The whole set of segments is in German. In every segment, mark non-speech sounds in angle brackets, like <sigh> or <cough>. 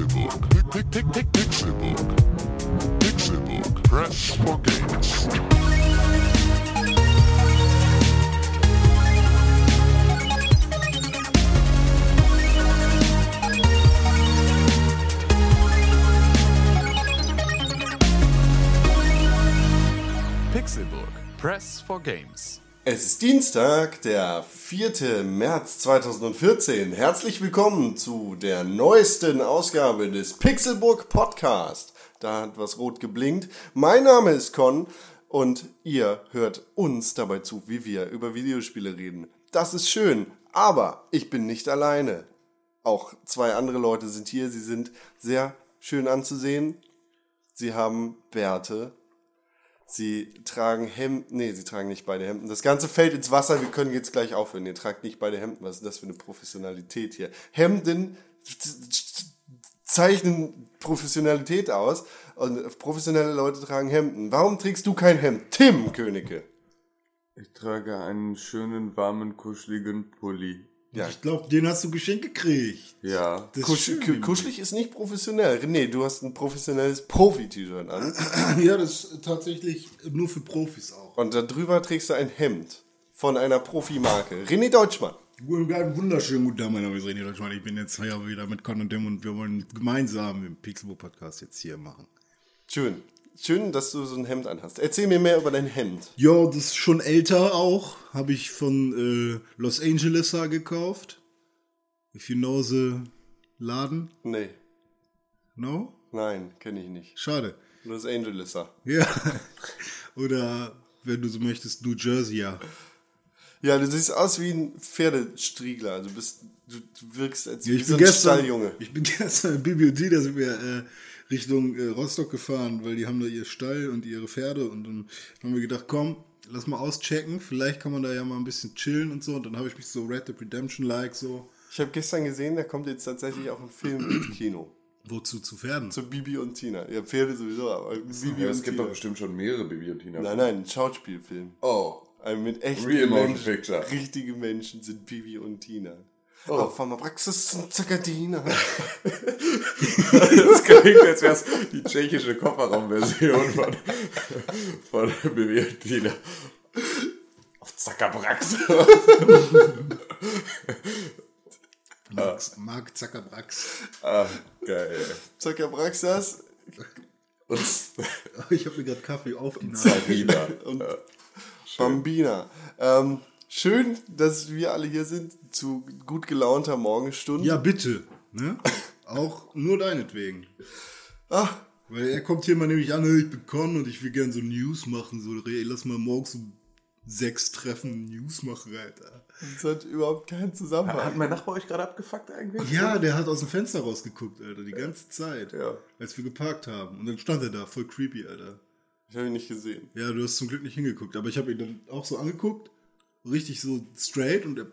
Pixelbook. Pick, pick, pick, Pixelbook. Pixelbook. Press for games. Pixelburg. Press for Games. Es ist Dienstag, der 4. März 2014. Herzlich willkommen zu der neuesten Ausgabe des Pixelburg Podcast. Da hat was rot geblinkt. Mein Name ist Con und ihr hört uns dabei zu, wie wir über Videospiele reden. Das ist schön, aber ich bin nicht alleine. Auch zwei andere Leute sind hier. Sie sind sehr schön anzusehen. Sie haben Bärte. Sie tragen Hemden. Nee, sie tragen nicht beide Hemden. Das Ganze fällt ins Wasser. Wir können jetzt gleich aufhören. Ihr tragt nicht beide Hemden. Was ist das für eine Professionalität hier? Hemden zeichnen Professionalität aus. Und professionelle Leute tragen Hemden. Warum trägst du kein Hemd? Tim Königke. Ich trage einen schönen, warmen, kuscheligen Pulli. Ja, Ich glaube, den hast du geschenkt gekriegt. Ja. Das Kusch, schön. kuschelig ist nicht professionell. Nee, du hast ein professionelles Profi-T-Shirt an. <clears throat> Ja, das ist tatsächlich nur für Profis auch. Und darüber trägst du ein Hemd von einer Profimarke. René Deutschmann. Wunderschönen guten Tag, mein Name ist René Deutschmann. Ich bin jetzt hier wieder mit Con und Dem und wir wollen gemeinsam den Pixelbook Podcast jetzt hier machen. Schön. Schön, dass du so ein Hemd anhast. Erzähl mir mehr über dein Hemd. Ja, das ist schon älter auch. Habe ich von äh, Los Angeles gekauft. If you know the Laden. Nee, No? nein, kenne ich nicht. Schade. Los Angeleser. Ja. <laughs> Oder wenn du so möchtest, New Jersey, ja. Ja, du siehst aus wie ein Pferdestriegler. Du bist, du, du wirkst als Ja, wie ich, so bin ein gestern, Stalljunge. ich bin <laughs> gestern in Bibliothek, da sind wir äh, Richtung äh, Rostock gefahren, weil die haben da ihr Stall und ihre Pferde und dann haben wir gedacht, komm, lass mal auschecken, vielleicht kann man da ja mal ein bisschen chillen und so und dann habe ich mich so Red Dead Redemption-like so, Ich habe gestern gesehen, da kommt jetzt tatsächlich auch ein Film ins <clears throat> Kino. wozu zu Pferden? Zu Bibi und Tina. Ja, Pferde sowieso, aber Bibi ja und es gibt Tina. doch bestimmt schon mehrere Bibi und Tina. Nein, nein, ein Schauspielfilm. Oh. Ein mit echten Real Motion Menschen. Picture. Richtige Menschen sind Bibi und Tina. Oh, von der Praxis zum Zakadina. <laughs> Das klingt, als wäre es die tschechische Kofferraumversion von, von Bibi und Tina. Auf Zackerbrax. Max, Mark Zuckerbrax. ah, geil. Zakabraxas Und Ich habe mir gerade Kaffee auf die Nase. Sabina. und Bambina. Ähm, schön, dass wir alle hier sind zu gut gelaunter Morgenstunde. Ja, bitte. Ne? Auch nur deinetwegen. Ah, Weil er kommt hier mal nämlich an, ich bin Con und ich will gern so News machen. So, ey, lass mal morgens um sechs Treffen News machen, Alter. das hat überhaupt keinen Zusammenhang. Hat mein Nachbar euch gerade abgefuckt eigentlich? Ja, der hat aus dem Fenster rausgeguckt, Alter, die ganze Zeit. Ja. Als wir geparkt haben. Und dann stand er da, voll creepy, Alter. Ich habe ihn nicht gesehen. Ja, du hast zum Glück nicht hingeguckt. Aber ich habe ihn dann auch so angeguckt, richtig so straight und er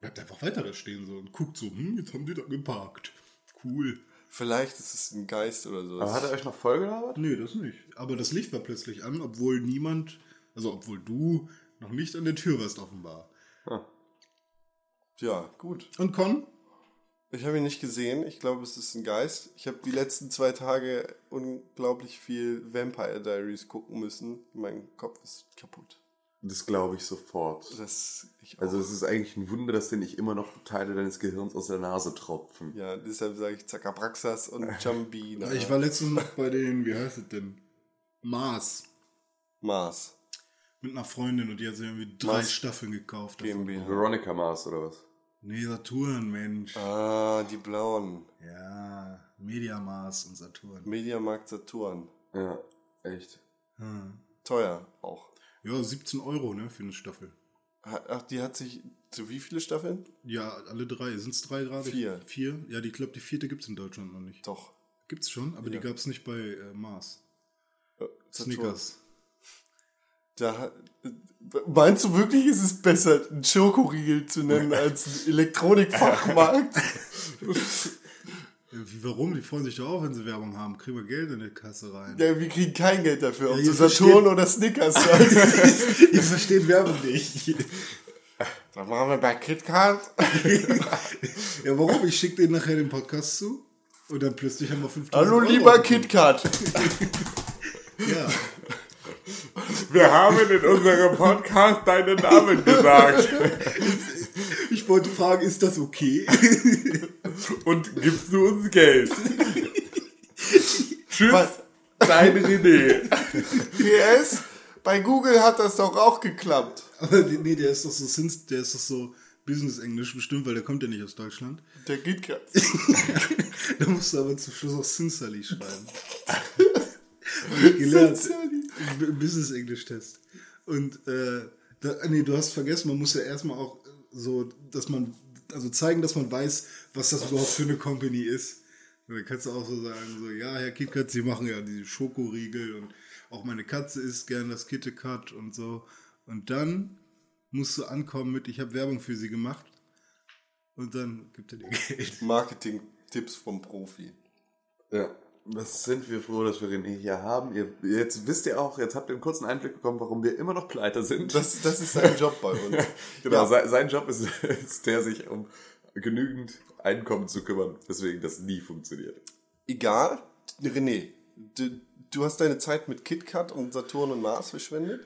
bleibt einfach weiter da stehen so und guckt so, hm, jetzt haben die da geparkt. Cool. Vielleicht ist es ein Geist oder so. Aber hat er euch noch vollgelabert? Nee, das nicht. Aber das Licht war plötzlich an, obwohl niemand, also obwohl du noch nicht an der Tür warst offenbar. ja, gut. Und Con? Ich habe ihn nicht gesehen. Ich glaube, es ist ein Geist. Ich habe die letzten zwei Tage unglaublich viel Vampire Diaries gucken müssen. Mein Kopf ist kaputt. Das glaube ich sofort. Das ich auch. Also es ist eigentlich ein Wunder, dass dir nicht immer noch Teile deines Gehirns aus der Nase tropfen. ja, deshalb sage ich Zakabraxas und <laughs> Jambina. Ich war letztens noch bei den, wie heißt es denn? Mars. Mars. Mit einer Freundin und die hat sich irgendwie drei Mars Staffeln gekauft. Veronica Mars oder was? Nee, Saturn, Mensch. Ah, die blauen. Ja, Media Mars und Saturn. Mediamarkt Saturn. Ja, echt. Hm. Teuer auch. Ja, 17 Euro, ne, für eine Staffel. Ach, die hat sich. Zu wie viele Staffeln? Ja, alle drei. Sind es drei gerade? Vier. Vier? Ja, die- ich glaube, die vierte gibt's in Deutschland noch nicht. Doch. Gibt's schon, aber Ja. die gab's nicht bei äh, Mars. Äh. Snickers. Da, hat- meinst du wirklich, ist es besser, einen Schokoriegel zu nennen <laughs> als einen Elektronikfachmarkt? <laughs> Warum? Die freuen sich doch auch, wenn sie Werbung haben. Kriegen wir Geld in die Kasse rein. ja, wir kriegen kein Geld dafür, ob Ja, du Saturn versteht- oder Snickers <laughs> sagst. Ihr versteht Werbung nicht. da machen wir bei KitKat. ja, warum? Ich schicke dir nachher den Podcast zu. Und dann plötzlich haben wir 5000 Hallo Euro lieber. KitKat. Ja, Wir haben in unserem Podcast deinen Namen gesagt. <laughs> ich wollte fragen, ist das okay? <laughs> Und gibst du uns Geld? Tschüss, Was? dein René. PS, bei Google hat das doch auch geklappt. Aber die- nee, der ist doch so Sins, der ist doch so Business-Englisch bestimmt, weil der kommt ja nicht aus Deutschland. Der KitKat. <laughs> Da musst du aber zum Schluss auch Sincerely schreiben. Gelernt. Business-Englisch-Test. Und äh, da, nee, du hast vergessen, man muss ja erstmal auch so, dass man, also zeigen, dass man weiß, was das überhaupt für eine Company ist. Und dann kannst du auch so sagen, so, ja, Herr KitKat, Sie machen ja diese Schokoriegel und auch meine Katze isst gern das KitKat und so. Und dann musst du ankommen mit, ich habe Werbung für Sie gemacht. Und dann gibt er dir Geld. Marketing-Tipps vom Profi. Ja, was sind wir froh, dass wir René hier haben. Ihr, jetzt wisst ihr auch, jetzt habt ihr einen kurzen Einblick bekommen, warum wir immer noch pleite sind. Das, das ist sein Job bei uns. <laughs> genau, Ja. sein, sein Job ist, <laughs> ist der, sich um genügend Einkommen zu kümmern, weswegen das nie funktioniert. Egal, René, du, du hast deine Zeit mit KitKat und Saturn und Mars verschwendet.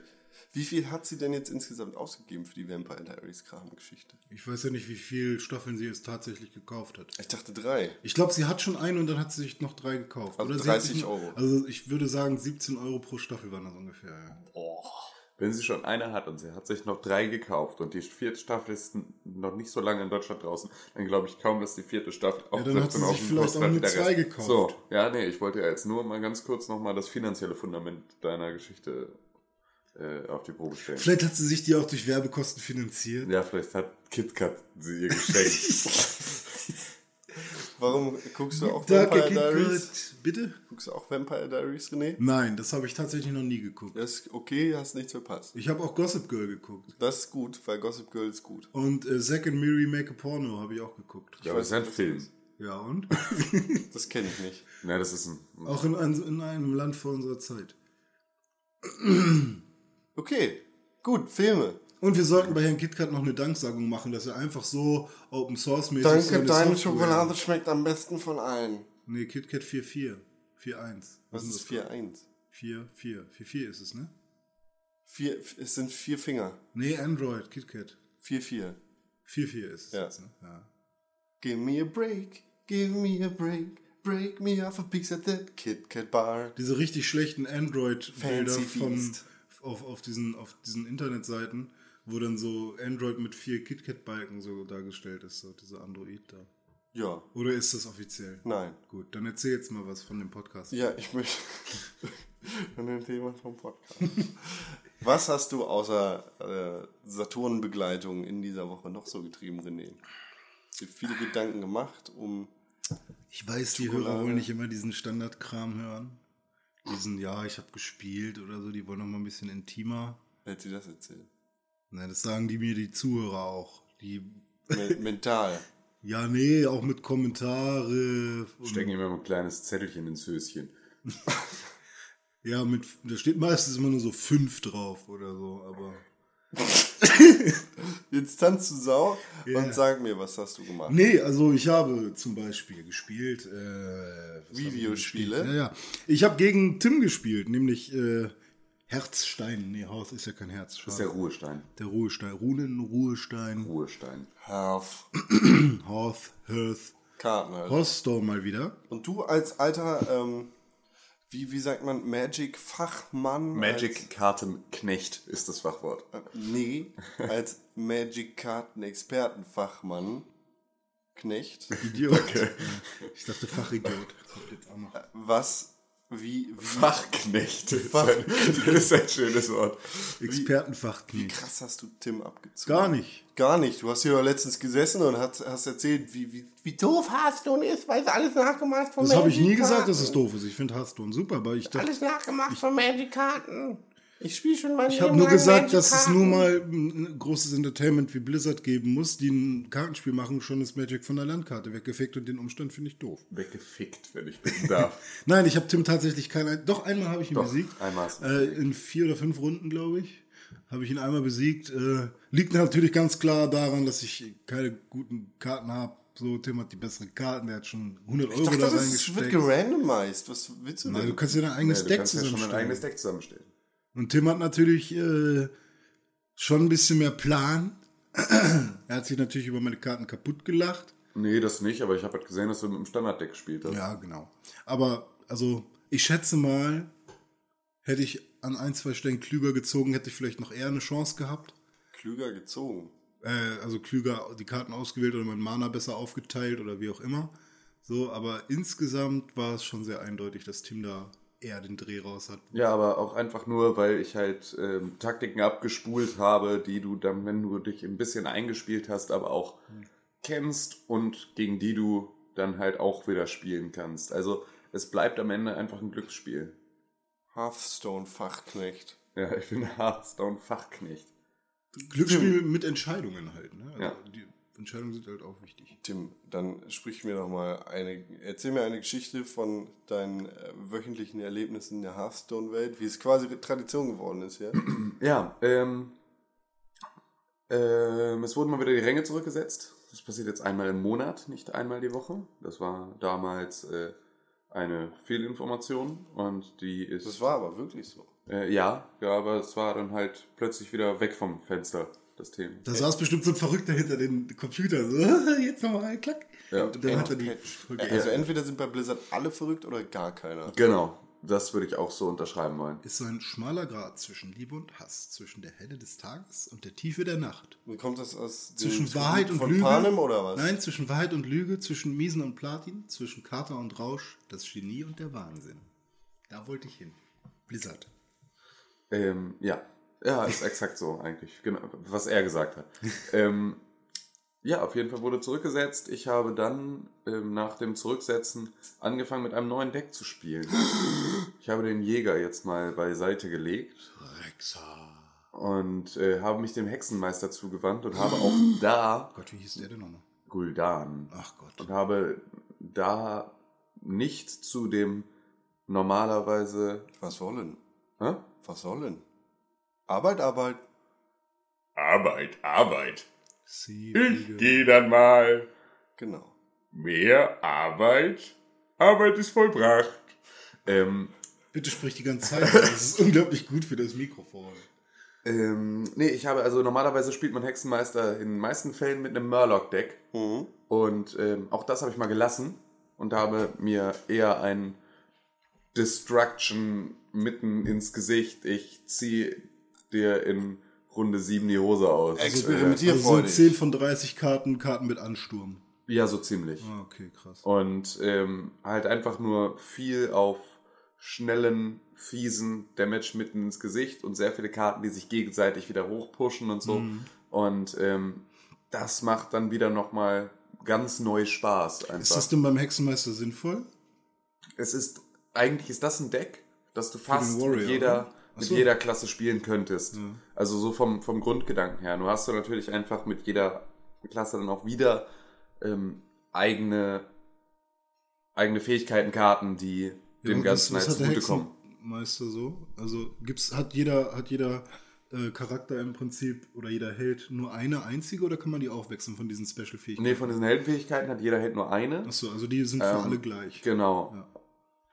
Wie viel hat sie denn jetzt insgesamt ausgegeben für die Vampire Diaries Kram-Geschichte? Ich weiß ja nicht, wie viele Staffeln sie jetzt tatsächlich gekauft hat. Ich dachte drei. Ich glaube, sie hat schon eine und dann hat sie sich noch drei gekauft. Also hat 30 sich noch- Euro. Also ich würde sagen, 17 Euro pro Staffel waren das ungefähr. Ja. Wenn sie schon eine hat und sie hat sich noch drei gekauft und die vierte Staffel ist noch nicht so lange in Deutschland draußen, dann glaube ich kaum, dass die vierte Staffel auch dann hat sie sich vielleicht auch dann nur zwei gekauft. So, ja, nee, ich wollte ja jetzt nur mal ganz kurz nochmal das finanzielle Fundament deiner Geschichte äh, auf die Probe stellen. Vielleicht hat sie sich die auch durch Werbekosten finanziert. Ja, vielleicht hat KitKat sie ihr geschenkt. <laughs> Warum guckst du auch Danke, Vampire Diaries? KitKat. Bitte? Guckst du auch Vampire Diaries, René? Nein, das habe ich tatsächlich noch nie geguckt. Das ist okay, hast nichts verpasst. Ich habe auch Gossip Girl geguckt. Das ist gut, weil Gossip Girl ist gut. Und äh, Zack and Miri Make a Porno habe ich auch geguckt. ja, aber das ist ein Film. Ja, und? <laughs> Das kenne ich nicht. Nein, das ist ein. auch in, in einem Land vor unserer Zeit. Okay, gut, Filme. Und wir sollten bei Herrn KitKat noch eine Danksagung machen, dass er einfach so Open Source mäßig Danke, deine Schokolade schmeckt am besten von allen. Nee, KitKat 4.4. 4.1. Was ist 4-1? 4, 4. 4, 4 ist es, ne? Vier, es sind vier Finger. Nee, Android, KitKat. 4-4. 4, 4 ist es Ja. jetzt, ne? Ja. Give me a break, give me a break, break me off a piece at that Kit Kat bar. Diese richtig schlechten Android-Bilder von Feast. Auf, auf, diesen, auf diesen Internetseiten, wo dann so Android mit vier KitKat-Balken so dargestellt ist, so dieser Android da. Ja, Oder ist das offiziell? nein. Gut, dann erzähl jetzt mal was von dem Podcast. Ja, ich möchte <laughs> von dem Thema vom Podcast. Was hast du außer äh, Saturn-Begleitung in dieser Woche noch so getrieben, René? Hast dir viele Gedanken gemacht, um Ich weiß, die. Hörer wollen nicht immer diesen Standardkram hören. Diesen, ja, ich habe gespielt oder so, die wollen noch mal ein bisschen intimer. wer hat dir das erzählt? Na, das sagen die mir, die Zuhörer auch. Die, Men <laughs> mental. ja, nee, auch mit Kommentare. Stecken immer ein kleines Zettelchen ins Höschen. <laughs> Ja, mit, da steht meistens immer nur so fünf drauf oder so, aber. <laughs> <laughs> Jetzt tanzt du Sau Ja. und sag mir, was hast du gemacht? Nee, also ich habe zum Beispiel gespielt. Äh, Videospiele? gespielt? Ja, ja. Ich habe gegen Tim gespielt, nämlich äh, Herzstein. Nee, Haus ist ja kein Herz. Das ist der. Ruhestein. der Ruhestein. Runen, Ruhestein, Ruhestein. Health. <clears throat> Hearth, Hearth. Karten halt. Hostore mal wieder. Und du als alter, ähm, wie, wie sagt man, Magic-Fachmann? Magic-Kartenknecht ist das Fachwort. Als, nee, als Magic-Karten-Experten-Fachmann. Knecht. Idiot. Ich dachte Fachidiot. Kommt jetzt auch noch. Was, wie, wie Fachknecht. Das <laughs> ist ein- Das ist ein schönes Wort. Expertenfachknecht. krass hast du Tim abgezogen? Gar nicht. Gar nicht. Du hast hier letztens gesessen und hast, hast erzählt, wie, wie, wie doof Hearthstone ist, weil sie alles nachgemacht von Das habe ich nie gesagt, dass es doof ist. Ich finde Hearthstone super, aber ich dachte, Alles nachgemacht von Magic-Karten. Ich spiele schon mein Ich habe nur gesagt, dass es nur mal ein großes Entertainment wie Blizzard geben muss, die ein Kartenspiel machen, schon ist Magic von der Landkarte weggefickt und den Umstand finde ich doof. Weggefickt, wenn ich bitten darf. <laughs> Nein, ich habe Tim tatsächlich kein, doch einmal habe ich ihn Doch, besiegt. einmal hast du Äh, in vier oder fünf Runden, glaube ich, habe ich ihn einmal besiegt. Äh, liegt natürlich ganz klar daran, dass ich keine guten Karten habe so, Tim hat die besseren Karten, der hat schon 100 Euro Ich dachte, da das ist- wird reingesteckt. gerandomized. Was willst du Nein, du denn? kannst dir dein eigenes du Deck kannst ja schon ein zusammenstellen. eigenes Deck zusammenstellen. Und Tim hat natürlich äh, schon ein bisschen mehr Plan. <clears throat> er hat sich natürlich über meine Karten kaputt gelacht. Nee, das nicht, aber ich habe halt gesehen, dass du mit dem Standarddeck gespielt hast. Ja, genau. Aber, also, ich schätze mal, hätte ich an ein, zwei Stellen klüger gezogen, hätte ich vielleicht noch eher eine Chance gehabt. Klüger gezogen. Äh, also klüger die Karten ausgewählt oder mein Mana besser aufgeteilt oder wie auch immer. So, aber insgesamt war es schon sehr eindeutig, dass Tim da eher den Dreh raus hat. Ja, aber auch einfach nur, weil ich halt ähm, Taktiken abgespult habe, die du dann, wenn du dich ein bisschen eingespielt hast, aber auch kennst und gegen die du dann halt auch wieder spielen kannst. Also es bleibt am Ende einfach ein Glücksspiel. Hearthstone-Fachknecht. Ja, ich bin Hearthstone-Fachknecht. Glücksspiel mit Entscheidungen halt. Ne? Also Ja. Die Entscheidungen sind halt auch wichtig. Tim, dann sprich mir mal eine, erzähl mir eine Geschichte von deinen äh, wöchentlichen Erlebnissen in der Hearthstone-Welt, wie es quasi Tradition geworden ist, ja? <clears throat> Ja, ähm, ähm, es wurden mal wieder die Ränge zurückgesetzt. Das passiert jetzt einmal im Monat, nicht einmal die Woche. Das war damals äh, eine Fehlinformation und die ist. Das war aber wirklich so. Äh, ja, ja, aber es war dann halt plötzlich wieder weg vom Fenster, das Thema. Da saß bestimmt so ein Verrückter hinter den Computer. So, <laughs> jetzt nochmal, klack. Ja. Und dann hat er die. Folge. Also entweder sind bei Blizzard alle verrückt oder gar keiner. Genau, das würde ich auch so unterschreiben wollen. Ist so ein schmaler Grad zwischen Liebe und Hass, zwischen der Helle des Tages und der Tiefe der Nacht. Wie kommt das aus Zwischen Wahrheit und von Lüge. Panem oder was? Nein, zwischen Wahrheit und Lüge, zwischen Miesen und Platin, zwischen Kater und Rausch, das Genie und der Wahnsinn. Da wollte ich hin. Blizzard. Ähm, ja, ja, ist exakt so eigentlich, genau, was er gesagt hat. <laughs> ähm, ja, auf jeden Fall wurde zurückgesetzt. Ich habe dann ähm, nach dem Zurücksetzen angefangen mit einem neuen Deck zu spielen. Ich habe den Jäger jetzt mal beiseite gelegt und äh, habe mich dem Hexenmeister zugewandt und habe auch <gasps> da Gott, wie hieß der denn nochmal? Guldan Ach Gott. und habe da nicht zu dem normalerweise Was wollen? hä? Was sollen? Arbeit, Arbeit. Arbeit, Arbeit. Sie, Ich gehe dann mal. Genau. Mehr Arbeit. Arbeit ist vollbracht. Ähm, Bitte sprich die ganze Zeit. Das ist <laughs> unglaublich gut für das Mikrofon. ähm, nee, ich habe also normalerweise spielt man Hexenmeister in den meisten Fällen mit einem Murloc-Deck. Mhm. Und ähm, auch das habe ich mal gelassen und habe mir eher ein Destruction mitten ins Gesicht. Ich ziehe dir in Runde 7 die Hose aus. Experimentier Also so freudig. 10 von 30 Karten, Karten mit Ansturm. Ja, so ziemlich. Ah, okay, krass. Und ähm, halt einfach nur viel auf schnellen, fiesen Damage mitten ins Gesicht und sehr viele Karten, die sich gegenseitig wieder hochpushen und so. Und ähm, das macht dann wieder nochmal ganz neu Spaß einfach. Ist das denn beim Hexenmeister sinnvoll? es ist, eigentlich ist das ein Deck, das du fast Warrior, jeder, oder? Mit so. jeder Klasse spielen könntest. Also so vom, vom Grundgedanken her. Du hast du natürlich einfach mit jeder Klasse dann auch wieder ähm, eigene, eigene Fähigkeitenkarten, die dem und Ganzen der zugutekommen. Hexenmeister so? Also gibt's, hat jeder, hat jeder äh, Charakter im Prinzip oder jeder Held nur eine einzige oder kann man die auch wechseln von diesen Special-Fähigkeiten? Nee, von diesen Heldenfähigkeiten hat jeder Held nur eine. Achso, also die sind für Ähm, alle gleich. Genau. Ja.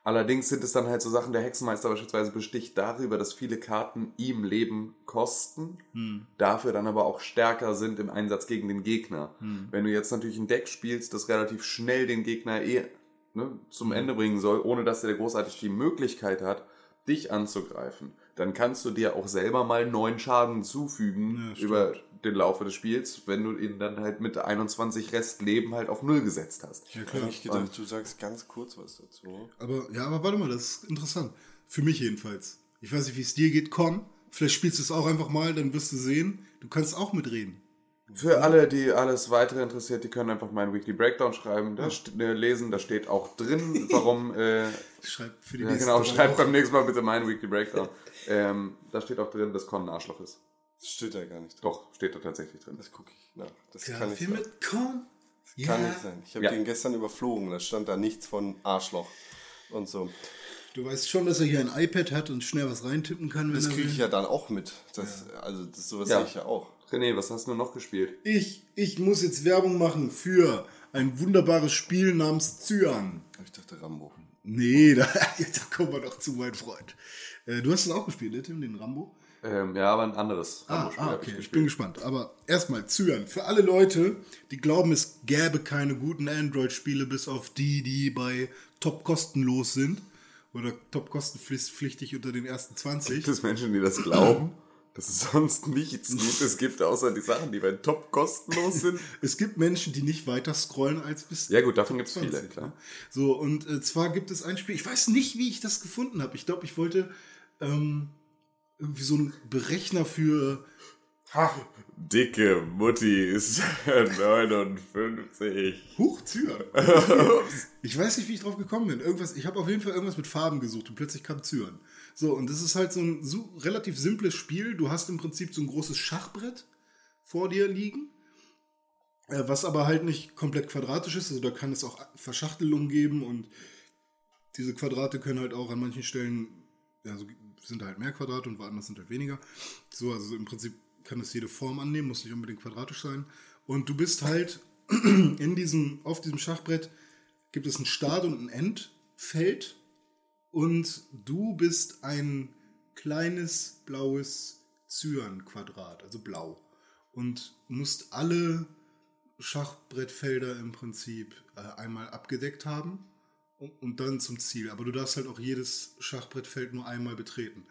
Allerdings sind es dann halt so Sachen, der Hexenmeister beispielsweise besticht darüber, dass viele Karten ihm Leben kosten, Hm. dafür dann aber auch stärker sind im Einsatz gegen den Gegner. Hm. Wenn du jetzt natürlich ein Deck spielst, das relativ schnell den Gegner eh ne, Hm. zum Ende bringen soll, ohne dass er großartig die Möglichkeit hat, dich anzugreifen, dann kannst du dir auch selber mal neun Schaden zufügen Ja, über den Laufe des Spiels, wenn du ihn dann halt mit 21 Restleben halt auf null gesetzt hast. Ja, Ich klar. habe nicht gedacht, du sagst ganz kurz was dazu. Aber ja, aber warte mal, das ist interessant. Für mich jedenfalls. Ich weiß nicht, wie es dir geht. Komm, vielleicht spielst du es auch einfach mal, dann wirst du sehen. Du kannst auch mitreden. Für alle, die alles weitere interessiert, die können einfach meinen Weekly Breakdown schreiben, da st- äh, lesen, da steht auch drin, warum, äh, <laughs> Schreib für die ja, nächsten genau, schreibt beim nächsten Mal bitte meinen Weekly Breakdown. Ähm, da steht auch drin, dass Con ein Arschloch ist. Das steht da gar nicht drin. Doch, steht da tatsächlich drin. Das gucke ich nach. Das Ja, kann nicht mit Korn. Kann nicht sein. Ich habe Ja. den gestern überflogen. Da stand da nichts von Arschloch und so. Du weißt schon, dass er hier ein iPad hat und schnell was reintippen kann, wenn Das kriege ich ja dann auch mit. Das, Also das, sowas Ja. sehe ich ja auch. René, was hast du noch gespielt? Ich, ich muss jetzt Werbung machen für ein wunderbares Spiel namens Cyan. Ich dachte Rambo. Nee, <laughs> da, da kommen wir doch zu, mein Freund. Äh, du hast es auch gespielt, ne, Tim, den Rambo? Ähm, ja, aber ein anderes Ah, ah okay, ich, gespielt. bin gespannt. Aber erstmal Cyan. Für alle Leute, die glauben, es gäbe keine guten Android-Spiele, bis auf die, die bei top kostenlos sind oder top kostenpflichtig unter den ersten 20. Gibt es Menschen, die das glauben, dass es sonst nichts Gutes gibt, außer die Sachen, die bei Top kostenlos sind? <laughs> Es gibt Menschen, die nicht weiter scrollen als bis Ja gut, davon gibt es 20, viele, klar. ne? So, und äh, zwar gibt es ein Spiel, ich weiß nicht, wie ich das gefunden habe. Ich glaube, ich wollte ähm, irgendwie so einen Berechner für. Dicke Mutti ist 59. Huch, Zyan. ich weiß nicht, wie ich drauf gekommen bin. Irgendwas, ich habe auf jeden Fall irgendwas mit Farben gesucht und plötzlich kam Zyan. So, und das ist halt so ein so relativ simples Spiel. Du hast im Prinzip so ein großes Schachbrett vor dir liegen. Äh, was aber halt nicht komplett quadratisch ist. Also da kann es auch Verschachtelungen geben und diese Quadrate können halt auch an manchen Stellen, ja, so sind halt mehr Quadrate und woanders sind halt weniger. So, also im Prinzip kann es jede Form annehmen, muss nicht unbedingt quadratisch sein. Und du bist halt <clears throat> in diesem, auf diesem Schachbrett gibt es ein Start- und ein Endfeld und du bist ein kleines blaues Cyan-Quadrat, also blau. Und musst alle Schachbrettfelder im Prinzip äh, einmal abgedeckt haben und, und dann zum Ziel. Aber du darfst halt auch jedes Schachbrettfeld nur einmal betreten.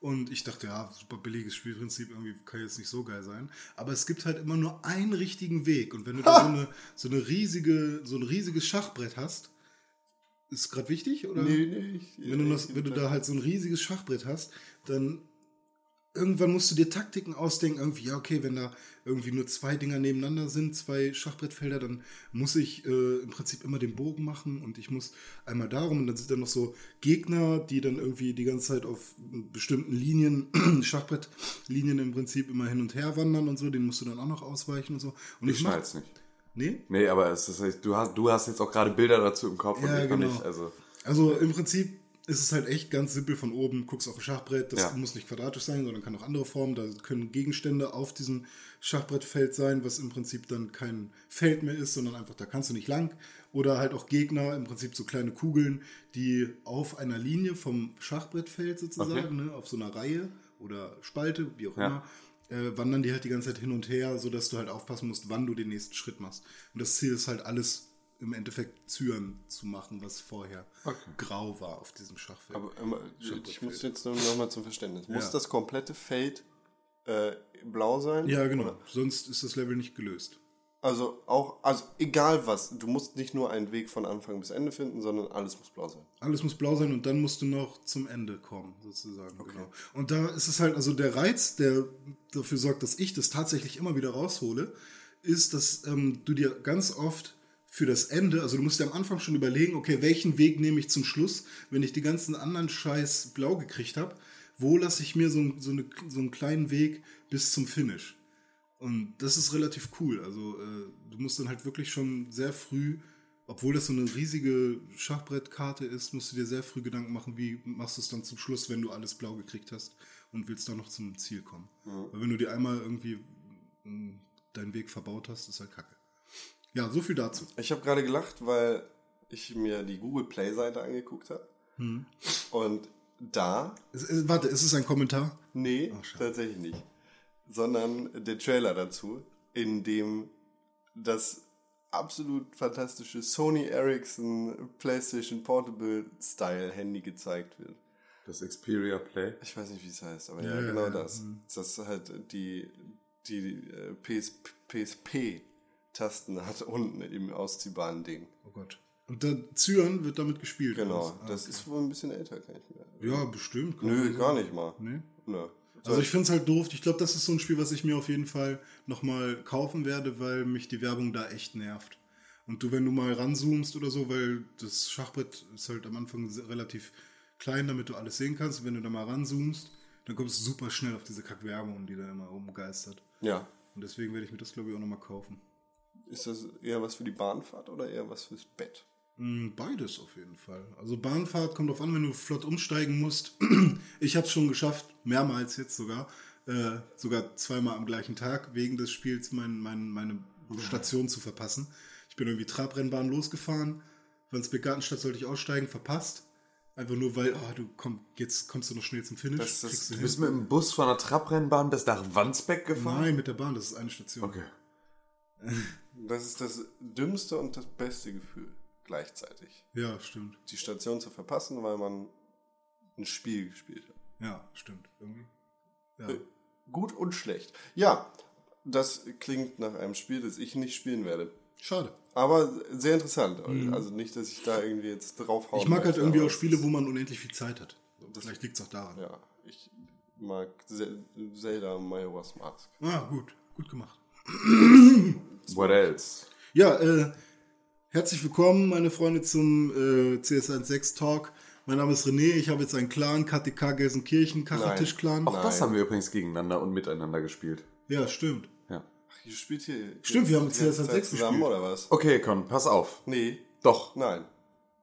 Und ich dachte, ja, super billiges Spielprinzip, irgendwie kann jetzt nicht so geil sein. Aber es gibt halt immer nur einen richtigen Weg. Und wenn du da so eine, so eine riesige, so ein riesiges Schachbrett hast, ist gerade wichtig? Oder? nee. Ich, wenn du, das, wenn du da halt so ein riesiges Schachbrett hast, dann irgendwann musst du dir Taktiken ausdenken, irgendwie, ja, okay, wenn da irgendwie nur zwei Dinger nebeneinander sind, zwei Schachbrettfelder, dann muss ich äh, im Prinzip immer den Bogen machen und ich muss einmal darum und dann sind da noch so Gegner, die dann irgendwie die ganze Zeit auf bestimmten Linien, <clears throat> Schachbrettlinien im Prinzip immer hin und her wandern und so, den musst du dann auch noch ausweichen und so. Und Ich ich schnall's nicht. Nee? Nee, aber es ist, du, hast, du hast jetzt auch gerade Bilder dazu im Kopf Ja, und ich noch genau. nicht. Also, Also im Prinzip ist es halt echt ganz simpel von oben, guckst auf ein Schachbrett, das Ja. muss nicht quadratisch sein, sondern kann auch andere Formen. Da können Gegenstände auf diesem Schachbrettfeld sein, was im Prinzip dann kein Feld mehr ist, sondern einfach, da kannst du nicht lang. Oder halt auch Gegner, im Prinzip so kleine Kugeln, die auf einer Linie vom Schachbrettfeld sozusagen, ne, auf so einer Reihe oder Spalte, wie auch Ja. immer, äh, wandern die halt die ganze Zeit hin und her, sodass du halt aufpassen musst, wann du den nächsten Schritt machst. Und das Ziel ist halt alles im Endeffekt Zyan zu machen, was vorher grau war auf diesem Schachfeld. Aber ähm, ich muss jetzt nur noch mal zum Verständnis. Muss Ja. das komplette Feld äh, blau sein? ja, genau. Oder? Sonst ist das Level nicht gelöst. Also auch, also egal was, du musst nicht nur einen Weg von Anfang bis Ende finden, sondern alles muss blau sein. Alles muss blau sein und dann musst du noch zum Ende kommen, sozusagen. Genau. Und da ist es halt, also der Reiz, der dafür sorgt, dass ich das tatsächlich immer wieder raushole, ist, dass ähm, du dir ganz oft für das Ende, also du musst dir am Anfang schon überlegen, okay, welchen Weg nehme ich zum Schluss, wenn ich die ganzen anderen Scheiß blau gekriegt habe, wo lasse ich mir so, ein- so, eine, so einen kleinen Weg bis zum Finish. Und das ist relativ cool. Also äh, du musst dann halt wirklich schon sehr früh, obwohl das so eine riesige Schachbrettkarte ist, musst du dir sehr früh Gedanken machen, wie machst du es dann zum Schluss, wenn du alles blau gekriegt hast und willst dann noch zum Ziel kommen. Weil wenn du dir einmal irgendwie mh, deinen Weg verbaut hast, ist halt kacke. Ja, so viel dazu. Ich habe gerade gelacht, weil ich mir die Google Play Seite angeguckt habe. Und da, Es, äh, warte, ist es ein Kommentar? nee, Ach, tatsächlich nicht. Sondern der Trailer dazu, in dem das absolut fantastische Sony Ericsson PlayStation Portable Style Handy gezeigt wird. das Xperia Play. Ich weiß nicht, wie es heißt, aber ja, Ja, ja, genau ja. das. Das halt die, die äh, PS, PSP-Tasten hat <laughs> unten im ausziehbaren Ding. Oh Gott. Und der Zyan wird damit gespielt. Genau, was? das ist wohl ein bisschen älter, kann ich mir. Ja, bestimmt. Nö, man gar nicht mal. Nee. Nö. Also ich finde es halt doof. Ich glaube, das ist so ein Spiel, was ich mir auf jeden Fall nochmal kaufen werde, weil mich die Werbung da echt nervt. Und du, wenn du mal ranzoomst oder so, weil das Schachbrett ist halt am Anfang relativ klein, damit du alles sehen kannst. Und wenn du da mal ranzoomst, dann kommst du super schnell auf diese Kackwerbung, die da immer rumgeistert. Ja. Und deswegen werde ich mir das, glaube ich, auch nochmal kaufen. Ist das eher was für die Bahnfahrt oder eher was fürs Bett? Mm, Beides auf jeden Fall. Also Bahnfahrt kommt drauf an, wenn du flott umsteigen musst. <clears throat> Ich habe es schon geschafft, mehrmals jetzt sogar, äh, sogar zweimal am gleichen Tag, wegen des Spiels mein, mein, meine Station zu verpassen. Ich bin irgendwie Trabrennbahn losgefahren. Wandsbek-Gartenstadt sollte ich aussteigen, verpasst. Einfach nur, weil, oh, du komm, jetzt kommst du noch schnell zum Finish. Das- das- du Du bist mit dem Bus von der Trabrennbahn bis nach Wandsbeck gefahren? Nein, mit der Bahn, das ist eine Station. Okay. <laughs> Das ist das dümmste und das beste Gefühl gleichzeitig. Ja, stimmt. Die Station zu verpassen, weil man ein Spiel gespielt hat. Ja, stimmt. Irgendwie. Ja. Gut und schlecht. Ja, das klingt nach einem Spiel, das ich nicht spielen werde. Schade. Aber sehr interessant. Also nicht, dass ich da irgendwie jetzt Mhm. Ich mag halt irgendwie auch Spiele, wo man unendlich viel Zeit hat. Vielleicht liegt es auch daran. Ja, ich mag Ze- Zelda Majora's Mask. Ah, gut. Gut gemacht. What else? Ja, äh, herzlich willkommen, meine Freunde, zum äh, CS16 Talk. Mein Name ist René, ich habe jetzt einen Clan, KTK Gelsenkirchen, Kacheltisch-Clan. Auch das Nein. haben wir übrigens gegeneinander und miteinander gespielt. Ja, stimmt. Ja. Ach, ihr spielt hier. Stimmt, wir haben jetzt die ganze CS16 Zeit zusammen gespielt. oder was? Okay, Con, pass auf. Nee, Doch. nein.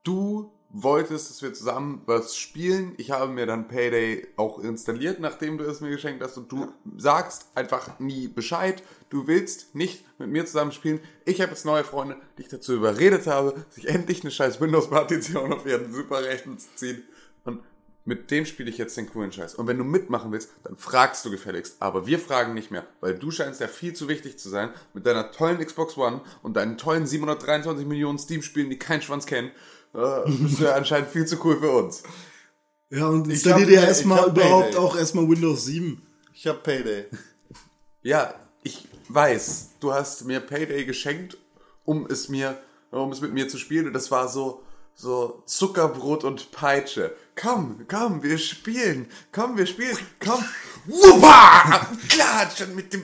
Du wolltest, dass wir zusammen was spielen. Ich habe mir dann Payday auch installiert, nachdem du es mir geschenkt hast. Und du sagst einfach nie Bescheid. Du willst nicht mit mir zusammen spielen. Ich habe jetzt neue Freunde, die ich dazu überredet habe, sich endlich eine scheiß Windows-Partition auf ihren Superrechner zu ziehen. Und mit dem spiele ich jetzt den coolen Scheiß. Und wenn du mitmachen willst, dann fragst du gefälligst. Aber wir fragen nicht mehr, weil du scheinst ja viel zu wichtig zu sein mit deiner tollen Xbox One und deinen tollen 723 Millionen Steam-Spielen, die kein Schwanz kennen. Äh, bist ja anscheinend viel zu cool für uns. Ja, und Ich installier dir erstmal überhaupt Payday. auch erstmal Windows 7. Ich hab Payday. Ja, ich weiß, du hast mir Payday geschenkt, um es mir, um es mit mir zu spielen. Und das war so, so Zuckerbrot und Peitsche. Komm, komm, wir spielen. Komm, wir spielen. Komm. Wuppa! Klatschen mit dem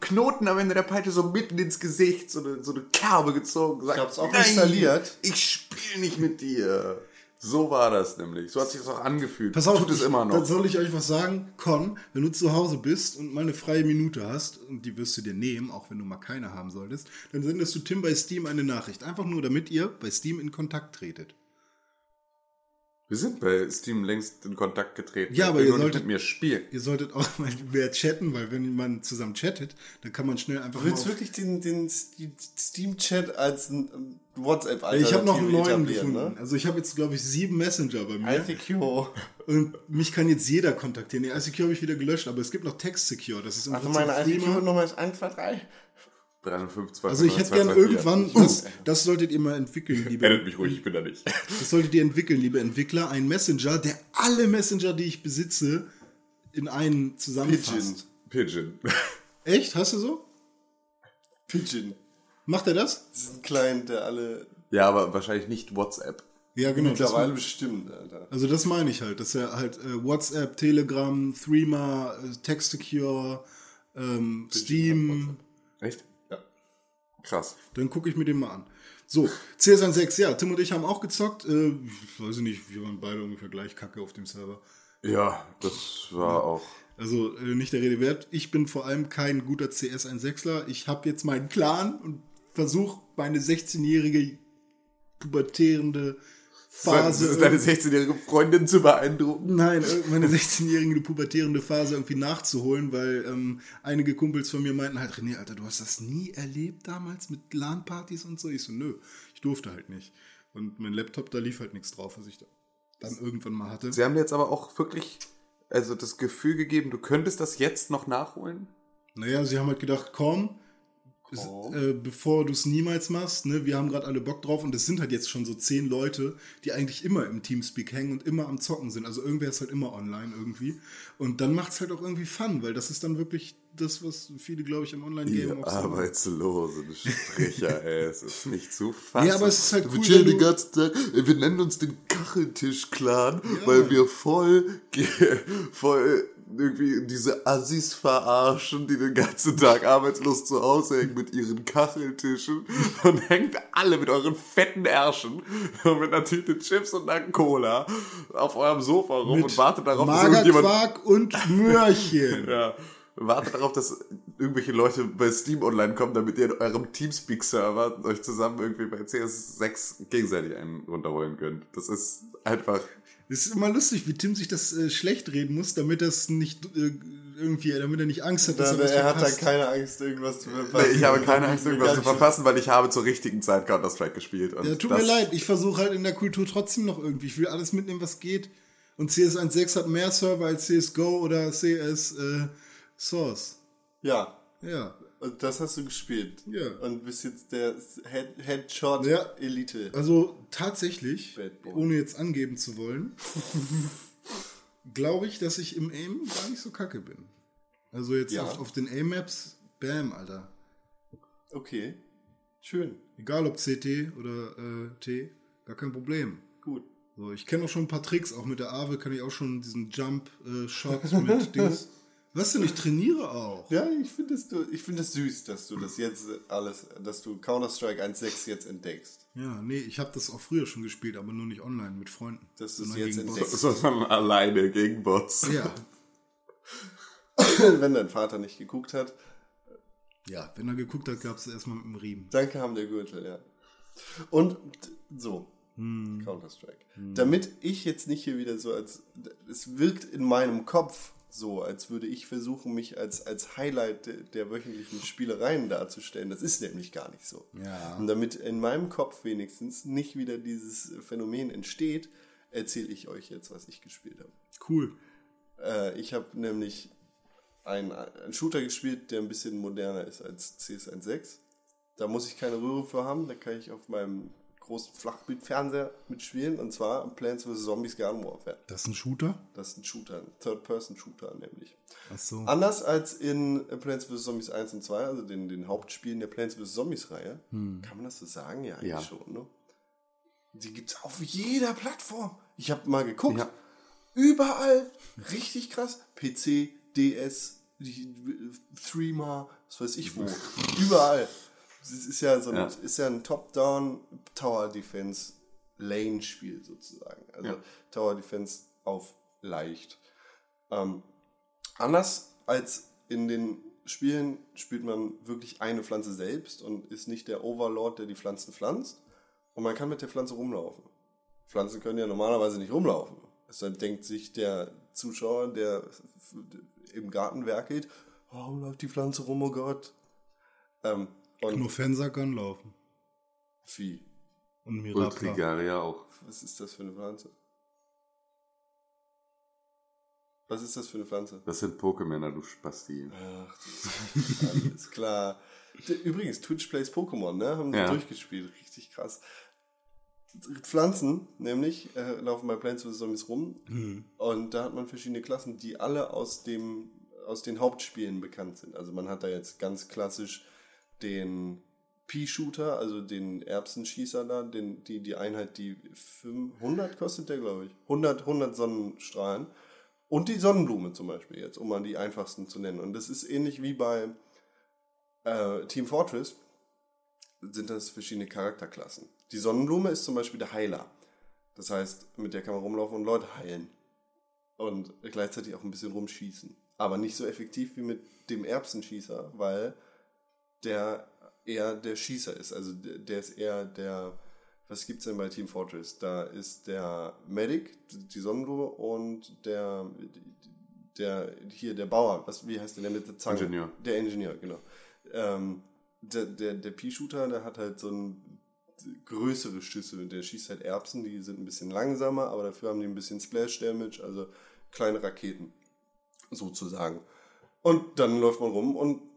Knoten am Ende der Peitsche so mitten ins Gesicht, so eine, so eine Kerbe gezogen. Sagt, Ich hab's auch "Nein, installiert." Ich spiele nicht mit dir. So war das nämlich. So hat sich das auch angefühlt. Pass auf, Tut es ich- immer Dann noch. soll ich euch was sagen. Con, wenn du zu Hause bist und mal eine freie Minute hast, und die wirst du dir nehmen, auch wenn du mal keine haben solltest, dann sendest du Tim bei Steam eine Nachricht. Einfach nur, damit ihr bei Steam in Kontakt tretet. Wir sind bei Steam längst in Kontakt getreten. Ja, Er aber ihr solltet- mit mir spielen. Ihr solltet auch mal <laughs> mehr chatten, weil wenn man zusammen chattet, dann kann man schnell einfach Du willst wirklich den, den Ste- Steam-Chat als ein whatsapp Ich habe noch einen neuen gefunden. Ne? Also ich habe jetzt, glaube ich, sieben Messenger bei mir. ICQ. Und mich kann jetzt jeder kontaktieren. Die ICQ habe ich wieder gelöscht, aber es gibt noch Text Secure. Das ist im Also meine. ICQ-Nummer ist 123. 305, Also ich hätte gern 224. irgendwann, <laughs> das, das solltet ihr mal entwickeln, liebe, Erinnert mich ruhig, ich bin da nicht. <laughs> das solltet ihr entwickeln, liebe Entwickler, ein Messenger, der alle Messenger, die ich besitze, in einen zusammenfasst. Pigeon. <laughs> Echt? Hast du so? Pigeon. Macht er das? Das ist ein Client, der alle Ja, aber wahrscheinlich nicht WhatsApp. Ja, genau. Mittlerweile bestimmt, Alter. also das meine ich halt, dass er halt äh, WhatsApp, Telegram, Threema, äh, Text Secure, ähm, Steam, Echt? Ja. Krass. Dann gucke ich mir den mal an. So, CS16, ja, Tim und ich haben auch gezockt. Äh, ich weiß nicht, wir waren beide ungefähr gleich kacke auf dem Server. Ja, das war auch. Also äh, nicht der Rede wert. Ich bin vor allem kein guter CS16ler. Ich habe jetzt meinen Clan und versuche meine 16-jährige pubertierende Das Phase. ist deine 16-jährige Freundin zu beeindrucken. Nein, äh, meine <laughs> 16-jährige pubertierende Phase irgendwie nachzuholen, weil ähm, einige Kumpels von mir meinten halt, René, Alter, du hast das nie erlebt damals mit LAN-Partys und so. Ich so, nö, ich durfte halt nicht. Und mein Laptop, da lief halt nichts drauf, was ich da dann irgendwann mal hatte. Sie haben dir jetzt aber auch wirklich also das Gefühl gegeben, du könntest das jetzt noch nachholen? Naja, sie haben halt gedacht, komm, es, äh, bevor du es niemals machst, ne, wir haben gerade alle Bock drauf und es sind halt jetzt schon so zehn Leute, die eigentlich immer im Teamspeak hängen und immer am Zocken sind. Also irgendwer ist halt immer online irgendwie. Und dann macht es halt auch irgendwie Fun, weil das ist dann wirklich das, was viele, glaube ich, im Online-Game auch arbeitslosen Stricher, <laughs> ey, es ist nicht zu fassen. Ja, aber es ist halt wir cool, chillen wenn den ganzen Tag, wir nennen uns den Kacheltisch-Clan, weil wir voll, voll irgendwie diese Assis verarschen, die den ganzen Tag arbeitslos zu Hause hängen mit ihren Kacheltischen <laughs> und hängt alle mit euren fetten Ärschen und mit einer Tüte Chips und einer Cola auf eurem Sofa rum und wartet darauf, dass irgendjemand Magerquark und Möhrchen. <laughs> ja. Wartet darauf, dass irgendwelche Leute bei Steam online kommen, damit ihr in eurem Teamspeak-Server euch zusammen irgendwie bei CS6 gegenseitig einen runterholen könnt. Das ist einfach. Es ist immer lustig, wie Tim sich das äh, schlecht reden muss, damit das nicht äh, irgendwie, damit er nicht Angst hat, dass er was er hat da verpasst. keine Angst, irgendwas zu verpassen. Nee, ich habe keine Angst, irgendwas zu verpassen, weil ich habe zur richtigen Zeit Counter-Strike gespielt. Ja, tut mir leid, ich versuche halt in der Kultur trotzdem noch irgendwie. Ich will alles mitnehmen, was geht. Und CS16 hat mehr Server als CSGO oder CS äh, Source. Ja, Ja. und das hast du gespielt. Ja. Und bist jetzt der Head Headshot Ja. Elite. Also tatsächlich, ohne jetzt angeben zu wollen, <laughs> glaube ich, dass ich im Aim gar nicht so kacke bin. Also jetzt Ja. auf, auf den Aim-Maps, bam, Alter. Okay. Schön. Egal ob CT oder äh, T, gar kein Problem. Gut. So, ich kenne auch schon ein paar Tricks, auch mit der Aave kann ich auch schon diesen Jump-Shot mit <laughs> Dings. Was denn, ich trainiere auch. Ja, ich finde es ich find das süß, dass du das jetzt alles, dass du Counter-Strike 1.6 jetzt entdeckst. Ja, nee, ich habe das auch früher schon gespielt, aber nur nicht online mit Freunden. Dass du es jetzt entdeckst. Sondern alleine gegen Bots. Ja, <laughs> Wenn dein Vater nicht geguckt hat, ja, wenn er geguckt hat, gab es erstmal mit dem Riemen. dann kam der Gürtel, ja. Und so, Hm. Counter-Strike. Damit ich jetzt nicht hier wieder so als, es wirkt in meinem Kopf so, als würde ich versuchen, mich als, als Highlight der, der wöchentlichen Spielereien darzustellen. Das ist nämlich gar nicht so. Ja. Und damit in meinem Kopf wenigstens nicht wieder dieses Phänomen entsteht, erzähle ich euch jetzt, was ich gespielt habe. Cool. Äh, ich habe nämlich einen, einen Shooter gespielt, der ein bisschen moderner ist als CS16. Da muss ich keine Rührung für haben, da kann ich auf meinem großen Flachbildfernseher mitspielen und zwar Plants vs. Zombies Garden Warfare. Das ist ein Shooter? Das ist ein Shooter, ein Third-Person-Shooter nämlich. Ach so. Anders als in Plants vs. Zombies 1 und 2, also den, den Hauptspielen der Plants vs. Zombies-Reihe, kann man das so sagen? Ja, eigentlich Ja. schon, ne? Die gibt's auf jeder Plattform. Ich habe mal geguckt. Ja. Überall. Richtig krass. PC, DS, die- Threema, was weiß ich wo. <laughs> Überall. Es ist ja so ein, Ja. ist ja ein Top-Down Tower Defense Lane Spiel sozusagen. Also Ja. Tower Defense auf leicht. Ähm, anders als in den Spielen spielt man wirklich eine Pflanze selbst und ist nicht der Overlord, der die Pflanzen pflanzt. Und man kann mit der Pflanze rumlaufen. Pflanzen können ja normalerweise nicht rumlaufen. Deshalb denkt sich der Zuschauer, der im Garten werkelt, warum läuft die Pflanze rum, oh Gott. Ähm, und Nur Fenster kann laufen. Vieh. Und Und Mirabra. Trigaria auch. Was ist das für eine Pflanze? Was ist das für eine Pflanze? Das sind Pokémänner, du Spasti. Ach, das ist alles klar. Übrigens, Twitch Plays Pokémon, ne? Haben die Ja. durchgespielt. Richtig krass. Pflanzen, nämlich, äh, laufen bei Plants vs. Zombies rum. Und da hat man verschiedene Klassen, die alle aus, dem, aus den Hauptspielen bekannt sind. Also man hat da jetzt ganz klassisch den Pea-Shooter, also den Erbsenschießer da, den, die, die Einheit, die 500 kostet der, glaube ich. 100, 100 Sonnenstrahlen. Und die Sonnenblume zum Beispiel jetzt, um mal die einfachsten zu nennen. Und das ist ähnlich wie bei äh, Team Fortress, sind das verschiedene Charakterklassen. Die Sonnenblume ist zum Beispiel der Heiler. Das heißt, mit der kann man rumlaufen und Leute heilen. Und gleichzeitig auch ein bisschen rumschießen. Aber nicht so effektiv wie mit dem Erbsenschießer, weil der eher der Schießer ist. Also der, ist eher der. Was gibt's denn bei Team Fortress? Da ist der Medic, die Sonnenblume und der, der hier der Bauer. Was, wie heißt der, der mit der Zange? Ingenieur. Der Ingenieur, genau. Ähm, der der, der Pea-Shooter, der hat halt so ein größere Schüsse. Der schießt halt Erbsen, die sind ein bisschen langsamer, aber dafür haben die ein bisschen Splash-Damage, also kleine Raketen, sozusagen. Und dann läuft man rum und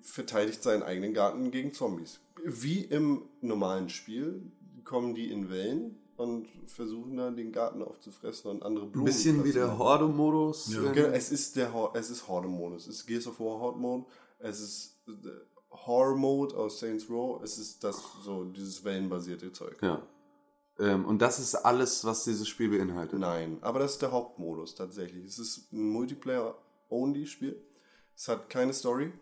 verteidigt seinen eigenen Garten gegen Zombies. Wie im normalen Spiel kommen die in Wellen und versuchen dann den Garten aufzufressen und andere Ein Blumen. bisschen wie der fressen. Horde-Modus. Genau, es ist der Hor- es ist Horde-Modus. Es ist Gears of War Horde-Mode. Es ist der Horror-Mode aus Saints Row. Es ist das so dieses wellenbasierte Zeug. Ja. Ähm, und das ist alles, was dieses Spiel beinhaltet. Nein, aber das ist der Hauptmodus tatsächlich. Es ist ein Multiplayer-Only-Spiel. Es hat keine Story.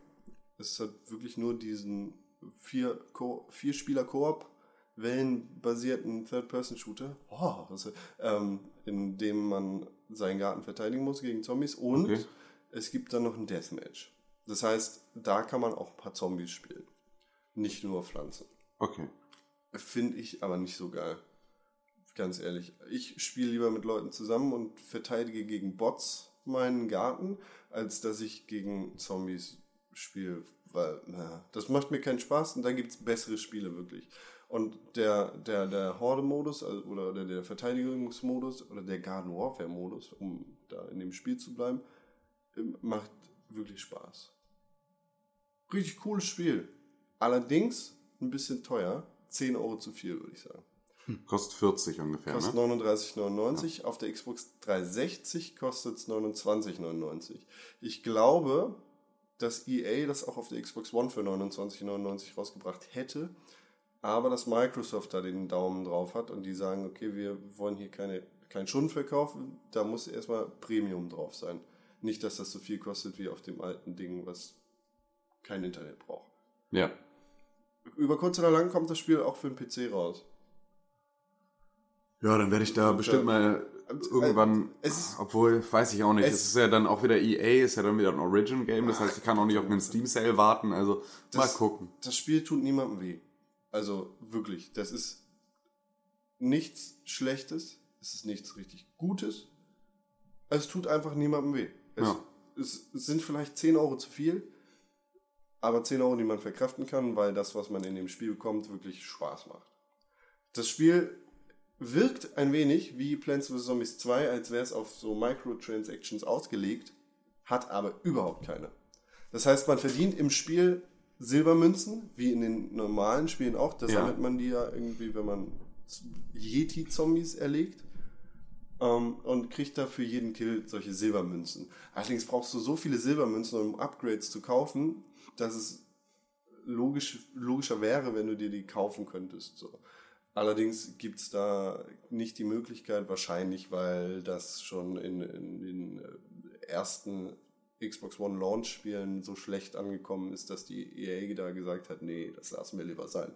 Es hat wirklich nur diesen vier, Ko vier Spieler Koop wellenbasierten Third-Person-Shooter, oh, was, ähm, in dem man seinen Garten verteidigen muss gegen Zombies und Okay. es gibt dann noch ein Deathmatch. Das heißt, da kann man auch ein paar Zombies spielen, nicht nur Pflanzen. Okay. Finde ich aber nicht so geil. Ganz ehrlich. Ich spiele lieber mit Leuten zusammen und verteidige gegen Bots meinen Garten, als dass ich gegen Zombies spiele, weil, naja, das macht mir keinen Spaß und dann gibt es bessere Spiele wirklich. Und der, der, der Horde-Modus also, oder der, der Verteidigungsmodus oder der Garden Warfare-Modus, um da in dem Spiel zu bleiben, ähm, macht wirklich Spaß. Richtig cooles Spiel. Allerdings ein bisschen teuer. 10 Euro zu viel, würde ich sagen. Kostet 40 ungefähr, Kostet ne? 39,99. Auf der Xbox 360 kostet es 29,99. Ich glaube, dass EA das auch auf der Xbox One für 29,99 rausgebracht hätte, aber dass Microsoft da den Daumen drauf hat und die sagen, okay, wir wollen hier keine, keinen Schund verkaufen, da muss erstmal Premium drauf sein. Nicht, dass das so viel kostet wie auf dem alten Ding, was kein Internet braucht. Ja. Über kurz oder lang kommt das Spiel auch für den PC raus. Ja, dann werde ich da bestimmt mal irgendwann, Es ist- obwohl, weiß ich auch nicht, es- es ist ja dann auch wieder EA, ist ja dann wieder ein Origin-Game, das heißt, ich kann auch nicht auf einen Steam-Sale warten, also mal Das- gucken. Das Spiel tut niemandem weh. Also wirklich, das ist nichts Schlechtes, es ist nichts richtig Gutes. Es tut einfach niemandem weh. Es, Ja. es, es sind vielleicht 10 Euro zu viel, aber 10 Euro, die man verkraften kann, weil das, was man in dem Spiel bekommt, wirklich Spaß macht. Das Spiel wirkt ein wenig wie Plants vs. Zombies 2, als wäre es auf so Microtransactions ausgelegt, hat aber überhaupt keine. Das heißt, man verdient im Spiel Silbermünzen, wie in den normalen Spielen auch. Da Ja. sammelt man die ja irgendwie, wenn man Yeti-Zombies erlegt. Ähm, und kriegt da für jeden Kill solche Silbermünzen. Allerdings brauchst du so viele Silbermünzen, um Upgrades zu kaufen, dass es logisch, logischer wäre, wenn du dir die kaufen könntest. So. Allerdings gibt es da nicht die Möglichkeit, wahrscheinlich, weil das schon in, in den äh, ersten Xbox One Launch-Spielen so schlecht angekommen ist, dass die EA da gesagt hat, nee, das lassen wir lieber sein.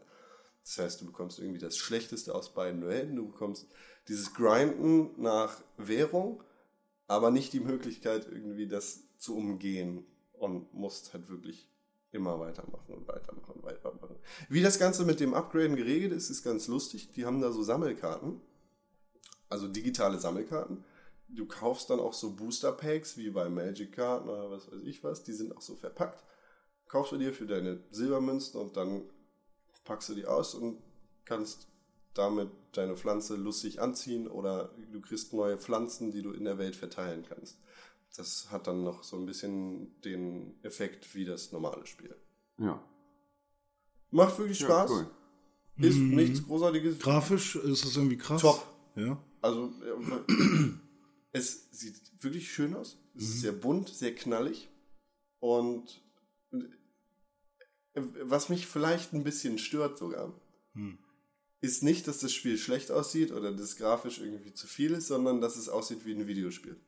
Das heißt, du bekommst irgendwie das Schlechteste aus beiden Welten. Du bekommst dieses Grinden nach Währung, aber nicht die Möglichkeit, irgendwie das zu umgehen und musst halt wirklich immer weitermachen und weitermachen und weitermachen. Wie das Ganze mit dem Upgraden geregelt ist, ist ganz lustig. Die haben da so Sammelkarten, also digitale Sammelkarten. Du kaufst dann auch so Booster Packs wie bei Magic Karten oder was weiß ich was. Die sind auch so verpackt. Kaufst du dir für deine Silbermünzen und dann packst du die aus und kannst damit deine Pflanze lustig anziehen oder du kriegst neue Pflanzen, die du in der Welt verteilen kannst. Das hat dann noch so ein bisschen den Effekt wie das normale Spiel. Ja. Macht wirklich Ja, Spaß. cool. Ist nichts Großartiges. Grafisch ist es irgendwie krass. Top. Ja. Also, es sieht wirklich schön aus. Es ist sehr bunt, sehr knallig. Und äh, was mich vielleicht ein bisschen stört sogar, ist nicht, dass das Spiel schlecht aussieht oder das grafisch irgendwie zu viel ist, sondern dass es aussieht wie ein Videospiel.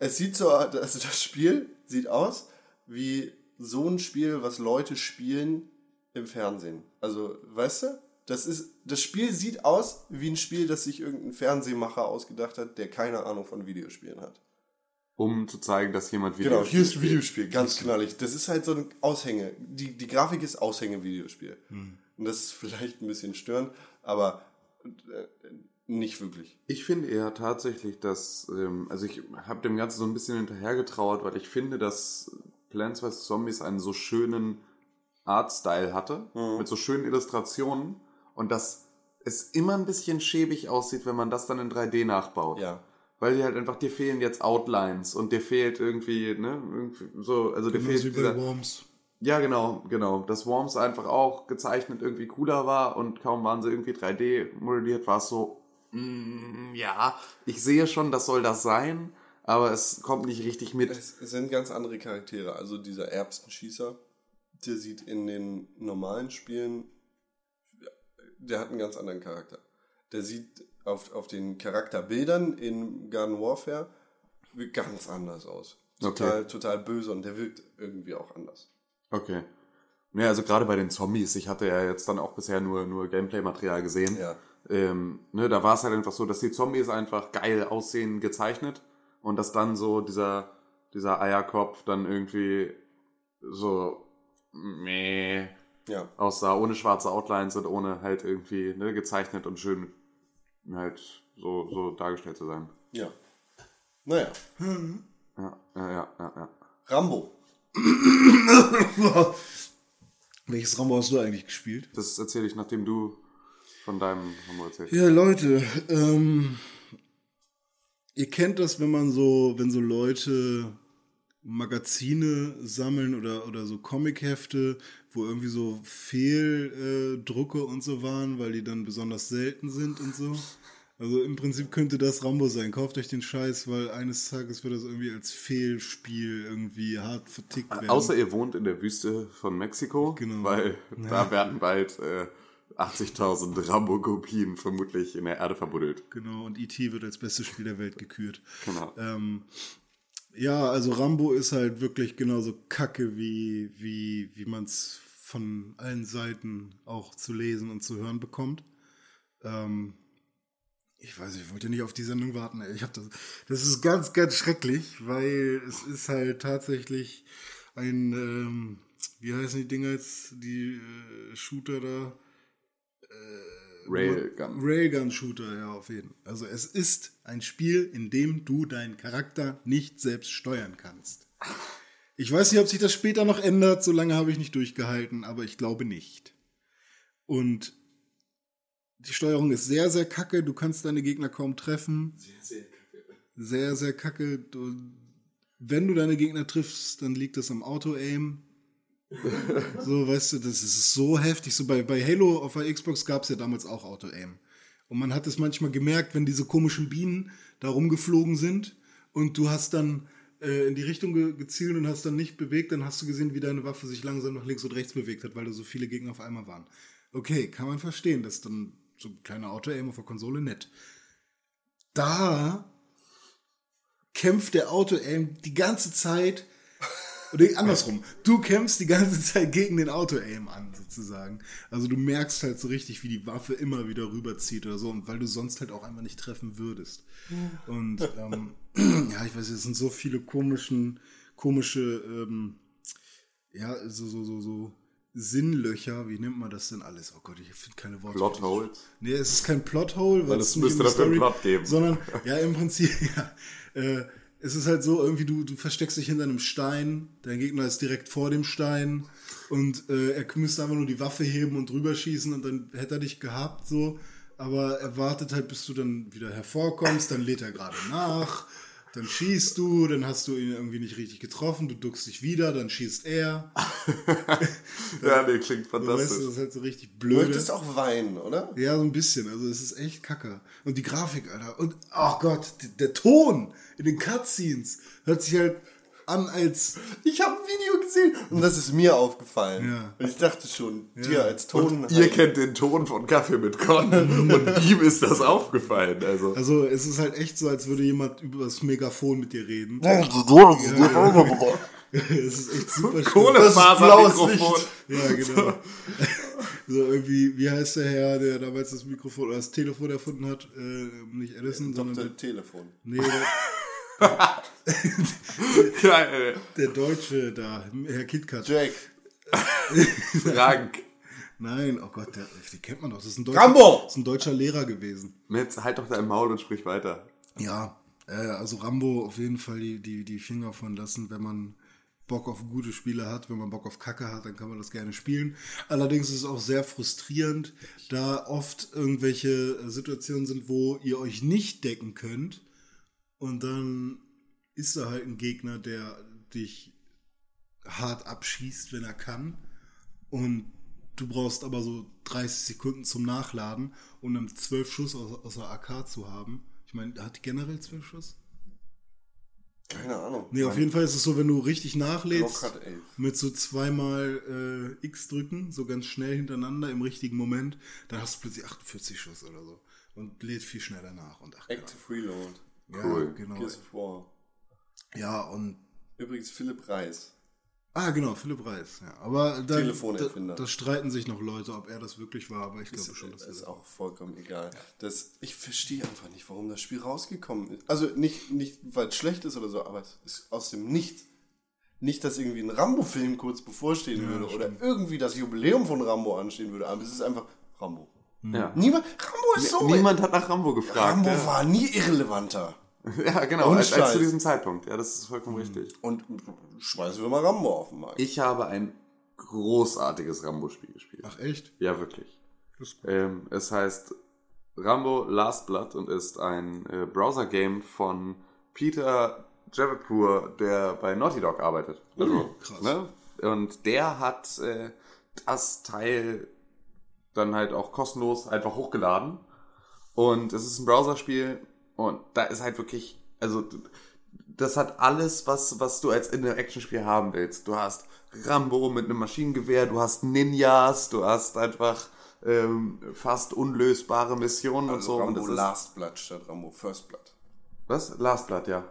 Es sieht so, also das Spiel sieht aus wie so ein Spiel, was Leute spielen im Fernsehen. Also, weißt du, das ist, das Spiel sieht aus wie ein Spiel, das sich irgendein Fernsehmacher ausgedacht hat, der keine Ahnung von Videospielen hat. Um zu zeigen, dass jemand Video Genau, hier ist ein Videospiel, ganz knallig. Das ist halt so ein Aushänge. Die, die Grafik ist Aushänge-Videospiel. Und das ist vielleicht ein bisschen störend, aber äh, nicht wirklich. Ich finde eher tatsächlich, dass, ähm, also ich habe dem Ganzen so ein bisschen hinterhergetrauert, weil ich finde, dass Plants vs. Zombies einen so schönen Artstyle hatte, mit so schönen Illustrationen und dass es immer ein bisschen schäbig aussieht, wenn man das dann in 3D nachbaut. Ja. Weil dir halt einfach, dir fehlen jetzt Outlines und dir fehlt irgendwie, ne, irgendwie so, also dir Genauso fehlt dieser, Worms. ja, genau, genau. Dass Worms einfach auch gezeichnet irgendwie cooler war und kaum waren sie irgendwie 3D modelliert, war es so, mm, ja, ich sehe schon, das soll das sein, aber es kommt nicht richtig mit. Es sind ganz andere Charaktere. Also dieser Erbsenschießer, der sieht in den normalen Spielen, der hat einen ganz anderen Charakter. Der sieht auf, auf den Charakterbildern in Garden Warfare ganz anders aus. Total, total böse und der wirkt irgendwie auch anders. Okay. Ja, also gerade bei den Zombies, ich hatte ja jetzt dann auch bisher nur, nur Gameplay-Material gesehen. Ja. Ähm, ne, da war es halt einfach so, dass die Zombies einfach geil aussehen, gezeichnet und dass dann so dieser, dieser Eierkopf dann irgendwie so meh Ja. aussah, ohne schwarze Outlines und ohne halt irgendwie ne, gezeichnet und schön halt so, so dargestellt zu sein. Ja. Naja, Ja, ja, ja, ja. ja. Rambo. <coughs> Welches Rambo hast du eigentlich gespielt? Das erzähle ich, nachdem du von deinem Rambo erzählst. Ja, Leute, ähm, ihr kennt das, wenn man so, wenn so Leute Magazine sammeln oder, oder so Comichefte, wo irgendwie so Fehldrucke und so waren, weil die dann besonders selten sind und so. Also im Prinzip könnte das Rambo sein. Kauft euch den Scheiß, weil eines Tages wird das irgendwie als Fehlspiel irgendwie hart vertickt werden. Außer ihr wohnt in der Wüste von Mexiko, Genau. weil da werden bald äh, 80.000 Rambo-Kopien vermutlich in der Erde verbuddelt. Genau, und E.T. wird als bestes Spiel der Welt gekürt. Genau. Ähm, ja, also Rambo ist halt wirklich genauso kacke, wie, wie, wie man es von allen Seiten auch zu lesen und zu hören bekommt. Ähm, ich weiß ich wollte nicht auf die Sendung warten. Ey. Ich hab das, das ist ganz, ganz schrecklich, weil es ist halt tatsächlich ein, ähm, wie heißen die Dinger jetzt, die äh, Shooter da? Railgun. Railgun-Shooter, ja, auf jeden Fall. Also es ist ein Spiel, in dem du deinen Charakter nicht selbst steuern kannst. Ich weiß nicht, ob sich das später noch ändert, so lange habe ich nicht durchgehalten, aber ich glaube nicht. Und die Steuerung ist sehr, sehr kacke, du kannst deine Gegner kaum treffen. Sehr, sehr kacke. Du, wenn du deine Gegner triffst, dann liegt das am Auto-Aim. <laughs> So, weißt du, das ist so heftig. So bei, bei Halo auf der Xbox gab es ja damals auch Auto-Aim. Und man hat es manchmal gemerkt, wenn diese komischen Bienen da rumgeflogen sind und du hast dann äh, in die Richtung ge gezielt und hast dann nicht bewegt, dann hast du gesehen, wie deine Waffe sich langsam nach links und rechts bewegt hat, weil da so viele Gegner auf einmal waren. Okay, kann man verstehen, das ist dann so ein kleiner Auto-Aim auf der Konsole nett. Da kämpft der Auto-Aim die ganze Zeit oder andersrum, du kämpfst die ganze <laughs> Zeit gegen den Auto-Aim an, sozusagen. Also du merkst halt so richtig, wie die Waffe immer wieder rüberzieht oder so, und weil du sonst halt auch einfach nicht treffen würdest. Und ähm, <clears throat> ja, ich weiß, es sind so viele komischen, komische, ähm, ja, so, so, so, so Sinnlöcher, wie nennt man das denn alles? Oh Gott, ich finde keine Worte. Plotholes? Nee, es ist kein Plothole, weil Weil es müsste dafür einen Plot geben. Sondern, ja, im Prinzip, <laughs> ja, äh, es ist halt so, irgendwie, du, du versteckst dich hinter einem Stein, dein Gegner ist direkt vor dem Stein und äh, er müsste einfach nur die Waffe heben und rüberschießen und dann hätte er dich gehabt, so. Aber er wartet halt, bis du dann wieder hervorkommst, dann lädt er gerade nach, dann schießt du, dann hast du ihn irgendwie nicht richtig getroffen, du duckst dich wieder, dann schießt er. <laughs> Ja, nee, klingt fantastisch. du, das ist halt so richtig Du blöd. möchtest auch weinen, oder? Ja, so ein bisschen. Also es ist echt kacke. Und die Grafik, Alter. Und, ach Gott, d- der Ton in den Cutscenes hört sich halt an als... Ich habe ein Video gesehen und das ist mir aufgefallen. Ja. Und ich dachte schon, dir als Ton. Ihr kennt den Ton von Kaffee mit Con <laughs> und ihm ist das aufgefallen. Also, Also es ist halt echt so, als würde jemand über das Megafon mit dir reden. <laughs> es ist echt super. Kohlefasermikrofon. Ja, genau. <laughs> so irgendwie, wie heißt der Herr, der damals das Mikrofon oder das Telefon erfunden hat? Äh, nicht Edison, sondern der, Dr. Telefon. nee, der, Geil. <laughs> der Deutsche da, Herr KitKat. Jack. <laughs> Frank. Nein, oh Gott, der, die kennt man doch. Das ist ein deutscher, Rambo! Das ist ein deutscher Lehrer gewesen. Metz, halt doch dein Maul und sprich weiter. Ja, äh, also Rambo auf jeden Fall die, die, die Finger von lassen, wenn man Bock auf gute Spiele hat. Wenn man Bock auf Kacke hat, dann kann man das gerne spielen. Allerdings ist es auch sehr frustrierend, da oft irgendwelche Situationen sind, wo ihr euch nicht decken könnt. Und dann ist da halt ein Gegner, der dich hart abschießt, wenn er kann. Und du brauchst aber so 30 Sekunden zum Nachladen, um dann 12 Schuss aus, aus der AK zu haben. Ich meine, hat die generell 12 Schuss? Keine Ahnung. Nee, auf jeden Fall ist es so, wenn du richtig nachlädst, mit so zweimal äh, X drücken, so ganz schnell hintereinander im richtigen Moment, dann hast du plötzlich 48 Schuss oder so. Und lädt viel schneller nach. Und ach, Active Reload. Ja, cool. genau. Gears of War. Ja, und Übrigens Philipp Reis. Ah, genau, Philipp Reis. Ja. Aber da, da, da streiten sich noch Leute, ob er das wirklich war, aber ich glaube schon, dass Das ist auch vollkommen egal. Das, ich verstehe einfach nicht, warum das Spiel rausgekommen ist. Also nicht, nicht weil es schlecht ist oder so, aber es ist aus dem Nichts. Nicht, dass irgendwie ein Rambo-Film kurz bevorstehen würde oder irgendwie das Jubiläum von Rambo anstehen würde, aber es ist einfach Rambo. Ja. Niemand, Rambo ist so. Niemand hat nach Rambo gefragt. Rambo ja. war nie irrelevanter. <laughs> Ja, genau, als, als zu diesem Zeitpunkt. Ja, das ist vollkommen richtig. Und schmeißen wir mal Rambo auf den Markt. Ich habe ein großartiges Rambo-Spiel gespielt. Ach echt? Ja, wirklich. Ähm, es heißt Rambo Last Blood und ist ein äh, Browser-Game von Peter Javapur, der bei Naughty Dog arbeitet. Also, krass. Ne? Und der hat äh, das Teil dann halt auch kostenlos einfach hochgeladen. Und es ist ein Browserspiel und da ist halt wirklich, also das hat alles, was, was du als Interaction-Spiel haben willst. Du hast Rambo mit einem Maschinengewehr, du hast Ninjas, du hast einfach ähm, fast unlösbare Missionen und Also so. und Rambo das ist, Last Blood statt Rambo First Blood. was? Last Blood, ja.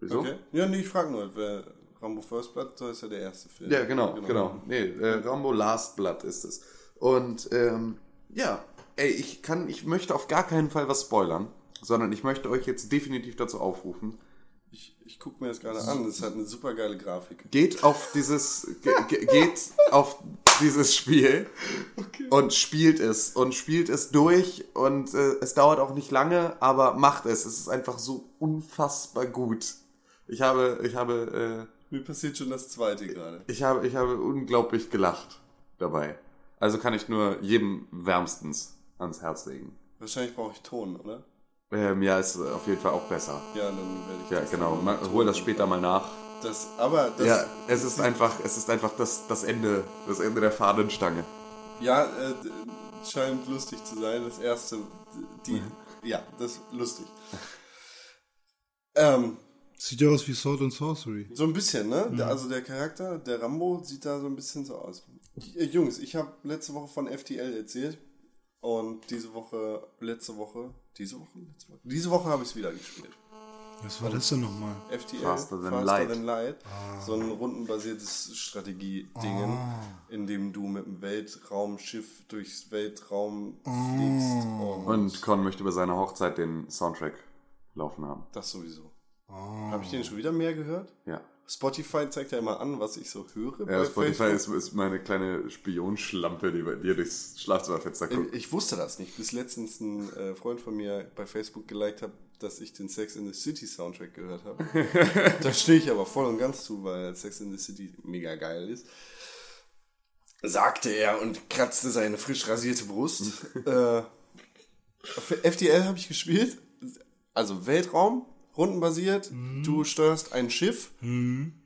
Wieso? Okay. Ja, nee, ich frage nur, wer Rambo First Blood, das ist ja der erste Film. Ja, genau, genau. Nee, äh, Rambo Last Blood ist es. Und ähm, ja, ey, ich kann, ich möchte auf gar keinen Fall was spoilern, sondern ich möchte euch jetzt definitiv dazu aufrufen. Ich, ich gucke mir das gerade an, das hat eine super geile Grafik. Geht auf dieses, ge, ge, geht auf dieses Spiel und spielt es und spielt es durch und äh, es dauert auch nicht lange, aber macht es. Es ist einfach so unfassbar gut. Ich habe, ich habe, äh, Mir passiert schon das zweite gerade. Ich habe, ich habe unglaublich gelacht dabei. Also kann ich nur jedem wärmstens ans Herz legen. Wahrscheinlich brauche ich Ton, oder? Ähm, ja, ist auf jeden Fall auch besser. Ja, dann werde ich Ja, das genau. dann Ma- Hol das später mal nach. Das, aber das, ja, ja, es ist einfach, es ist einfach das, das Ende, das Ende der Fahnenstange. äh, d- scheint lustig zu sein. Das erste, die, ja, das ist lustig. Ähm, Sieht ja aus wie Sword and Sorcery. so ein bisschen, ne? Der, also der Charakter, der Rambo, sieht da so ein bisschen so aus. Äh, Jungs, ich habe letzte Woche von FTL erzählt. Und diese Woche, letzte Woche, diese Woche? Letzte Woche? Diese Woche habe ich es wieder gespielt. Was war das denn nochmal? FTL, Faster Than Light. Than Light. So ein rundenbasiertes Strategie-Dingen, in dem du mit dem Weltraumschiff durchs Weltraum fliegst. Und, Und Con möchte über seine Hochzeit den Soundtrack laufen haben. das sowieso. Habe ich den schon wieder mehr gehört? Ja. Spotify zeigt ja immer an, was ich so höre. Ja, Spotify ist, ist meine kleine Spionschlampe, die bei dir durchs Schlafzimmerfenster guckt. Ich wusste das nicht, bis letztens ein äh, Freund von mir bei Facebook geliked hat, dass ich den Sex in the City Soundtrack gehört habe. <laughs> da stehe ich aber voll und ganz zu, weil Sex in the City mega geil ist. Sagte er und kratzte seine frisch rasierte Brust. <laughs> äh, für FTL habe ich gespielt. Also Weltraum, rundenbasiert. Du steuerst ein Schiff.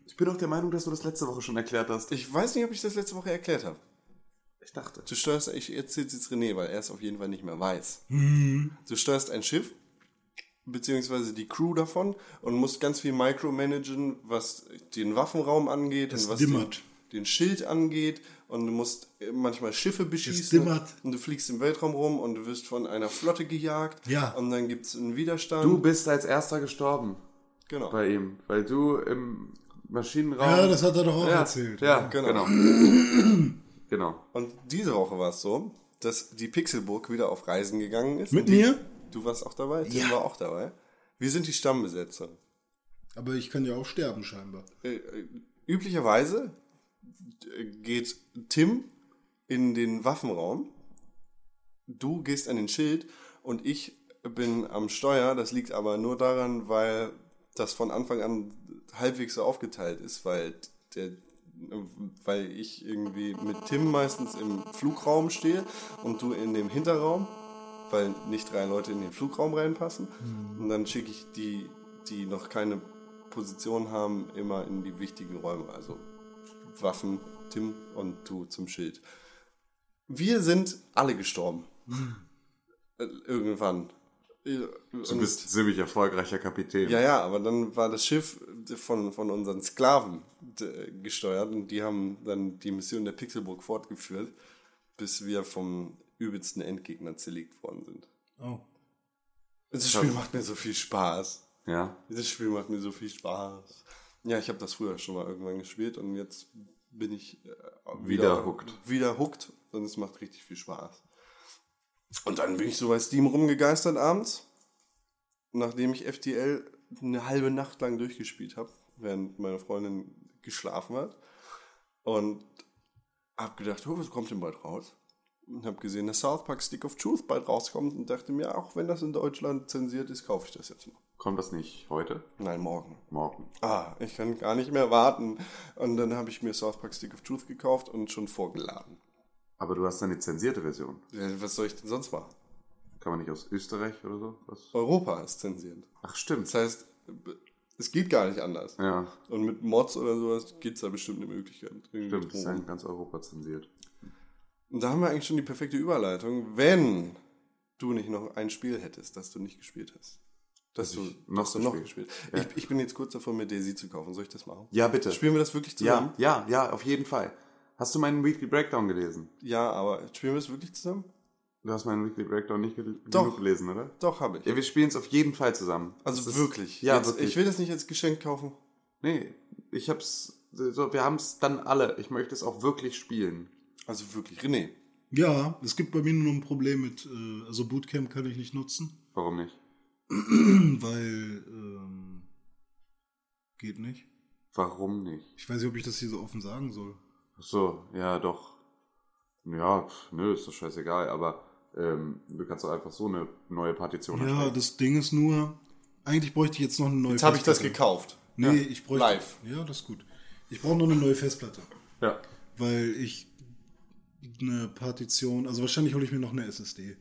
Ich bin auch der Meinung, dass du das letzte Woche schon erklärt hast. Ich weiß nicht, ob ich das letzte Woche erklärt habe. Ich dachte. Du steuerst, ich erzähle jetzt René, weil er es auf jeden Fall nicht mehr weiß. Du steuerst ein Schiff, beziehungsweise die Crew davon und musst ganz viel micromanagen, was den Waffenraum angeht Es und was den, den Schild angeht. Und du musst manchmal Schiffe beschießen. Und du fliegst im Weltraum rum und du wirst von einer Flotte gejagt. Ja. Und dann gibt es einen Widerstand. Du bist als erster gestorben genau. bei ihm, weil du im Maschinenraum. Ja, das hat er doch auch ja, erzählt. Ja, Genau. genau. <clears throat> genau. Und diese Woche war es so, dass die Pixelburg wieder auf Reisen gegangen ist. Mit die, mir? Du warst auch dabei, Tim war auch dabei. Wir sind die Stammbesetzer. Aber ich kann ja auch sterben scheinbar. Äh, äh, üblicherweise geht Tim in den Waffenraum, du gehst an den Schild und ich bin am Steuer. Das liegt aber nur daran, weil das von Anfang an halbwegs so aufgeteilt ist, weil der weil ich irgendwie mit Tim meistens im Flugraum stehe und du in dem Hinterraum, weil nicht drei Leute in den Flugraum reinpassen. Und dann schicke ich die, die noch keine Position haben, immer in die wichtigen Räume. Also Waffen, Tim und du zum Schild. Wir sind alle gestorben. Äh, Irgendwann. Äh, Du bist ziemlich erfolgreicher Kapitän. ja, ja, aber dann war das Schiff von, von unseren Sklaven d- gesteuert und die haben dann die Mission der Pixelburg fortgeführt, bis wir vom übelsten Endgegner zerlegt worden sind. Oh. Das Spiel macht mir so viel Spaß. Ja. Dieses Spiel macht mir so viel Spaß. Ja, ich habe das früher schon mal irgendwann gespielt und jetzt bin ich äh, Wieder hooked. Wieder hooked und es macht richtig viel Spaß. Und dann bin ich so bei Steam rumgegeistert abends, nachdem ich FTL eine halbe Nacht lang durchgespielt habe, während meine Freundin geschlafen hat. Und hab gedacht, oh, was kommt denn bald raus? Und hab gesehen, dass South Park Stick of Truth bald rauskommt und dachte mir, auch wenn das in Deutschland zensiert ist, kaufe ich das jetzt mal. Kommt das nicht heute? Nein, morgen. Morgen. Ah, ich kann gar nicht mehr warten. Und dann habe ich mir South Park Stick of Truth gekauft und schon vorgeladen. Aber du hast eine zensierte Version. Ja, Was soll ich denn sonst machen? Kann man nicht aus Österreich oder so? Was? Europa ist zensiert. Ach, stimmt. Das heißt, es geht gar nicht anders. Ja, Und mit Mods oder sowas gibt es da bestimmt eine Möglichkeit. Stimmt. Das ist in ganz Europa zensiert. Und da haben wir eigentlich schon die perfekte Überleitung, wenn du nicht noch ein Spiel hättest, das du nicht gespielt hast. Dass du, noch dass du noch gespielt. gespielt ich, ich bin jetzt kurz davor, mir Daisy zu kaufen. Soll ich das machen? Ja, bitte. Spielen wir das wirklich zusammen? Ja, ja, ja, auf jeden Fall. Hast du meinen Weekly Breakdown gelesen? Ja, aber spielen wir das wirklich zusammen? Du hast meinen Weekly Breakdown nicht gel Doch. genug gelesen, oder? Doch, habe ich. Ja, wir spielen es auf jeden Fall zusammen. also Das ist- wirklich. Ja, jetzt, wirklich. Ich will das nicht als Geschenk kaufen. Nee, ich hab's. So, wir haben es dann alle. Ich möchte es auch wirklich spielen. Also wirklich. René. Ja, es gibt bei mir nur noch ein Problem mit, äh, also Bootcamp kann ich nicht nutzen, Warum nicht? <clears throat> weil ähm, geht nicht. Warum nicht? Ich weiß nicht, ob ich das hier so offen sagen soll. Ach so, ja, doch. Ja, pf, nö, ist doch scheißegal, aber ähm, du kannst doch einfach so eine neue Partition Ja, erstellen. das Ding ist nur, eigentlich bräuchte ich jetzt noch eine neue Jetzt habe ich das Festplatte. gekauft. Nee, ich bräuchte. Live. Ja, das ist gut. Ich brauche noch eine neue Festplatte, Ja. weil ich eine Partition, also wahrscheinlich hole ich mir noch eine SSD.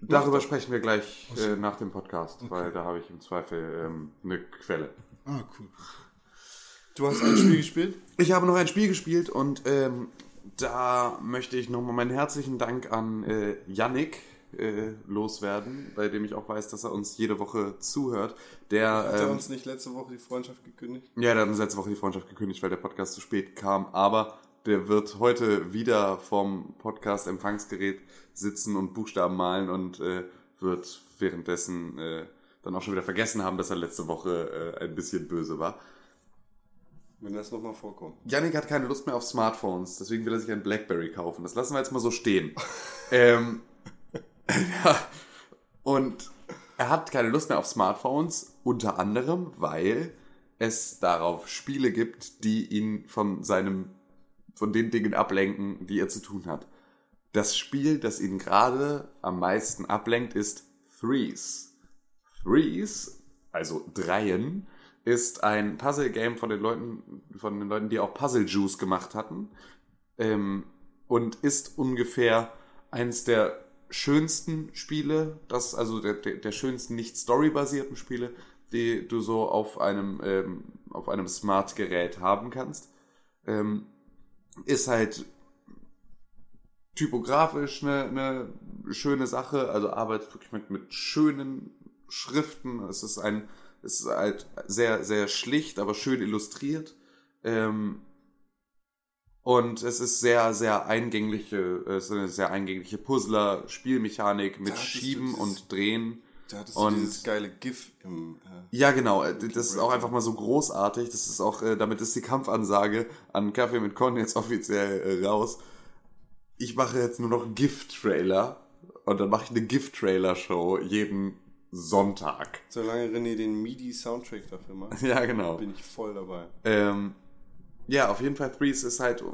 Darüber sprechen wir gleich äh, nach dem Podcast, weil da habe ich im Zweifel ähm, eine Quelle. Ah, cool. Du hast ein Spiel gespielt? Ich habe noch ein Spiel gespielt und ähm, da möchte ich nochmal meinen herzlichen Dank an äh, Yannick äh, loswerden, bei dem ich auch weiß, dass er uns jede Woche zuhört. Der, Hat er ähm, uns nicht letzte Woche die Freundschaft gekündigt? Ja, der hat uns letzte Woche die Freundschaft gekündigt, weil der Podcast zu spät kam. Aber der wird heute wieder vom Podcast-Empfangsgerät sitzen und Buchstaben malen und äh, wird währenddessen äh, dann auch schon wieder vergessen haben, dass er letzte Woche äh, ein bisschen böse war. Wenn das nochmal vorkommt. Yannick hat keine Lust mehr auf Smartphones, deswegen will er sich ein Blackberry kaufen. Das lassen wir jetzt mal so stehen. <laughs> ähm, <laughs> ja, und er hat keine Lust mehr auf Smartphones, unter anderem, weil es darauf Spiele gibt, die ihn von seinem, von den Dingen ablenken, die er zu tun hat. Das Spiel, das ihn gerade am meisten ablenkt, ist Threes. Threes, also Dreien, ist ein Puzzle-Game von den Leuten, von den Leuten, die auch Puzzle Juice gemacht hatten. Ähm, und ist ungefähr eins der schönsten Spiele, das, also der, der, schönsten nicht storybasierten Spiele, die du so auf einem, ähm, auf einem Smart-Gerät haben kannst. Ähm, ist halt typografisch eine, eine schöne Sache, also arbeitet wirklich mit, mit schönen Schriften. Es ist ein, es ist halt sehr, sehr schlicht, aber schön illustriert. Ähm, und es ist sehr, sehr eingängliche, es ist eine sehr eingängliche Puzzler, Spielmechanik mit Schieben und Drehen. Da hattest Und- du dieses geile GIF im. Äh, Ja, genau. äh, Das ist auch einfach mal so großartig. Das ist auch, äh, damit ist die Kampfansage an Kaffee mit Con jetzt <laughs> offiziell äh, raus. Ich mache jetzt nur noch Gift-Trailer und dann mache ich eine Gift-Trailer-Show jeden Sonntag. solange René den MIDI-Soundtrack dafür macht, <laughs> Ja, genau. bin ich voll dabei. Ähm, ja, auf jeden Fall Threes ist halt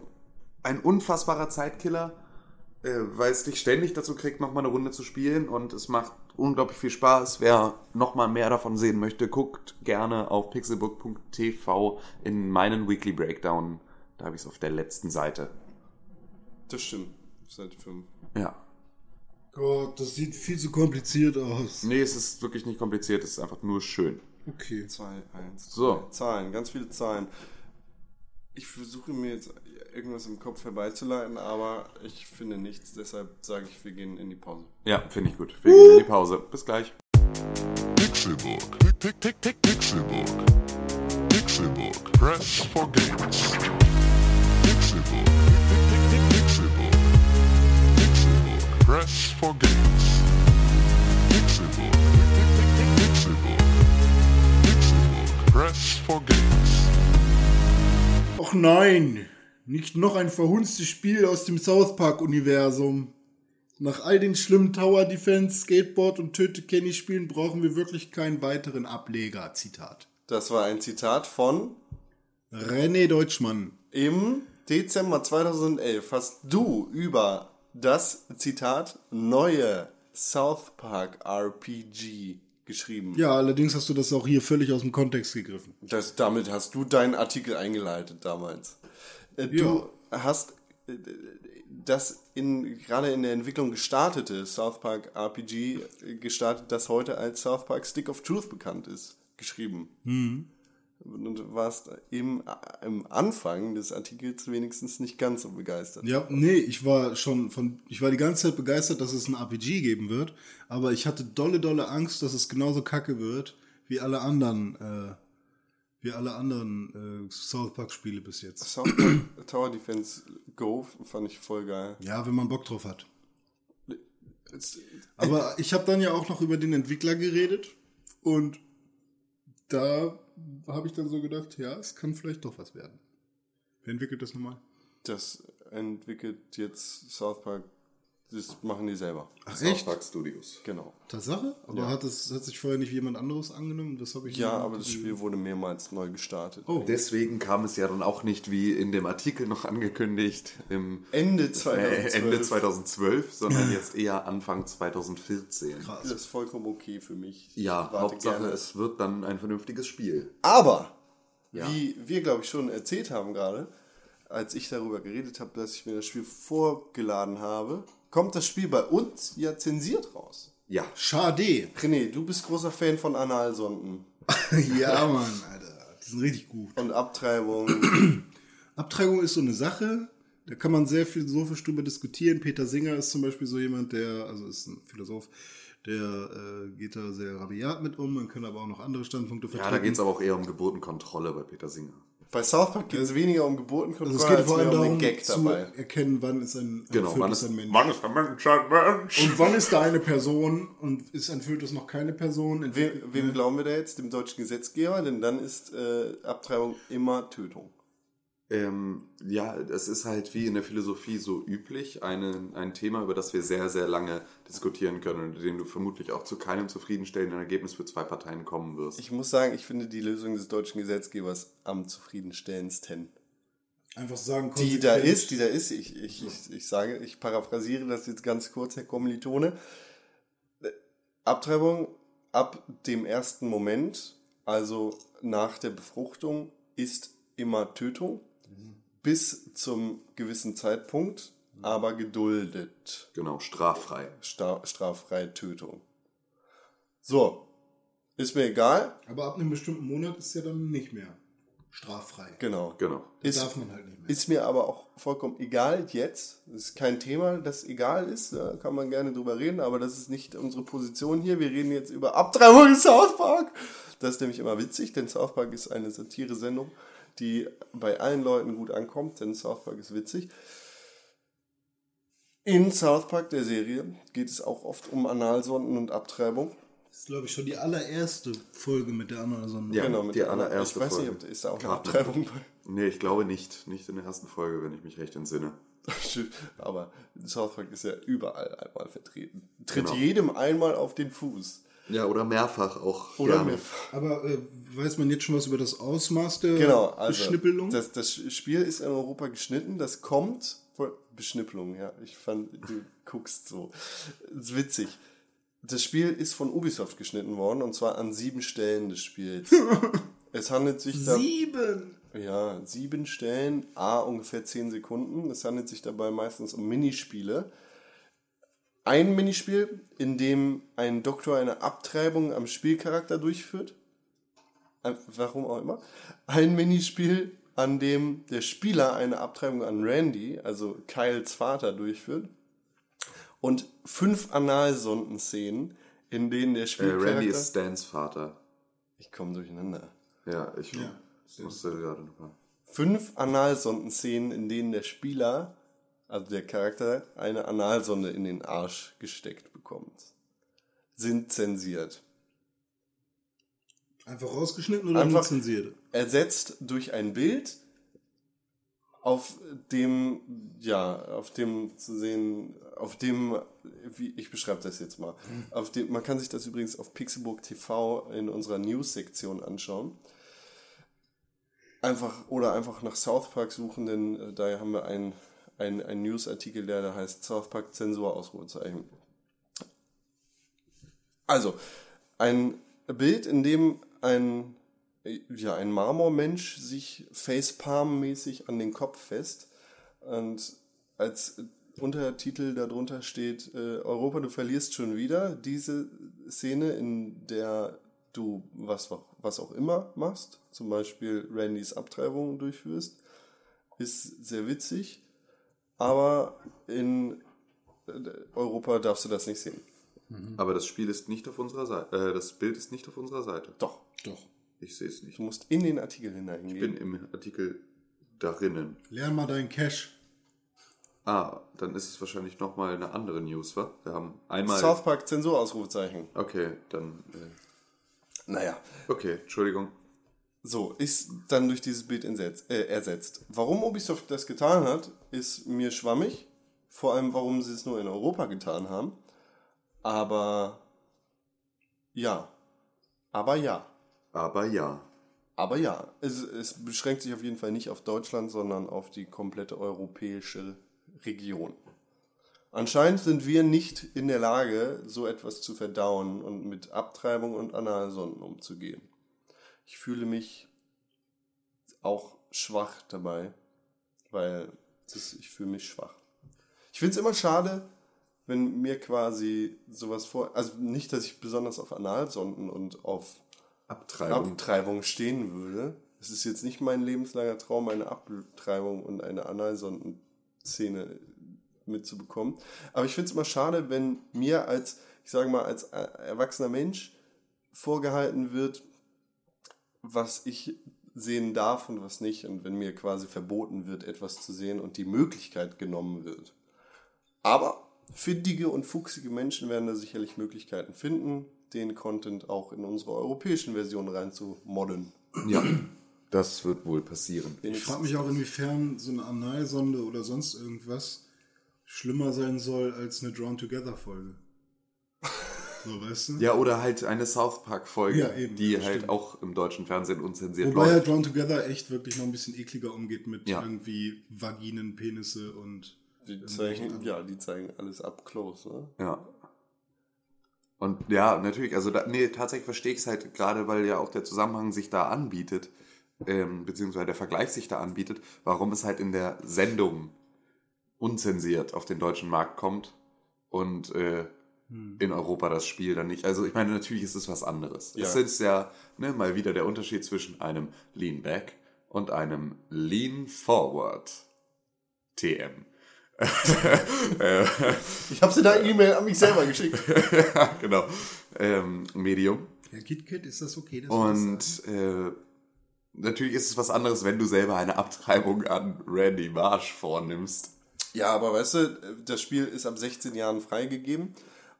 ein unfassbarer Zeitkiller, äh, weil es dich ständig dazu kriegt, nochmal eine Runde zu spielen und es macht unglaublich viel Spaß. Wer nochmal mehr davon sehen möchte, guckt gerne auf pixelbook.tv in meinen Weekly Breakdown. Da habe ich es auf der letzten Seite. Das stimmt. Seite 5. Ja. Gott, das sieht viel zu kompliziert aus. Nee, es ist wirklich nicht kompliziert, es ist einfach nur schön. Okay. 2, 1, So. Zahlen, ganz viele Zahlen. Ich versuche mir jetzt irgendwas im Kopf herbeizuleiten, aber ich finde nichts. Deshalb sage ich, wir gehen in die Pause. Ja, finde ich gut. Wir gehen in die Pause. Bis gleich. Pixelbook. Pick, pick, pick, pick, Pixelbook. Pixelbook. Press for games. Pick, Pixelbook. Pixelbook. Press for games. Pick, Pixelbook. Pixelbook. Press for games. Och nein, nicht noch ein verhunztes Spiel aus dem South Park-Universum. Nach all den schlimmen Tower Defense, Skateboard und Töte Kenny Spielen brauchen wir wirklich keinen weiteren Ableger. Zitat. Das war ein Zitat von René Deutschmann. im Dezember 2011 hast du über das Zitat neue South Park RPG geschrieben. Ja, allerdings hast du das auch hier völlig aus dem Kontext gegriffen. Das, damit hast du deinen Artikel eingeleitet damals. Äh, Du hast äh, das in, gerade in der Entwicklung gestartete South Park RPG äh, gestartet, das heute als South Park Stick of Truth bekannt ist, geschrieben. Und du warst im, im Anfang des Artikels wenigstens nicht ganz so begeistert. Ja, nee, ich war schon von, ich war die ganze Zeit begeistert, dass es ein RPG geben wird, aber ich hatte dolle, dolle Angst, dass es genauso kacke wird wie alle anderen, äh, wie alle anderen äh, South Park Spiele bis jetzt. South Park Tower Defense Go fand ich voll geil. Ja, wenn man Bock drauf hat. Aber ich habe dann ja auch noch über den Entwickler geredet und da habe ich dann so gedacht, ja, es kann vielleicht doch was werden. Wer entwickelt das nochmal? Das entwickelt jetzt South Park, das machen die selber. Ach South Park Studios. Genau. Tatsache? Aber hat, das, hat sich vorher nicht jemand anderes angenommen? Das habe ich Ja, aber das. Spiel wurde mehrmals neu gestartet. Oh. Deswegen kam es ja dann auch nicht wie in dem Artikel noch angekündigt im Ende äh, 2012. Ende 2012, sondern jetzt eher Anfang 2014. Das ist vollkommen okay für mich. Ja, Hauptsache gerne. es wird dann ein vernünftiges Spiel. Aber, Ja. wie wir, glaube ich, schon erzählt haben gerade, als ich darüber geredet habe, dass ich mir das Spiel vorgeladen habe, kommt das Spiel bei uns ja zensiert raus. Ja, Schade. René, du bist großer Fan von Analsonden <laughs> ja, Mann, Alter. Die sind richtig gut. und Abtreibung. <clears throat> Abtreibung ist so eine Sache, da kann man sehr philosophisch drüber diskutieren. Peter Singer ist zum Beispiel so jemand, der, also ist ein Philosoph, der äh, geht da sehr rabiat mit um. Man kann aber auch noch andere Standpunkte ja vertreten. da geht es aber auch eher um Geburtenkontrolle bei Peter Singer. Bei South Park geht es weniger um also Geburtenkontrolle es geht als vor allem um den darum, Gag zu dabei. erkennen, wann ist ein, ein Genau, wann Fötus ist, ein Mensch. wann ist der Mensch ein Mensch? Und wann ist da eine Person und ist ein Fötus noch keine Person? Wem, wem glauben wir da jetzt? Dem deutschen Gesetzgeber? Denn dann ist äh, Abtreibung immer Tötung. Ähm, ja, es ist halt wie in der Philosophie so üblich, eine, ein Thema, über das wir sehr, sehr lange diskutieren können und in dem du vermutlich auch zu keinem zufriedenstellenden Ergebnis für zwei Parteien kommen wirst. Ich muss sagen, ich finde die Lösung des deutschen Gesetzgebers am zufriedenstellendsten. Einfach sagen, Die da ist, die da ist, ich, ich, ich, ich sage, ich paraphrasiere das jetzt ganz kurz, Herr Kommilitone. Abtreibung ab dem ersten Moment, also nach der Befruchtung, ist immer Tötung bis zum gewissen Zeitpunkt, aber geduldet. Genau, straffrei. Sta straffreie Tötung. So, ist mir egal. Aber ab einem bestimmten Monat ist ja dann nicht mehr straffrei. Genau. Genau. Das Ist, darf man halt nicht mehr. ist mir aber auch vollkommen egal jetzt. Das ist kein Thema, das egal ist. Da kann man gerne drüber reden, aber das ist nicht unsere Position hier. Wir reden jetzt über Abtreibung in South Park. Das ist nämlich immer witzig, denn South Park ist eine Satire-Sendung, die bei allen Leuten gut ankommt, denn South Park ist witzig. In South Park, der Serie, geht es auch oft um Analsonden und Abtreibung. Das ist, glaube ich, schon die allererste Folge mit der anderen Sonne. Ja, Genau, mit die der- allererste Ich weiß Folge. nicht, ist da auch eine. Abtreibung bei. Nee, ich glaube nicht. Nicht in der ersten Folge, wenn ich mich recht entsinne. <laughs> Aber South Park ist ja überall einmal vertreten. Tritt Genau. jedem einmal auf den Fuß. Ja, oder mehrfach auch. Oder gerne. mehrfach. Aber äh, weiß man jetzt schon was über das Ausmaß der Genau, also Beschnippelung? das, das Spiel ist in Europa geschnitten. Das kommt von Beschnippelung, ja. Ich fand, du guckst so. Das ist witzig. Das Spiel ist von Ubisoft geschnitten worden und zwar an sieben Stellen des Spiels. <laughs> es handelt sich da. Sieben! Ja, sieben Stellen, a ungefähr zehn Sekunden. Es handelt sich dabei meistens um Minispiele. Ein Minispiel, in dem ein Doktor eine Abtreibung am Spielcharakter durchführt. Äh, Warum auch immer. Ein Minispiel, an dem der Spieler eine Abtreibung an Randy, also Kyles Vater, durchführt. Und fünf Analsonden-Szenen, in denen der Äh, Spielcharakter... Randy ist Stans Vater. ich komme durcheinander. Ja, ich Ja. musste gerade nochmal. fünf Analsonden-Szenen, in denen der Spieler, also der Charakter, eine Analsonde in den Arsch gesteckt bekommt. Sind zensiert. Einfach rausgeschnitten oder Einfach- zensiert? Ersetzt durch ein Bild, auf dem, ja, auf dem zu sehen, auf dem, wie, ich beschreibe das jetzt mal, auf dem, man kann sich das übrigens auf Pixelburg TV in unserer News-Sektion anschauen. Einfach, oder einfach nach South Park suchen, denn äh, da haben wir einen, einen, einen News-Artikel, der da heißt South Park Zensur Ausrufezeichen. Also, ein Bild, in dem ein, ja, ein Marmormensch sich Facepalm-mäßig an den Kopf fest und als Untertitel darunter steht, äh, Europa, du verlierst schon wieder. Diese Szene, in der du was, was auch immer machst, zum Beispiel Randys Abtreibung durchführst, ist sehr witzig, aber in äh, Europa darfst du das nicht sehen. Aber das Spiel ist nicht auf unserer Seite. Äh, das Bild ist nicht auf unserer Seite. Doch, Doch. Ich sehe es nicht. du musst in den Artikel Ich hineingehen. bin im Artikel darinnen. Lern mal deinen Cash. Ah, dann ist es wahrscheinlich nochmal eine andere News, wa? Wir haben einmal. South Park Zensurausrufezeichen. Okay, dann. Äh, Naja, okay, Entschuldigung. So, ist dann durch dieses Bild entsetzt, äh, ersetzt. Warum Ubisoft das getan hat, ist mir schwammig. Vor allem, warum sie es nur in Europa getan haben. Aber ja. Aber ja. Aber ja. Aber ja, es, es beschränkt sich auf jeden Fall nicht auf Deutschland, sondern auf die komplette europäische Region. Anscheinend sind wir nicht in der Lage, so etwas zu verdauen und mit Abtreibung und Analsonden umzugehen. Ich fühle mich auch schwach dabei, weil das, ich fühle mich schwach. Ich finde es immer schade, wenn mir quasi sowas vor, also nicht, dass ich besonders auf Analsonden und auf Abtreibung. Abtreibung stehen würde. Es ist jetzt nicht mein lebenslanger Traum, eine Abtreibung und eine Analsondenszene mitzubekommen. Aber ich finde es immer schade, wenn mir als, ich sage mal, als äh, erwachsener Mensch vorgehalten wird, was ich sehen darf und was nicht. Und wenn mir quasi verboten wird, etwas zu sehen und die Möglichkeit genommen wird. Aber findige und fuchsige Menschen werden da sicherlich Möglichkeiten finden, den Content auch in unsere europäischen Version reinzumodden. ja, das wird wohl passieren. Ich frage mich auch, inwiefern so eine Analsonde oder sonst irgendwas schlimmer sein soll als eine Drawn Together Folge. So, weißt du? Ja, oder halt eine South Park-Folge, Ja, die halt stimmt. auch im deutschen Fernsehen unzensiert Wobei ja läuft. Drawn Together echt wirklich noch ein bisschen ekliger umgeht mit Ja. irgendwie Vaginen, Penisse und. Die zeigen, ja, die zeigen alles up close, ne? Ja. Und ja, natürlich, also da, nee, tatsächlich verstehe ich es halt gerade, weil ja auch der Zusammenhang sich da anbietet, ähm, beziehungsweise der Vergleich sich da anbietet, warum es halt in der Sendung unzensiert auf den deutschen Markt kommt und äh, in Europa das Spiel dann nicht. Also ich meine, natürlich ist es was anderes. Ja. Es ist ja ne, mal wieder der Unterschied zwischen einem Lean Back und einem Lean Forward TM. <laughs> Ich habe sie da E-Mail an mich selber geschickt. <laughs> genau. Ähm, Medium. Ja, KitKat, ist das okay? Das? Und äh, natürlich ist es was anderes, wenn du selber eine Abtreibung an Randy Marsh vornimmst. Ja, aber weißt du, das Spiel ist ab 16 Jahren freigegeben.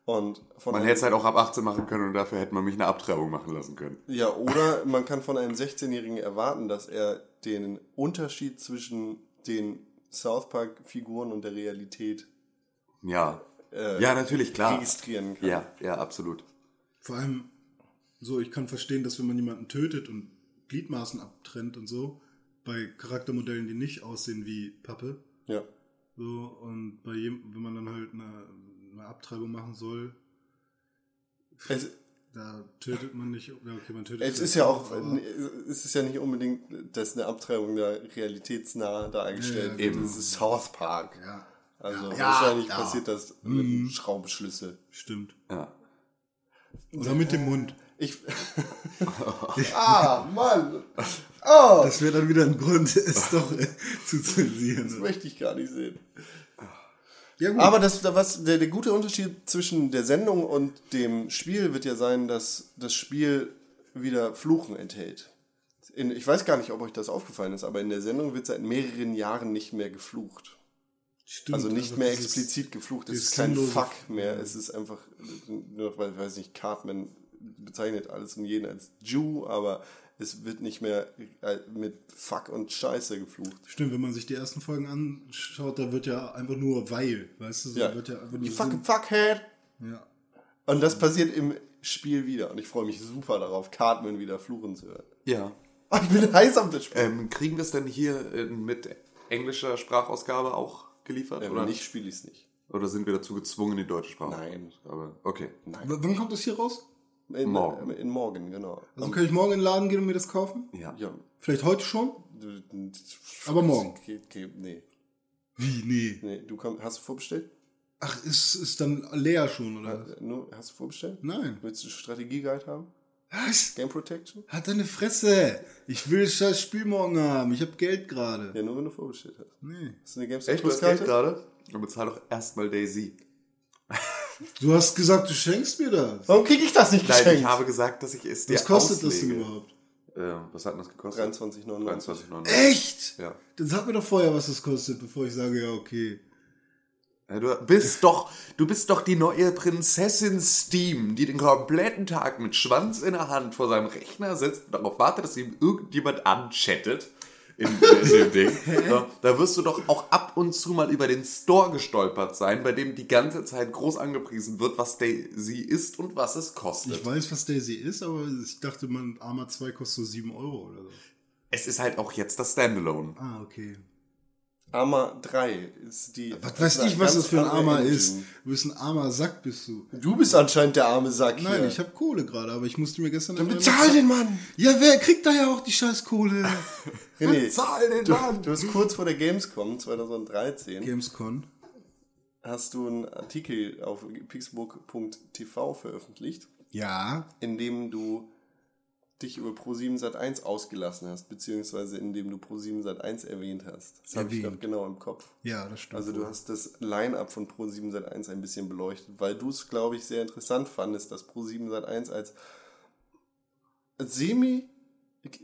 Und von Man hätte es halt auch ab 18 machen können und dafür hätte man mich eine Abtreibung machen lassen können. Ja, oder man kann von einem 16-Jährigen erwarten, dass er den Unterschied zwischen den South Park-Figuren und der Realität Ja. äh, ja, natürlich, klar. registrieren kann. Ja, ja, absolut. Vor allem, so, ich kann verstehen, dass wenn man jemanden tötet und Gliedmaßen abtrennt und so, bei Charaktermodellen, die nicht aussehen wie Pappe, Ja. so, und bei jedem, wenn man dann halt eine, eine Abtreibung machen soll, Es, da tötet man nicht, ja, okay, man tötet es ist ja auch, es ist ja nicht unbedingt, dass eine Abtreibung da realitätsnah dargestellt Ja, wird. eben. Es ist South Park. ja, Also Ja, wahrscheinlich ja. passiert das mit einem Schraubenschlüssel. stimmt. Ja. Oder mit dem Mund. Ich. <laughs> <laughs> ah, Mann! Oh, Das wäre dann wieder ein Grund, <laughs> es doch zu zensieren. das möchte ich gar nicht sehen. Ja. Aber das, da was, der, der gute Unterschied zwischen der Sendung und dem Spiel wird ja sein, dass das Spiel wieder Fluchen enthält. In, ich weiß gar nicht, ob euch das aufgefallen ist, aber in der Sendung wird seit mehreren Jahren nicht mehr geflucht. Stimmt, Also nicht mehr dieses- explizit geflucht. Es ist kein Fuck mehr. Es ist einfach, nur weil, ich weiß nicht, Cartman bezeichnet alles und jeden als Jew, aber es wird nicht mehr äh, mit Fuck und Scheiße geflucht. Stimmt, wenn man sich die ersten Folgen anschaut, da wird ja einfach nur weil, weißt du, so Ja. wird ja einfach nur You Sinn- fucking Fuckhead! ja. Und das passiert im Spiel wieder. Und ich freue mich super darauf, Cartman wieder fluchen zu hören. Ja. Oh, <laughs> ich bin heiß auf das Spiel. Ähm, kriegen wir es denn hier äh, mit englischer Sprachausgabe auch geliefert? Ja, oder? wenn nicht, spiele ich es nicht. oder sind wir dazu gezwungen, die deutsche Nein. Sprachausgabe? Okay. W wann kommt das hier raus? In, Morgen. In morgen, genau. Also kann ich morgen in den Laden gehen und mir das kaufen? Ja. ja. Vielleicht heute schon? Aber morgen. Geht, geht, nee. Wie? Nee. Nee, du komm, hast du vorbestellt? Ach, ist, ist dann leer schon, oder? was? Äh, Nur, hast du vorbestellt? Nein. Willst du Strategieguide haben? Was? Game Protection? Hat deine Fresse. Ich will das Spiel morgen haben. Ich habe Geld gerade. Ja, nur wenn du vorbestellt hast. Nee. Hast du eine Games Echt, du hast Geld gerade? Dann bezahl doch erstmal Daisy. Du hast gesagt, du schenkst mir das. Warum krieg ich das nicht Nein, geschenkt? ich habe gesagt, dass ich es dir Was kostet das auslege. denn überhaupt? Ähm, was hat denn das gekostet? 23,99. 23,99. Echt? Ja. Dann sag mir doch vorher, was das kostet, bevor ich sage, ja, okay. Ja, Du bist doch, du bist doch die neue Prinzessin Steam, die den kompletten Tag mit Schwanz in der Hand vor seinem Rechner sitzt und darauf wartet, dass ihm irgendjemand anchattet. In, in dem <laughs> Ding. Ja, da wirst du doch auch ab und zu mal über den Store gestolpert sein, bei dem die ganze Zeit groß angepriesen wird, was Daisy ist und was es kostet. Ich weiß, was Daisy ist, aber ich dachte, man Arma 2 kostet so 7 Euro oder so. Es ist halt auch jetzt das Standalone. Ah, okay. Arma 3 ist die. Was weiß ich, was das für ein Armer ist. Du bist ein armer Sack, bist du. Du bist anscheinend der arme Sack Nein, hier. ich habe Kohle gerade, aber ich musste mir gestern... neue- Bezahl den Mann! Ja, wer kriegt da ja auch die scheiß Kohle? <laughs> René, Bezahl den du, Mann! du hast kurz vor der Gamescom 2013 Gamescon. hast du einen Artikel auf pixelbook.tv veröffentlicht, Ja. in dem du dich über Pro7 Sat1 ausgelassen hast, beziehungsweise in dem du Pro7 Sat1 erwähnt hast. Das habe ich noch genau im Kopf. Ja, das stimmt. Also du hast das Line-Up von Pro7 Sat1 ein bisschen beleuchtet, weil du es, glaube ich, sehr interessant fandest, dass Pro7 Sat1 als semi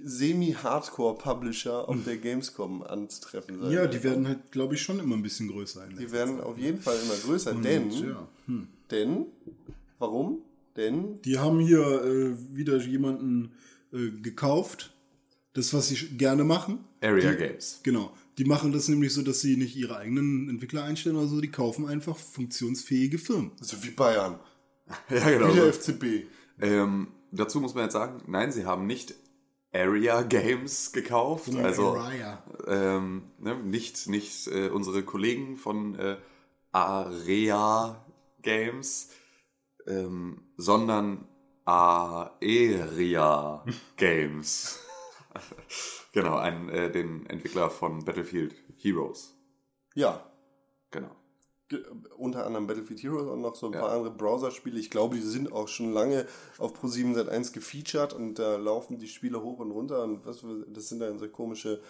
semi-Hardcore-Publisher auf der Gamescom anzutreffen sein. ja, die werden halt, glaube ich, schon immer ein bisschen größer. Die werden auf jeden Fall immer größer, denn, ja. denn, warum? Denn, Die haben hier äh, wieder jemanden äh, gekauft. Das, was sie gerne machen. Area die, Games. Genau. Die machen das nämlich so, dass sie nicht ihre eigenen Entwickler einstellen oder so. Die kaufen einfach funktionsfähige Firmen. so wie Bayern, <laughs> Ja, genau. wie der so. FCB. Ähm, dazu muss man jetzt sagen, nein, sie haben nicht Area Games gekauft. Also Araya. ähm, ne, nicht, nicht äh, unsere Kollegen von äh, Area Games, ähm, sondern Aeria <laughs> Games. <laughs> genau, ein, äh, den Entwickler von Battlefield Heroes. Ja, Genau. Ge- unter anderem Battlefield Heroes und noch so ein Ja. paar andere Browserspiele. Ich glaube, die sind auch schon lange auf Pro7 Sat1 gefeatured und da laufen die Spiele hoch und runter und was das sind dann so komische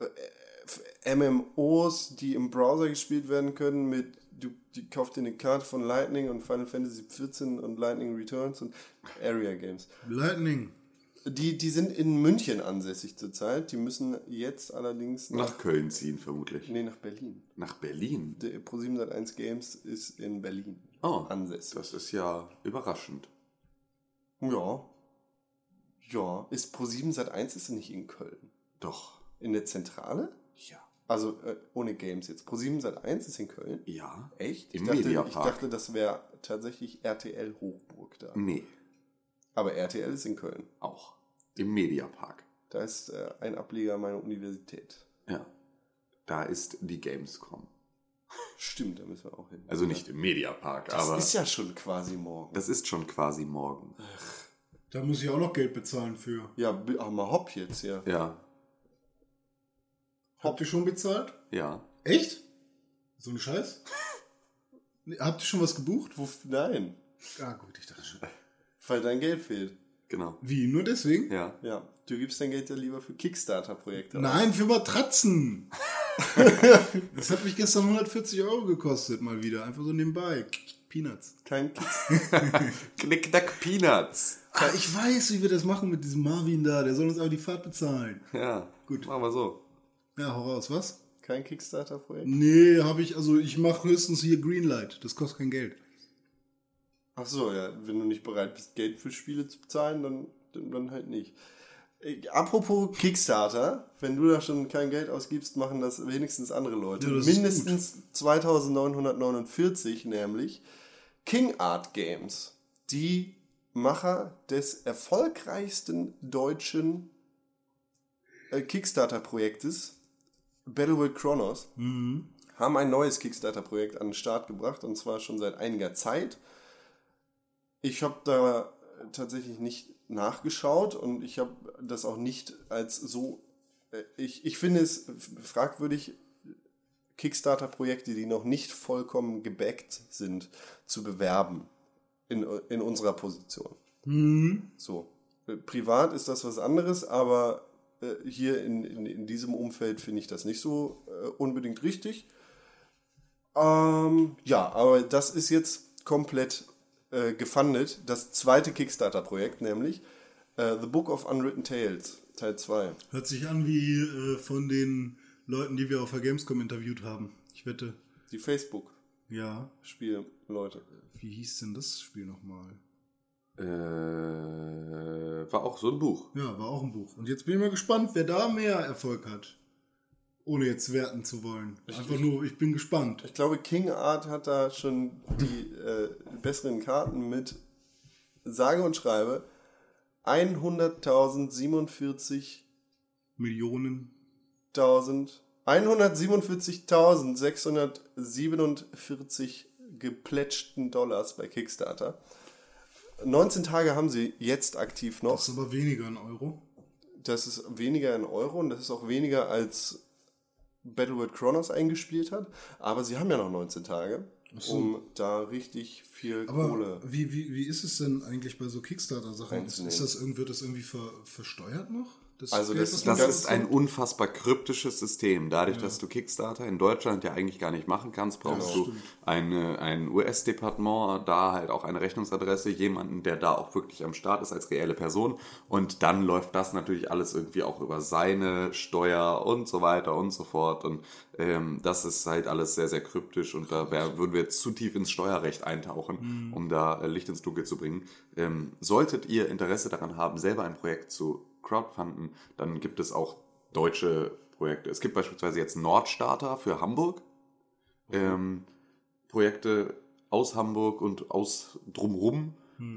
äh, MMOs, die im Browser gespielt werden können mit du die kauft dir eine Karte von Lightning und Final Fantasy 14 und Lightning Returns und Area Games. Lightning. Die, die sind in München ansässig zurzeit. Die müssen jetzt allerdings nach, Nach Köln ziehen, vermutlich. nee, nach Berlin. Nach Berlin. Der Pro7 Sat1 Games ist in Berlin Oh, ansässig. das ist ja überraschend. Ja. Ja. Ist Pro7 Sat1 ist nicht in Köln. Doch. In der Zentrale? Ja. Also äh, ohne Games jetzt. Pro7 Sat1 ist in Köln? Ja. Echt? Im ich, dachte, ich Mediapark. dachte, das wäre tatsächlich RTL Hochburg da. Nee, Aber RTL ist in Köln. auch. Im Mediapark. Da ist äh, ein Ableger meiner Universität. Ja. Da ist die Gamescom. Stimmt, da müssen wir auch hin. Also nicht im Mediapark, Das aber ist ja schon quasi morgen. das ist schon quasi morgen. Da muss ich auch noch Geld bezahlen für. Ja, mal hopp jetzt, ja. Ja, Habt ihr schon bezahlt? ja. Echt? So ein Scheiß? Habt ihr schon was gebucht? Wo, nein, Ah, gut, ich dachte schon. weil dein Geld fehlt. Genau. Wie? Nur deswegen? Ja. Ja, du gibst dein Geld ja lieber für Kickstarter-Projekte. aus. Nein, für Matratzen. <laughs> das hat mich gestern 140 Euro gekostet, mal wieder. Einfach so nebenbei. Peanuts. Kein. <laughs> Knickknack Peanuts. Ah, ich weiß, wie wir das machen mit diesem Marvin da. Der soll uns aber die Fahrt bezahlen. Ja, Gut. Machen wir so. Ja, hau raus, was? Kein Kickstarter-Projekt? Nee, habe ich, also ich mache höchstens hier Greenlight. Das kostet kein Geld. Ach so, ja, wenn du nicht bereit bist, Geld für Spiele zu bezahlen, dann, dann, dann halt nicht. Äh, Apropos Kickstarter, wenn du da schon kein Geld ausgibst, machen das wenigstens andere Leute. Ja, Mindestens 2949 nämlich. King Art Games, die Macher des erfolgreichsten deutschen äh, Kickstarter-Projektes, Battleworld Chronos, haben ein neues Kickstarter-Projekt an den Start gebracht und zwar schon seit einiger Zeit. Ich habe da tatsächlich nicht nachgeschaut und ich habe das auch nicht als so. äh, Ich, ich finde es fragwürdig, Kickstarter-Projekte, die noch nicht vollkommen gebackt sind, zu bewerben in, in unserer Position. So. Äh, Privat ist das was anderes, aber äh, hier in, in, in diesem Umfeld finde ich das nicht so äh, unbedingt richtig. Ähm, ja, aber das ist jetzt komplett äh, gefundet. Das zweite Kickstarter-Projekt, nämlich äh, The Book of Unwritten Tales, Teil 2. Hört sich an wie äh, von den Leuten, die wir auf der Gamescom interviewt haben. Ich wette. Die Facebook-Spielleute. Ja. Wie hieß denn das Spiel nochmal? Äh, war auch so ein Buch. Ja, war auch ein Buch. Und jetzt bin ich mal gespannt, wer da mehr Erfolg hat. Ohne jetzt werten zu wollen. Einfach nur, ich bin gespannt. Ich glaube, King Art hat da schon die äh, besseren Karten mit sage und schreibe 100.047 Millionen. 147.647 geplätschten Dollars bei Kickstarter. 19 Tage haben sie jetzt aktiv noch. Das ist aber weniger in Euro. Das ist weniger in Euro und das ist auch weniger als Battleworld Chronos eingespielt hat. Aber sie haben ja noch 19 Tage, so. um da richtig viel Aber Kohle. wie, wie, wie ist es denn eigentlich bei so Kickstarter-Sachen? Ist, ist das irgendwie, wird das irgendwie ver, versteuert noch? Das Also das ist Das ist ein unfassbar kryptisches System. Dadurch, dass du Kickstarter in Deutschland ja eigentlich gar nicht machen kannst, brauchst Ja, du eine, ein US-Departement, da halt auch eine Rechnungsadresse, jemanden, der da auch wirklich am Start ist als reelle Person. Und dann läuft das natürlich alles irgendwie auch über seine Steuer und so weiter und so fort. Und ähm, das ist halt alles sehr, sehr kryptisch und da wär, würden wir jetzt zu tief ins Steuerrecht eintauchen, um da äh, Licht ins Dunkel zu bringen. Ähm, solltet ihr Interesse daran haben, selber ein Projekt zu crowdfunden, dann gibt es auch deutsche Projekte. Es gibt beispielsweise jetzt Nordstarter für Hamburg. Ähm, Projekte aus Hamburg und aus drumrum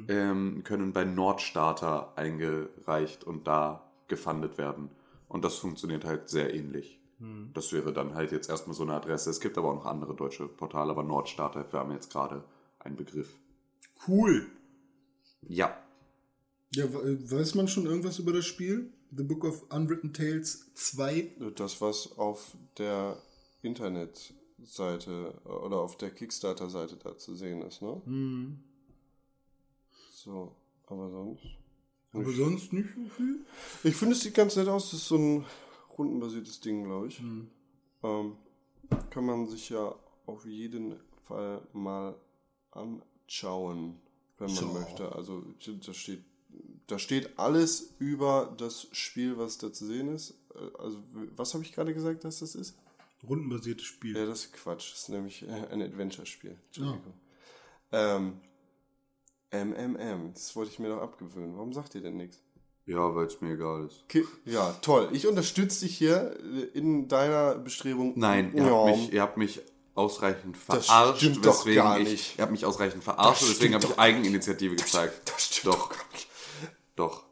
ähm, können bei Nordstarter eingereicht und da gefundet werden. Und das funktioniert halt sehr ähnlich. Das wäre dann halt jetzt erstmal so eine Adresse. Es gibt aber auch noch andere deutsche Portale, aber Nordstarter wäre mir jetzt gerade ein Begriff. Cool. Ja, Ja, we- weiß man schon irgendwas über das Spiel? The Book of Unwritten Tales 2? Das, was auf der Internetseite äh, oder auf der Kickstarter-Seite da zu sehen ist, ne? So, aber sonst. Aber sonst nicht so viel? Ich finde, es sieht ganz nett aus. Das ist so ein rundenbasiertes Ding, glaube ich. Ähm, kann man sich ja auf jeden Fall mal anschauen, wenn man Schau. möchte. Also da steht, da steht alles über das Spiel, was da zu sehen ist. Äh, Also was habe ich gerade gesagt, dass das ist? Rundenbasiertes Spiel. Ja, das ist Quatsch. Das ist nämlich äh, ein Adventure-Spiel. Entschuldigung. Ähm, MMM, das wollte ich mir noch abgewöhnen. Warum sagt ihr denn nichts? ja, weil es mir egal ist. Ki- Ja, toll. Ich unterstütze dich hier äh, in deiner Bestrebung. Nein, ihr, Ja. habt, mich, ihr habt mich ausreichend Das verarscht. stimmt doch weswegen gar ich, nicht. Ihr habt mich ausreichend verarscht, Das und deswegen habe ich doch Eigeninitiative gezeigt. Das stimmt Doch, gar nicht. Doch.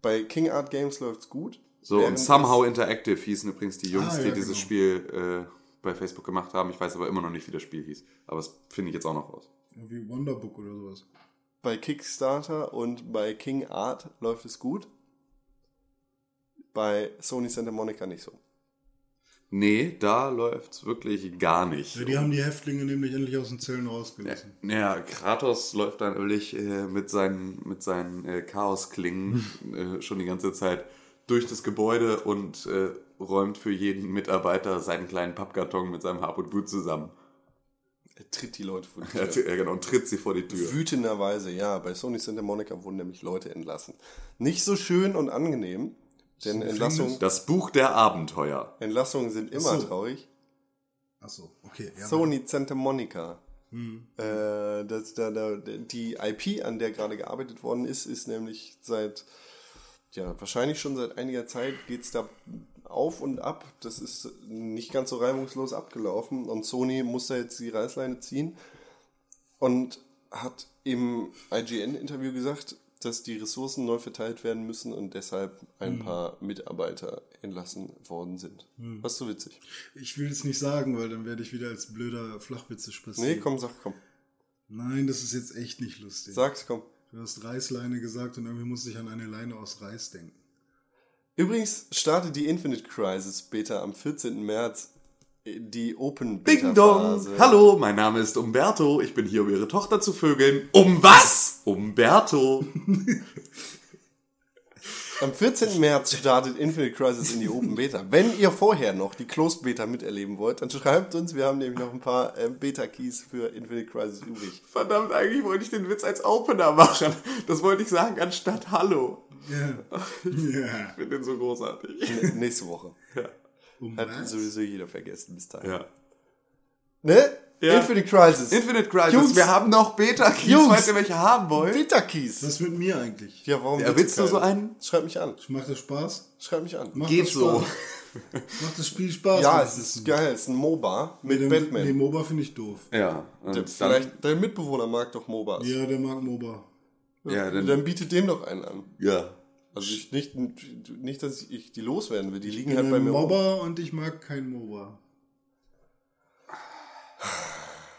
Bei King Art Games läuft's gut. So, und Somehow Interactive hießen übrigens die Jungs, Ah, ja, die dieses genau. Spiel äh, bei Facebook gemacht haben. Ich weiß aber immer noch nicht, wie das Spiel hieß. Aber das finde ich jetzt auch noch raus. Ja, Wie Wonderbook oder sowas. bei Kickstarter und bei King Art läuft es gut. Bei Sony Santa Monica nicht so. Nee, da läuft's wirklich gar nicht. Ja, die haben die Häftlinge nämlich endlich aus den Zellen rausgelassen. Ja, Kratos läuft dann nämlich äh, mit seinen, mit seinen äh, Chaosklingen <laughs> äh, schon die ganze Zeit durch das Gebäude und äh, räumt für jeden Mitarbeiter seinen kleinen Pappkarton mit seinem Hab und Gut zusammen. Er tritt die Leute vor die <laughs> Ja, Tür. genau, und tritt sie vor die Tür. Wütenderweise, ja. Bei Sony Santa Monica wurden nämlich Leute entlassen. Nicht so schön und angenehm, denn Entlassungen, Das Buch der Abenteuer. Entlassungen sind immer so. traurig. Achso, okay. Ja, Sony Santa Monica. Äh, das, da, da, die IP, an der gerade gearbeitet worden ist, ist nämlich seit, ja, wahrscheinlich schon seit einiger Zeit geht es da auf und ab. Das ist nicht ganz so reibungslos abgelaufen und Sony muss da jetzt die Reißleine ziehen und hat im IGN-Interview gesagt, dass die Ressourcen neu verteilt werden müssen und deshalb ein paar Mitarbeiter entlassen worden sind. Was so witzig. Ich will es nicht sagen, weil dann werde ich wieder als blöder Flachwitze spazieren. Nee, komm, sag, komm. Nein, das ist jetzt echt nicht lustig. Sag's, komm. Du hast Reißleine gesagt und irgendwie musste ich an eine Leine aus Reis denken. Übrigens startet die Infinite Crisis Beta am 14. März äh, die Open Ding Beta dong! Phase. Hallo, mein Name ist Umberto. Ich bin hier, um Ihre Tochter zu vögeln. Um was? Umberto. Am 14. März startet Infinite Crisis in die Open Beta. Wenn ihr vorher noch die Closed Beta miterleben wollt, dann schreibt uns. Wir haben nämlich noch ein paar äh, Beta-Keys für Infinite Crisis übrig. Verdammt, eigentlich wollte ich den Witz als Opener machen. Das wollte ich sagen anstatt Hallo. Ja. ja. Ich finde den so großartig. N nächste Woche. Um Hat was? sowieso jeder vergessen bis dahin. Ja. Ne? Ja. Infinite Crisis. Infinite Crisis. Jungs. wir haben noch Beta-Keys, Jungs. falls ihr welche haben wollt. Beta-Keys. Was mit mir eigentlich? Ja, warum Ja, willst willst du so einen? Schreib mich an. Macht das Spaß? Schreib mich an. Macht Geht das so. Spaß? Macht das Spiel Spaß? Ja, es ist geil. Es ist ein MOBA mit Den- Batman. Nee, MOBA finde ich doof. Ja. Der, vielleicht dein Mitbewohner mag doch MOBAs. Ja, der mag MOBA. ja, dann, Dann bietet dem doch einen an. ja. Also ich nicht, nicht, dass ich die loswerden will. Die liegen Ich bin halt bei ein mir. rum. Mobber und ich mag kein MOBA.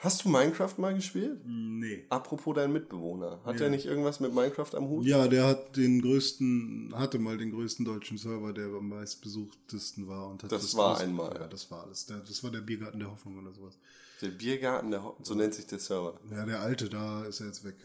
Hast du Minecraft mal gespielt? Nee. Apropos dein Mitbewohner. Hat Ja. er nicht irgendwas mit Minecraft am Hut? Ja, der hat den größten, hatte mal den größten deutschen Server, der am meistbesuchtesten war. Und hat Das war aus- einmal. Ja, das war alles. Der, das war der Biergarten der Hoffnung oder sowas. Der Biergarten, der, Ho- so nennt sich der Server. Ja, der alte, da ist er jetzt weg.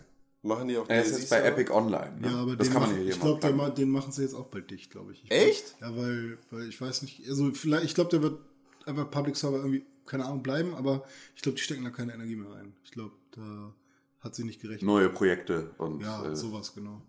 Machen die auch Er ist jetzt bei? Epic Online. Ne? Ja, aber das den kann man mach- hier ich glaube, ma den machen sie jetzt auch bald dicht, glaube ich. ich. Echt? Ja, weil, weil ich weiß nicht, also vielleicht, ich glaube, der wird einfach Public Server irgendwie, keine Ahnung, bleiben, aber ich glaube, die stecken da keine Energie mehr rein. Ich glaube, da hat sie nicht gerechnet. Neue Projekte und Ja, äh, sowas, genau.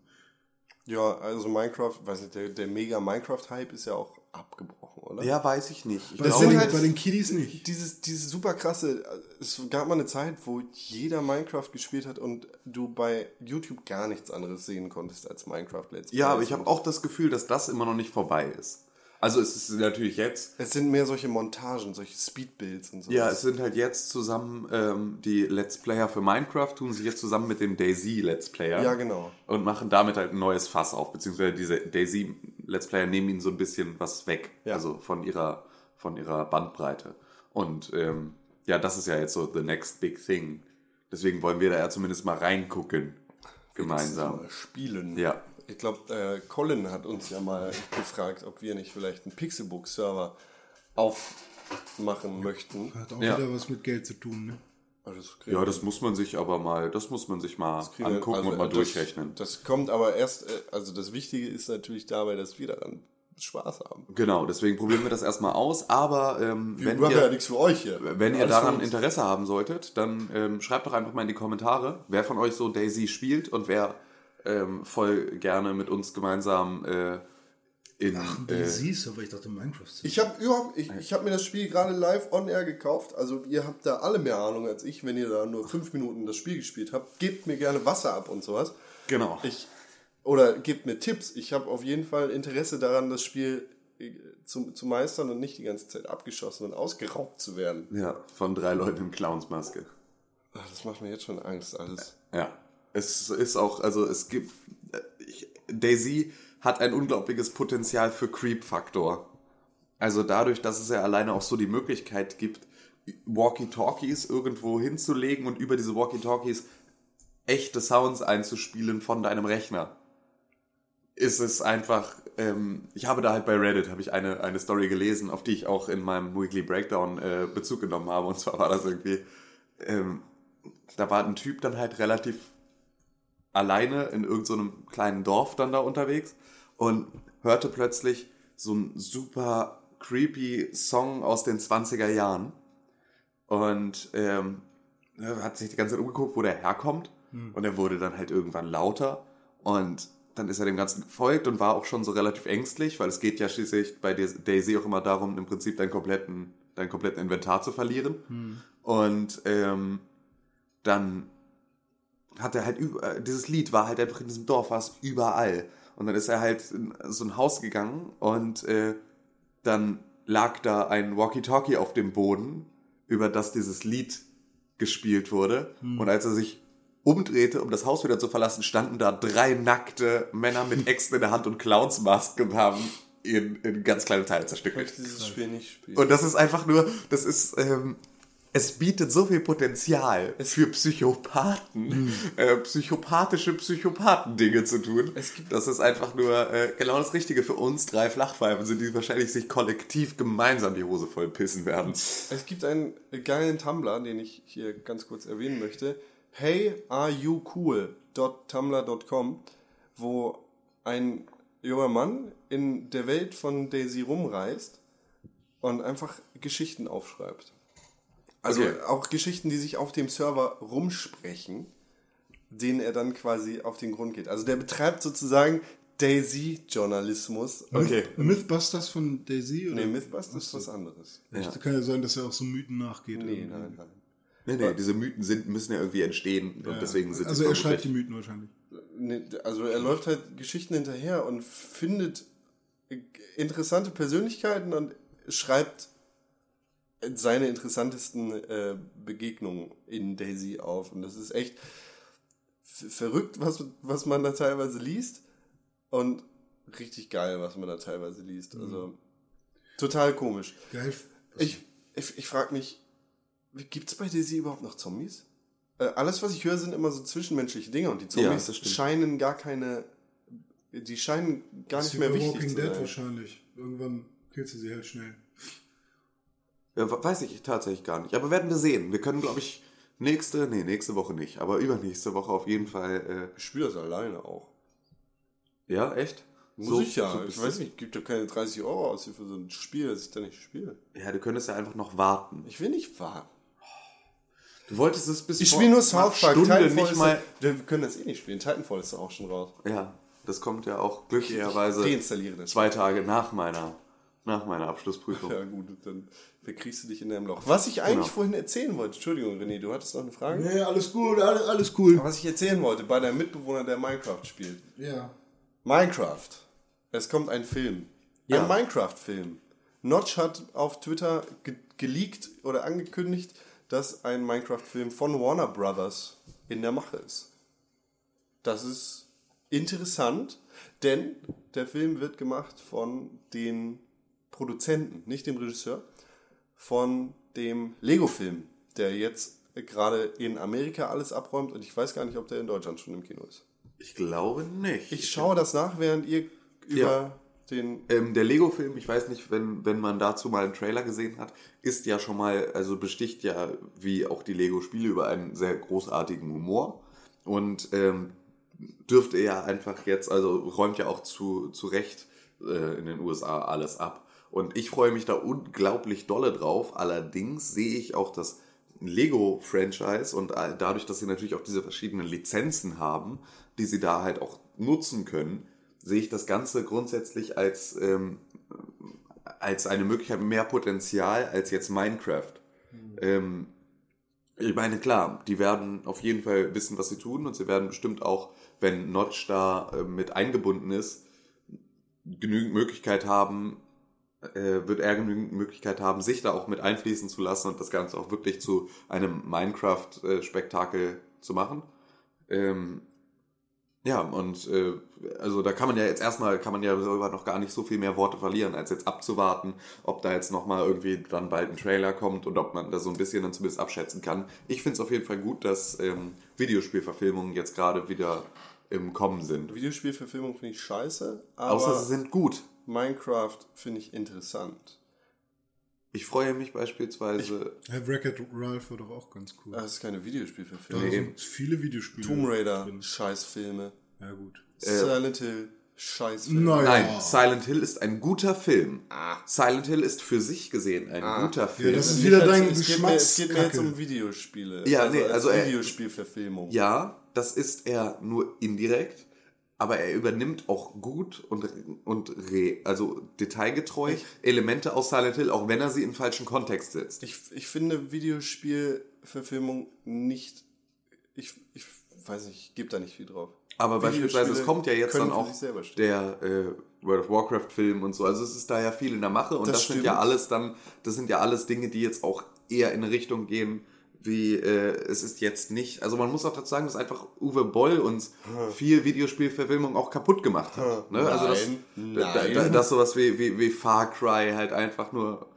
Ja, also Minecraft, weiß nicht, der, der mega Minecraft-Hype ist ja auch abgebrochen, oder? Ja, weiß ich nicht. Ich Bei, Das glaube, halt- bei den Kiddies nicht. Dieses, dieses super krasse, es gab mal eine Zeit, wo jeder Minecraft gespielt hat und du bei YouTube gar nichts anderes sehen konntest als Minecraft Let's ja, aber ich habe auch das Gefühl, dass das immer noch nicht vorbei ist. Also es ist natürlich jetzt. Es sind mehr solche Montagen, solche Speedbuilds und so. Ja, es sind halt jetzt zusammen ähm, die Let's Player für Minecraft, tun sich jetzt zusammen mit den Daisy Let's Player. Ja, genau. Und machen damit halt ein neues Fass auf, beziehungsweise diese Daisy Let's Player nehmen ihnen so ein bisschen was weg, Ja. also von ihrer, von ihrer Bandbreite. Und ähm, ja, das ist ja jetzt so the next big thing. Deswegen wollen wir da ja zumindest mal reingucken, gemeinsam. Spielen. Ja. Ich glaube, äh, Colin hat uns ja mal gefragt, ob wir nicht vielleicht einen Pixelbook-Server aufmachen möchten. Hat auch Ja. wieder was mit Geld zu tun, ne? Das kriegen Ja, wir- das muss man sich aber mal, das muss man sich mal kriegen wir- angucken also, und mal das, durchrechnen. Das kommt aber erst, äh, also das Wichtige ist natürlich dabei, dass wir daran Spaß haben. Genau, deswegen probieren wir das erstmal aus, aber ähm, Wir wenn machen ihr, ja nichts für euch hier. Wenn ihr Alles daran uns. Interesse haben solltet, dann ähm, schreibt doch einfach mal in die Kommentare, wer von euch so Daisy spielt und wer ähm, voll gerne mit uns gemeinsam äh, in. Die äh, siehst du, aber ich dachte Minecraft. Ich habe überhaupt, ich, ich habe mir das Spiel gerade live on air gekauft. Also ihr habt da alle mehr Ahnung als ich, wenn ihr da nur fünf Minuten das Spiel gespielt habt. Gebt mir gerne Wasser ab und sowas. genau. Ich oder gebt mir Tipps. Ich habe auf jeden Fall Interesse daran, das Spiel äh, zu, zu meistern und nicht die ganze Zeit abgeschossen und ausgeraubt zu werden. ja, von drei Leuten in Clownsmaske. Ach, das macht mir jetzt schon Angst alles. Ja. Es ist auch, also es gibt. äh, Ich, Daisy hat ein unglaubliches Potenzial für Creep-Faktor. Also dadurch, dass es ja alleine auch so die Möglichkeit gibt, Walkie-Talkies irgendwo hinzulegen und über diese Walkie-Talkies echte Sounds einzuspielen von deinem Rechner, ist es einfach. Ähm, ich habe da halt bei Reddit habe ich eine, eine Story gelesen, auf die ich auch in meinem Weekly Breakdown äh, Bezug genommen habe. Und zwar war das irgendwie. Ähm, da war ein Typ dann halt relativ alleine in irgendeinem so kleinen Dorf dann da unterwegs und hörte plötzlich so einen super creepy Song aus den 20er Jahren. Und ähm, hat sich die ganze Zeit umgeguckt, wo der herkommt. Und er wurde dann halt irgendwann lauter. Und dann ist er dem Ganzen gefolgt und war auch schon so relativ ängstlich, weil es geht ja schließlich bei Dais- Daisy auch immer darum, im Prinzip deinen kompletten, dein kompletten Inventar zu verlieren. Und ähm, dann hat er halt über, äh, dieses Lied war halt einfach in diesem Dorf, war es überall. Und dann ist er halt in so ein Haus gegangen und äh, dann lag da ein Walkie-Talkie auf dem Boden, über das dieses Lied gespielt wurde. Und als er sich umdrehte, um das Haus wieder zu verlassen, standen da drei nackte Männer mit <laughs> Äxten in der Hand und Clownsmasken und haben ihn in ganz kleine Teile Ich zerstückelt. möchte dieses Spiel nicht spielen. Und das ist einfach nur, das ist, ähm, es bietet so viel Potenzial für Psychopathen, äh, psychopathische Psychopathen-Dinge zu tun. Es gibt das ist einfach nur äh, genau das Richtige für uns drei Flachpfeifen sind, die wahrscheinlich sich kollektiv gemeinsam die Hose voll pissen werden. Es gibt einen geilen Tumblr, den ich hier ganz kurz erwähnen möchte. Hey, are you cool.tumblr.com, wo ein junger Mann in der Welt von Daisy rumreist und einfach Geschichten aufschreibt. Also Okay. auch Geschichten, die sich auf dem Server rumsprechen, denen er dann quasi auf den Grund geht. Also der betreibt sozusagen Daisy-Journalismus. Okay. Mythbusters von Daisy? Oder? Nee, Mythbusters ist was anderes. Echt? Kann ja sein, dass er auch so Mythen nachgeht. Nee, nein, nein. Nee, nee, diese Mythen sind, müssen ja irgendwie entstehen und deswegen sind Also er schreibt die Mythen wahrscheinlich. Nee, also er läuft halt Geschichten hinterher und findet interessante Persönlichkeiten und schreibt seine interessantesten äh, Begegnungen in Daisy auf. Und das ist echt verrückt, was, was man da teilweise liest. Und richtig geil, was man da teilweise liest. Also total komisch. Geil. Ich, ich, ich frage mich, gibt es bei Daisy überhaupt noch Zombies? Äh, alles, was ich höre, sind immer so zwischenmenschliche Dinge und die Ja, Zombies das stimmt. scheinen gar keine. Die scheinen gar nicht Ist mehr wichtig Walking zu Dead sein. wahrscheinlich. Irgendwann killst du sie halt schnell. Ja, weiß ich tatsächlich gar nicht. Aber werden wir sehen. Wir können, glaube ich, nächste, nee, nächste Woche nicht, aber übernächste Woche auf jeden Fall. Ich spiele das alleine auch. Äh, ja, echt? Muss So- ich ja. so ich weiß nicht, gibt ja keine 30 Euro aus für so ein Spiel, das ich da nicht spiele. Ja, du könntest ja einfach noch warten. Ich will nicht warten. Du wolltest es bis Ich spiele nur South Park. Stunde Titanfall nicht mal. Wir können das eh nicht spielen. Titanfall ist doch auch schon raus. Ja, das kommt ja auch glücklicherweise Deinstalliere das. zwei Tage nach meiner, nach meiner Abschlussprüfung. Ja gut, dann verkriechst du dich in deinem Loch. Was ich eigentlich Genau. vorhin erzählen wollte, Entschuldigung René, du hattest noch eine Frage? Nee, alles gut, alles, alles cool. Was ich erzählen wollte, bei deinem Mitbewohner, der Minecraft spielt. Ja. Minecraft. Es kommt ein Film. Ja. Ein Minecraft-Film. Notch hat auf Twitter ge geleakt oder angekündigt, dass ein Minecraft-Film von Warner Brothers in der Mache ist. Das ist interessant, denn der Film wird gemacht von den Produzenten, nicht dem Regisseur, von dem Lego-Film, der jetzt gerade in Amerika alles abräumt und ich weiß gar nicht, ob der in Deutschland schon im Kino ist. Ich glaube nicht. Ich schaue das nach, während ihr über Ja. den. Ähm, der Lego-Film, ich weiß nicht, wenn, wenn man dazu mal einen Trailer gesehen hat, ist ja schon mal, also besticht ja, wie auch die Lego-Spiele, über einen sehr großartigen Humor. Und ähm, dürfte ja einfach jetzt, also räumt ja auch zu, zu Recht äh, in den USA alles ab. Und ich freue mich da unglaublich dolle drauf. Allerdings sehe ich auch das Lego-Franchise und äh, dadurch, dass sie natürlich auch diese verschiedenen Lizenzen haben, die sie da halt auch nutzen können, sehe ich das Ganze grundsätzlich als, ähm, als eine Möglichkeit mehr Potenzial als jetzt Minecraft. Ähm, ich meine, klar, die werden auf jeden Fall wissen, was sie tun und sie werden bestimmt auch, wenn Notch da äh, mit eingebunden ist, genügend Möglichkeit haben, äh, wird er genügend Möglichkeit haben, sich da auch mit einfließen zu lassen und das Ganze auch wirklich zu einem Minecraft-Spektakel zu machen. Ähm, ja, und äh, also da kann man ja jetzt erstmal, kann man ja selber noch gar nicht so viel mehr Worte verlieren, als jetzt abzuwarten, ob da jetzt nochmal irgendwie dann bald ein Trailer kommt und ob man da so ein bisschen dann zumindest abschätzen kann. Ich finde es auf jeden Fall gut, dass ähm, Videospielverfilmungen jetzt gerade wieder im Kommen sind. Videospielverfilmung finde ich scheiße, aber Außer sie sind gut. Minecraft finde ich interessant. Ich freue mich beispielsweise. Hey, Wreck-It Ralph war doch auch ganz cool. Das ist keine Videospielverfilmung. Da Nee. sind viele Videospiele. Tomb Raider, drin. Scheißfilme. Ja, gut. Silent Hill, Scheißfilme. Naja. Nein, Silent Hill ist ein guter Film. Silent Hill ist für sich gesehen ein guter Film. Ja, das ist wieder dein es geht, mir, es geht mir jetzt um Videospiele. Ja, also nee, als also, äh, Videospielverfilmung. Ja, das ist er nur indirekt, aber er übernimmt auch gut und, und re, also detailgetreu Elemente aus Silent Hill, auch wenn er sie im falschen Kontext setzt. Ich, ich finde Videospielverfilmung nicht. Ich, ich weiß nicht, ich gebe da nicht viel drauf. Aber beispielsweise, es kommt ja jetzt dann auch der äh, World of Warcraft Film und so. Also es ist da ja viel in der Mache und Das das, sind ja alles dann, das sind ja alles Dinge, die jetzt auch eher in eine Richtung gehen, wie äh, es ist jetzt nicht. Also man muss auch dazu sagen, dass einfach Uwe Boll uns viel Videospielverfilmung auch kaputt gemacht hat. Ne? also das, Nein, da, da, nein. das sowas wie, wie, wie Far Cry halt einfach nur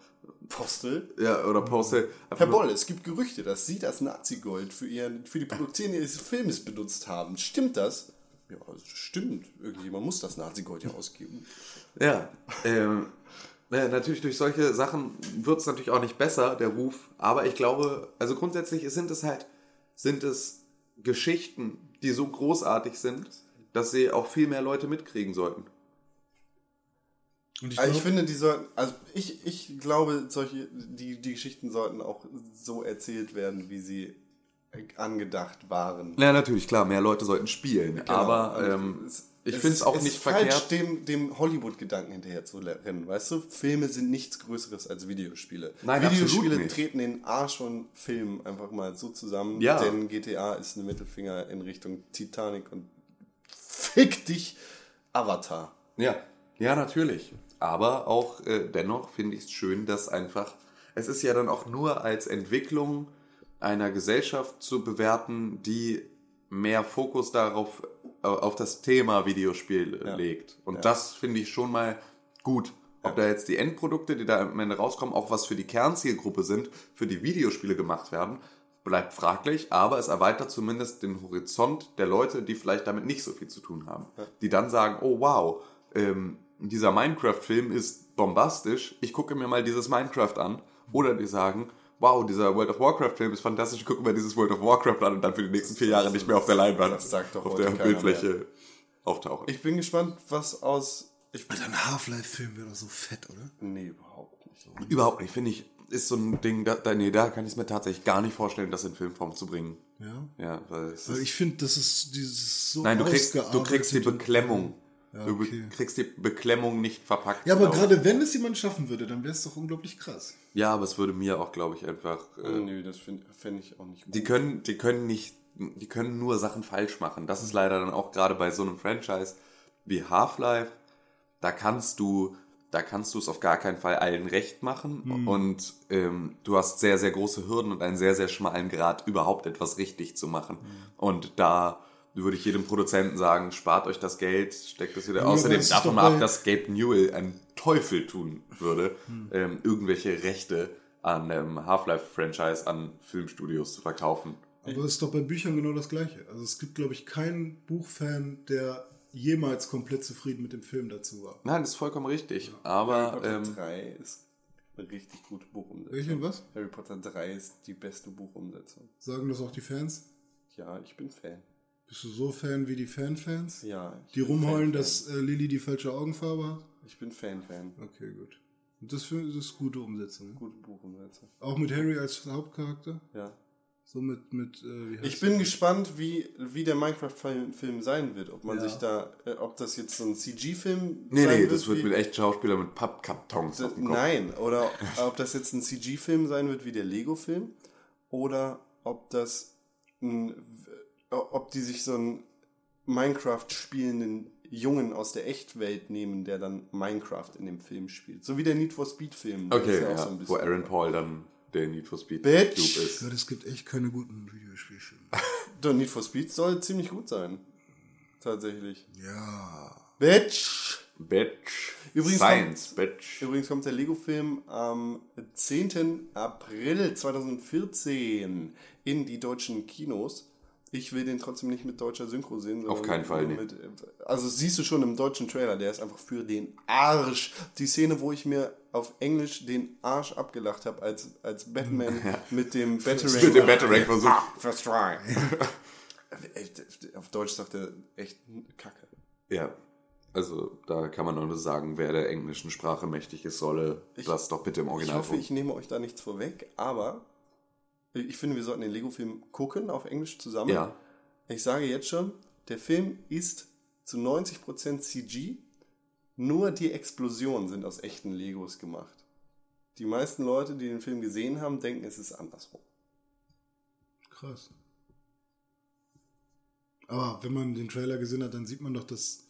Postel. Ja, oder Postel. Herr Boll, es gibt Gerüchte, dass Sie das Nazi-Gold für, ihren- für die Produktion Ihres Filmes benutzt haben. Stimmt das? Ja, das stimmt. Irgendjemand muss das Nazi-Gold ja ausgeben. Ja, ähm, ja, natürlich durch solche Sachen wird es natürlich auch nicht besser, der Ruf. Aber ich glaube, also grundsätzlich sind es halt, sind es Geschichten, die so großartig sind, dass sie auch viel mehr Leute mitkriegen sollten. Und ich, Also ich finde, die sollten, also ich, ich glaube, solche, die, die Geschichten sollten auch so erzählt werden, wie sie angedacht waren. Ja, natürlich, klar, mehr Leute sollten spielen. Genau. aber Also ähm, es- ich finde es auch nicht ist verkehrt. falsch, dem, dem Hollywood-Gedanken hinterher zu rennen, weißt du? Filme sind nichts Größeres als Videospiele. Nein, Videospiele treten den Arsch von Filmen einfach mal so zusammen, Ja. denn GTA ist ein Mittelfinger in Richtung Titanic und fick dich, Avatar. Ja, ja, natürlich. Aber auch äh, dennoch finde ich es schön, dass einfach, es ist ja dann auch nur als Entwicklung einer Gesellschaft zu bewerten, die mehr Fokus darauf, auf das Thema Videospiel Ja. legt. Und das finde ich schon mal gut. Ob da jetzt die Endprodukte, die da am Ende rauskommen, auch was für die Kernzielgruppe sind, für die Videospiele gemacht werden, bleibt fraglich, aber es erweitert zumindest den Horizont der Leute, die vielleicht damit nicht so viel zu tun haben. Die dann sagen, oh wow, ähm, dieser Minecraft-Film ist bombastisch, ich gucke mir mal dieses Minecraft an. Oder die sagen, wow, dieser World of Warcraft-Film ist fantastisch, ich gucke mir dieses World of Warcraft an und dann für die nächsten vier Jahre nicht mehr auf der Leinwand, Das sagt doch auf der Bildfläche auftauchen. Ich bin gespannt, was aus. Ich, Alter, ein Half-Life-Film wäre doch so fett, oder? nee, überhaupt nicht. Überhaupt nicht, finde ich, ist so ein Ding, da, da, nee, da kann ich es mir tatsächlich gar nicht vorstellen, das in Filmform zu bringen. Ja. Ja, weil es Weil ich finde, das ist dieses so nein, du kriegst, du kriegst die Beklemmung. Ja, Du okay. kriegst die Beklemmung nicht verpackt. Ja, aber ich. gerade wenn es jemand schaffen würde, dann wäre es doch unglaublich krass. Ja, aber es würde mir auch, glaube ich, einfach. Äh, nee, das finde find ich auch nicht gut. die können, die können nicht, die können nur Sachen falsch machen. Das ist leider dann auch gerade bei so einem Franchise wie Half-Life. Da kannst du, da kannst du es auf gar keinen Fall allen recht machen und ähm, du hast sehr, sehr große Hürden und einen sehr, sehr schmalen Grad, überhaupt etwas richtig zu machen. Und da würde ich jedem Produzenten sagen, spart euch das Geld, steckt es wieder. Ja, Außerdem davon mal ab, dass Gabe Newell einen Teufel tun würde, ähm, irgendwelche Rechte an einem Half-Life-Franchise an Filmstudios zu verkaufen. Aber es ist doch bei Büchern genau das Gleiche. Also es gibt, glaube ich, keinen Buchfan, der jemals komplett zufrieden mit dem Film dazu war. Nein, das ist vollkommen richtig. Harry Aber Potter ähm, 3 ist eine richtig gute Buchumsetzung. Welche und was? Harry Potter 3 ist die beste Buchumsetzung. Sagen das auch die Fans? Ja, ich bin Fan. Bist du so Fan wie die Fan-Fans? Ja. Die rumheulen, Fan, dass äh, Lilly die falsche Augenfarbe hat? Fan. Ich bin Fan-Fan. Okay, gut. Und das, für, das ist gute Umsetzung. ne? Gute Buchumsetzung. Auch mit Harry als Hauptcharakter? Ja. So mit, mit äh, wie Ich bin der? gespannt, wie, wie der Minecraft-Film Film sein wird. Ob man Ja. sich da, äh, ob das jetzt so ein CG-Film nee, sein nee, das wird mit echt Schauspielern mit Pappkartons auf dem Kopf. Nein, oder <laughs> ob das jetzt ein CG-Film sein wird wie der Lego-Film oder ob das ein, ob die sich so einen Minecraft spielenden Jungen aus der Echtwelt nehmen, der dann Minecraft in dem Film spielt. So wie der Need for Speed-Film. der Okay, ja, auch so ein wo Aaron Paul dann der Need for Speed Bitch! Dupe ist. Ja, es gibt echt keine guten Videospielfilme. <laughs> Der Need for Speed soll ziemlich gut sein. Tatsächlich. ja. Bitch! Bitch. Übrigens Science, Bitch. Übrigens kommt der Lego-Film am 10. April 2014 in die deutschen Kinos. Ich will den trotzdem nicht mit deutscher Synchro sehen. Auf keinen Fall, nee. Mit, also siehst du schon im deutschen Trailer, der ist einfach für den Arsch. Die Szene, wo ich mir auf Englisch den Arsch abgelacht habe, als, als Batman <laughs> mit dem <laughs> Batarang. Mit dem Batarang versucht. Ah, First try. <laughs> Auf Deutsch sagt er echt Kacke. Ja. Also, da kann man nur sagen, wer der englischen Sprache mächtig ist, solle das doch bitte im Ich Original hoffe, tun. ich nehme euch da nichts vorweg, aber ich finde, wir sollten den Lego-Film gucken auf Englisch zusammen. Ja. Ich sage jetzt schon, der Film ist zu 90% CG, nur die Explosionen sind aus echten Legos gemacht. Die meisten Leute, die den Film gesehen haben, denken, es ist andersrum. Krass. Aber wenn man den Trailer gesehen hat, dann sieht man doch, dass.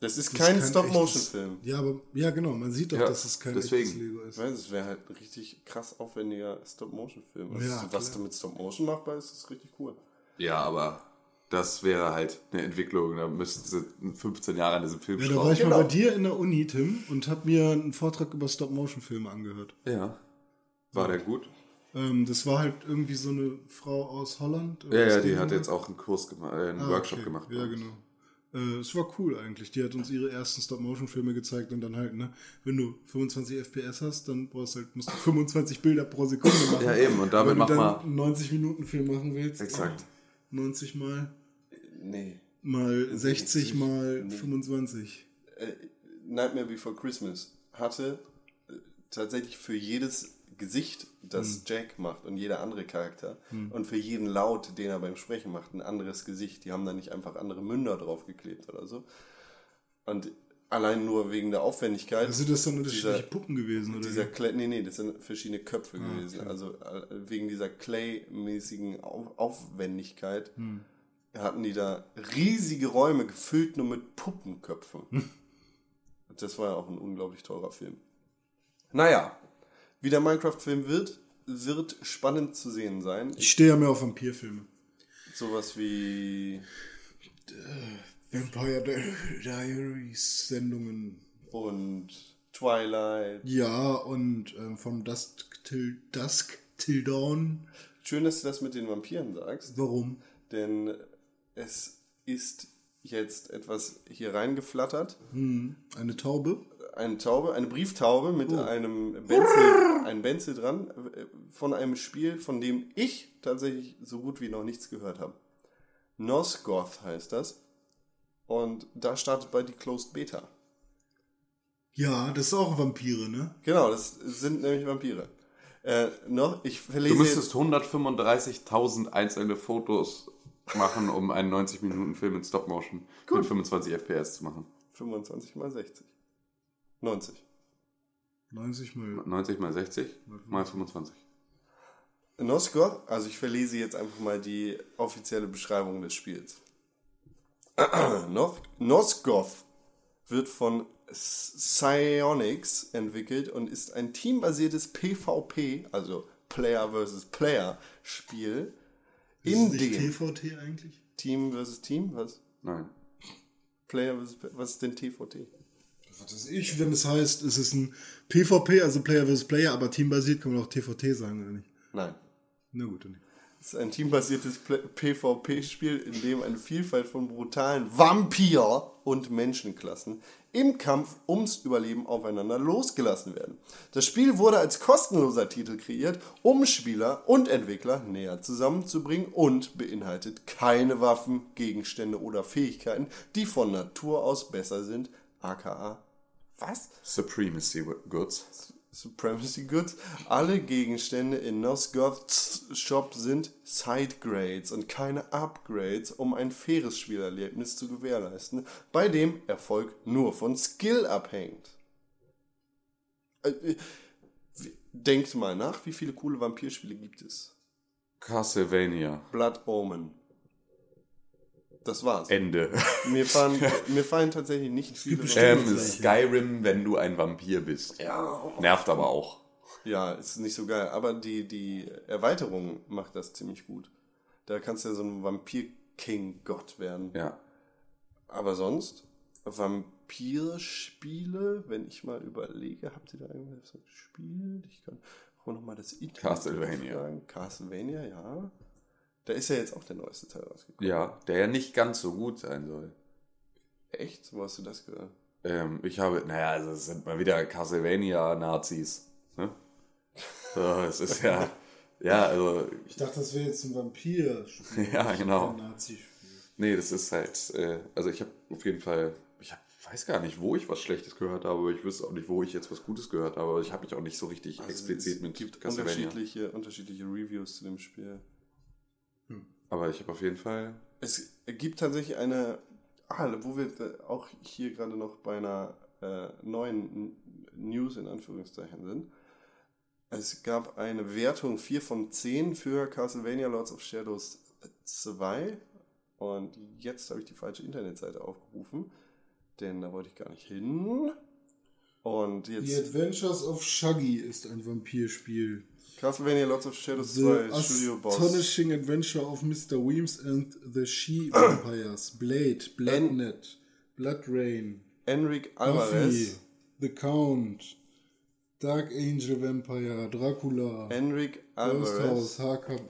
Das ist das kein echtes- Stop-Motion-Film. Ja, aber ja, genau. Man sieht doch, Ja, dass es kein deswegen. echtes Lego ist. Es wäre halt ein richtig krass aufwendiger Stop-Motion-Film. Also, Ja, was klar. du mit Stop-Motion machbar ist, ist richtig cool. Ja, aber das wäre halt eine Entwicklung. Da müssten sie 15 Jahre an diesem Film Ja, da war ich Genau. mal bei dir in der Uni, Tim, und habe mir einen Vortrag über Stop-Motion-Filme angehört. Ja. War der gut? Ähm, das war halt irgendwie so eine Frau aus Holland. Ja, ja, die hat jetzt auch einen Kurs gemacht, äh, einen Ah, Workshop okay. gemacht. Ja, genau. Äh, es war cool eigentlich. Die hat uns ihre ersten Stop-Motion-Filme gezeigt und dann halt, ne, wenn du 25 FPS hast, dann brauchst du halt, musst du 25 Bilder pro Sekunde machen. Ja, eben, und damit wenn mach du dann mal- einen 90-Minuten-Film machen willst. Exakt. 90 mal, Nee. mal 60 60, mal nee. 25. Nightmare Before Christmas hatte äh, tatsächlich für jedes Gesicht, das Jack macht und jeder andere Charakter und für jeden Laut, den er beim Sprechen macht, ein anderes Gesicht. Die haben da nicht einfach andere Münder draufgeklebt oder so. Und allein nur wegen der Aufwendigkeit. Also das sind unterschiedliche dieser- Puppen gewesen, oder? Dieser? Clay, nee, nee, das sind verschiedene Köpfe gewesen. Also äh, wegen dieser Clay-mäßigen Auf Aufwendigkeit hatten die da riesige Räume gefüllt nur mit Puppenköpfen. Das war ja auch ein unglaublich teurer Film. Naja, wie der Minecraft-Film wird, wird spannend zu sehen sein. Ich stehe ja mehr auf Vampirfilme. Sowas wie Vampire Di- Diaries Sendungen. und Twilight. Ja, und ähm, vom Dusk till, Dusk till Dawn. Schön, dass du das mit den Vampiren sagst. Warum? denn es ist jetzt etwas hier reingeflattert. Eine Taube? Eine Taube, eine Brieftaube mit einem Benzel, ein Benzel dran äh, von einem Spiel, von dem ich tatsächlich so gut wie noch nichts gehört habe. Nosgoth heißt das. Und da startet bald die Closed Beta. Ja, das ist auch Vampire, ne? Genau, das sind nämlich Vampire. Äh, noch, ich Du verlese müsstest 135.000 einzelne Fotos machen, um einen 90-Minuten-Film in Stop-Motion mit 25 FPS zu machen. 25 mal 60. 90. 90 mal. 90 mal 60 mal 25. Nosgoth, also ich verlese jetzt einfach mal die offizielle Beschreibung des Spiels. <clears throat> Nos- Nosgoth wird von Psyonix entwickelt und ist ein teambasiertes PvP, also Player vs. Player Spiel, in ist nicht dem TVT eigentlich? Team vs. Team, was? Nein. Player vs. Player, was ist denn TVT? Was weiß ich, wenn es heißt, es ist ein PvP, also Player vs. Player, aber teambasiert, kann man auch TVT sagen, oder nicht? Nein. Na gut, dann nicht. Es ist ein teambasiertes PvP-Spiel, in dem eine Vielfalt von brutalen Vampir- und Menschenklassen im Kampf ums Überleben aufeinander losgelassen werden. Das Spiel wurde als kostenloser Titel kreiert, um Spieler und Entwickler näher zusammenzubringen und beinhaltet keine Waffen, Gegenstände oder Fähigkeiten, die von Natur aus besser sind, aka was? Supremacy Goods. Supremacy Goods. Alle Gegenstände in Nosgoths Shop sind Sidegrades und keine Upgrades, um ein faires Spielerlebnis zu gewährleisten, bei dem Erfolg nur von Skill abhängt. Äh, Denkt mal nach, wie viele coole Vampirspiele gibt es? Castlevania. Blood Omen. Das war's. Ende. Mir fallen, <laughs> mir fallen tatsächlich nicht viele. ähm, Skyrim, wenn du ein Vampir bist. Ja, Nervt aber auch. Ja, ist nicht so geil. Aber die, die Erweiterung macht das ziemlich gut. Da kannst du ja so ein Vampir-King-Gott werden. Ja. Aber sonst, Vampirspiele, wenn ich mal überlege, habt ihr da irgendwas gespielt? Ich kann auch nochmal das Internet Castlevania. fragen. Castlevania, ja. Da ist ja jetzt auch der neueste Teil rausgekommen. Ja, der ja nicht ganz so gut sein soll. Echt? Wo hast du das gehört? Ähm, ich habe, naja, also es sind mal wieder Castlevania-Nazis. Ne? So, es ist ja, <laughs> ja, also, Ich dachte, das wäre jetzt ein Vampir-Spiel. <laughs> Ja, genau. Ein Nazi-Spiel. nee, das ist halt, äh, also ich habe auf jeden Fall, ich hab, weiß gar nicht, wo ich was Schlechtes gehört habe, aber ich wüsste auch nicht, wo ich jetzt was Gutes gehört habe, aber ich habe mich auch nicht so richtig explizit es mit gibt Castlevania. unterschiedliche, unterschiedliche Reviews zu dem Spiel. Aber ich habe auf jeden Fall, Es gibt tatsächlich eine, ah, wo wir auch hier gerade noch bei einer äh, neuen News in Anführungszeichen sind. Es gab eine Wertung 4 von 10 für Castlevania Lords of Shadows 2. Und jetzt habe ich die falsche Internetseite aufgerufen, denn da wollte ich gar nicht hin. Und The jetzt, Adventures of Shaggy ist ein Vampirspiel. Castlevania Lots of Shadows The 2, Studio Boss. Astonishing Adventure of Mr. Weems and the She Vampires. <clears throat> Blade, Bloodnet, Blood Rain, Enric Buffy, Alvarez. The Count, Dark Angel Vampire, Dracula, Enric Ghost Alvarez. House, HK.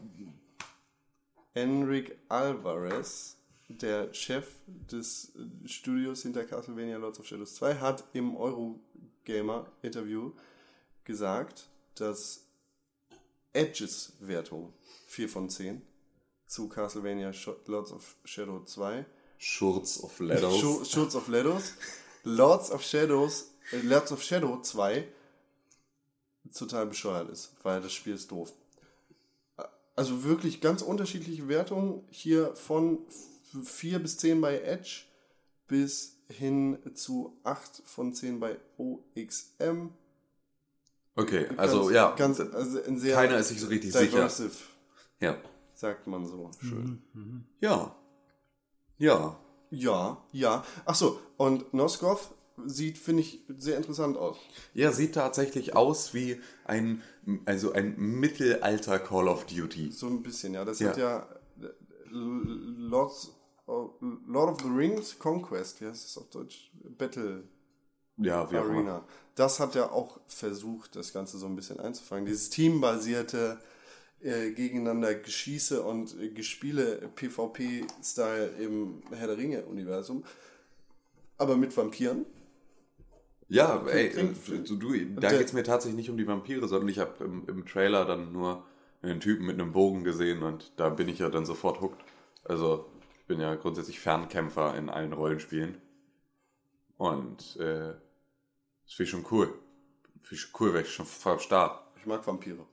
Enric Alvarez, der Chef des Studios hinter Castlevania Lords of Shadows 2, hat im Eurogamer-Interview gesagt, dass Edges Wertung 4 von 10 zu Castlevania Sh- Lords of Shadow 2 Schurz of Letters. Schu- Schutz of Shadows Lords of Shadows äh, Lords of Shadow 2 total bescheuert ist, weil das Spiel ist doof. Also wirklich ganz unterschiedliche Wertungen hier von 4 bis 10 bei Edge bis hin zu 8 von 10 bei OXM. Okay, also ganz, ja, ganz, also keiner ist sich so richtig sicher. Ja. sagt man so schön. Ja. Ja. Ja, ja. Ach so, und Noskov sieht, finde ich, sehr interessant aus. Ja, sieht tatsächlich aus wie ein, also ein Mittelalter Call of Duty. So ein bisschen, ja. Das Ja. hat ja Lords of, Lord of the Rings Conquest, wie heißt das auf Deutsch? Battle Ja, wie auch. Arena. Das hat ja auch versucht, das Ganze so ein bisschen einzufangen. Dieses teambasierte äh, gegeneinander Geschieße und äh, Gespiele PvP-Style im Herr der Ringe-Universum. Aber mit Vampiren. Ja, ey, klingt- äh, du, da geht es mir tatsächlich nicht um die Vampire, sondern ich habe im, im Trailer dann nur einen Typen mit einem Bogen gesehen und da bin ich ja dann sofort hooked. Also, ich bin ja grundsätzlich Fernkämpfer in allen Rollenspielen. Und äh, das finde ich schon cool. Finde ich schon cool, weil ich schon voll am Start. Ich mag Vampire.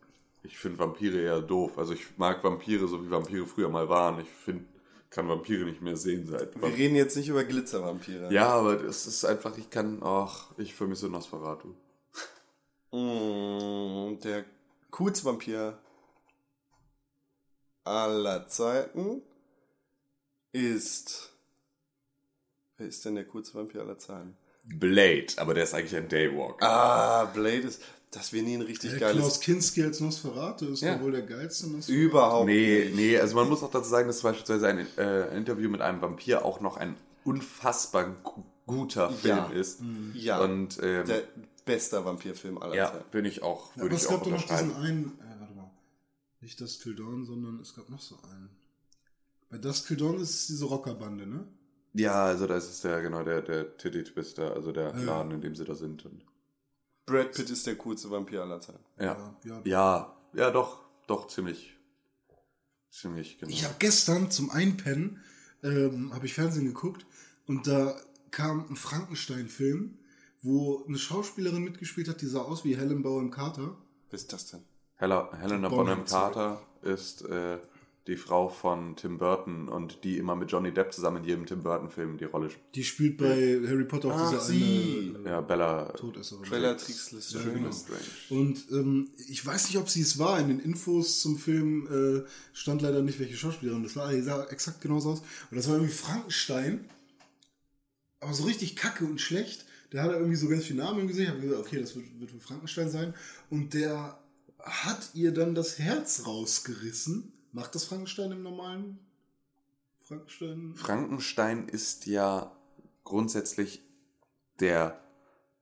Ich finde Vampire eher doof. Also ich mag Vampire, so wie Vampire früher mal waren. Ich finde, kann Vampire nicht mehr sehen seit. Wir reden jetzt nicht über Glitzervampire. Ja, aber das ist einfach, ich kann, ach, ich vermisse Nosferatu. Mm, der coolste Vampir aller Zeiten ist. Wer ist denn der coolste Vampir aller Zeiten? Blade, aber der ist eigentlich ein Daywalker. Ah, Blade ist. Das wäre nie ein richtig Der geiles. Klaus Kinski als Nosferatu ist Ja. wohl der geilste Nosferatu. Überhaupt Nee, nicht. nee, also man muss auch dazu sagen, dass beispielsweise ein äh, Interview mit einem Vampir auch noch ein unfassbar gu- guter Film Ja. ist. Ja. Und ähm, Der bester Vampirfilm aller ja, Zeiten. bin ich auch, Ja, würde aber ich es auch gab doch noch diesen einen, äh, warte mal, nicht das Till Dawn, sondern es gab noch so einen. Bei Dusk Till Dawn ist es diese Rockerbande, ne? Ja, also das ist der, genau, der, der Titty Twister, also der Ja. Laden, in dem sie da sind. Und, Brad Pitt ist der coolste Vampir aller Zeiten. ja. Ja. ja, ja, doch, doch, ziemlich, ziemlich, genau. Ich habe gestern zum Einpennen, ähm, habe ich Fernsehen geguckt und da kam ein Frankenstein-Film, wo eine Schauspielerin mitgespielt hat, die sah aus wie Helen Bonham Carter. Wer ist das denn? Hella, Helena Bonham Bonham Carter ist äh, die Frau von Tim Burton und die immer mit Johnny Depp zusammen in jedem Tim Burton-Film die Rolle spielt. Die spielt bei Harry Potter auch Ach, diese sie. eine äh, Ja, Bella Todesserin. Bellatrix Lestrange. Strange. Und ähm, ich weiß nicht, ob sie es war. In den Infos zum Film äh, stand leider nicht, welche Schauspielerin das war. Die sah exakt genauso aus. Und das war irgendwie Frankenstein. Aber so richtig kacke und schlecht. Der hat irgendwie so ganz viele Namen gesehen. Ich habe gesagt, okay, das wird, wird wohl Frankenstein sein. Und der hat ihr dann das Herz rausgerissen. Macht das Frankenstein im normalen Frankenstein? Frankenstein ist ja grundsätzlich der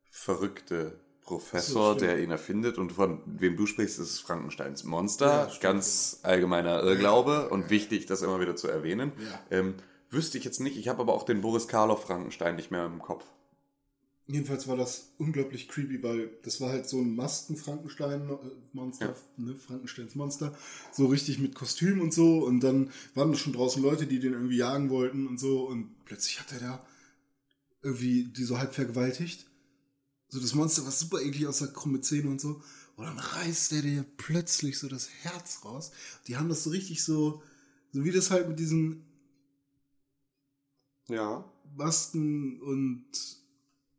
verrückte Professor, so, der ihn erfindet und von wem du sprichst, ist Frankensteins Monster. Ja, Ganz allgemeiner Irrglaube und wichtig, das immer wieder zu erwähnen. Ähm, wüsste ich jetzt nicht, ich habe aber auch den Boris Karloff Frankenstein nicht mehr im Kopf. Jedenfalls war das unglaublich creepy, weil das war halt so ein Masken-Frankenstein-Monster, Ja. ne, Frankensteins Monster, so richtig mit Kostüm und so. Und dann waren da schon draußen Leute, die den irgendwie jagen wollten und so. Und plötzlich hat er da irgendwie die so halb vergewaltigt. So das Monster, was super eklig aussah, krumme Zähne und so. Und dann reißt er dir plötzlich so das Herz raus. Die haben das so richtig so, so wie das halt mit diesen Ja. Masken und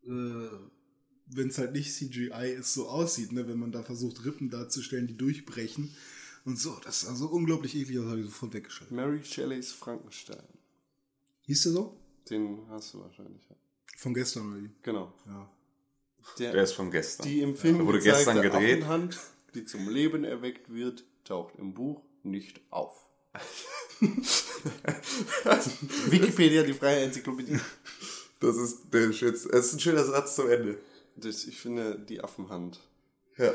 äh, wenn es halt nicht CGI ist, so aussieht, ne? wenn man da versucht, Rippen darzustellen, die durchbrechen und so. Das sah so unglaublich eklig aus, habe ich sofort weggeschaltet. Mary Shelleys Frankenstein. Hieß der so? Den hast du wahrscheinlich. ja. Von gestern oder wie? Genau. Ja. Der ist von gestern. die im Film Der wurde gestern gedreht. Affenhand die zum Leben erweckt wird, taucht im Buch nicht auf. <laughs> Wikipedia, die freie Enzyklopädie. Das ist, der Schütz. Das ist ein schöner Satz zum Ende. Das, ich finde die Affenhand. Ja.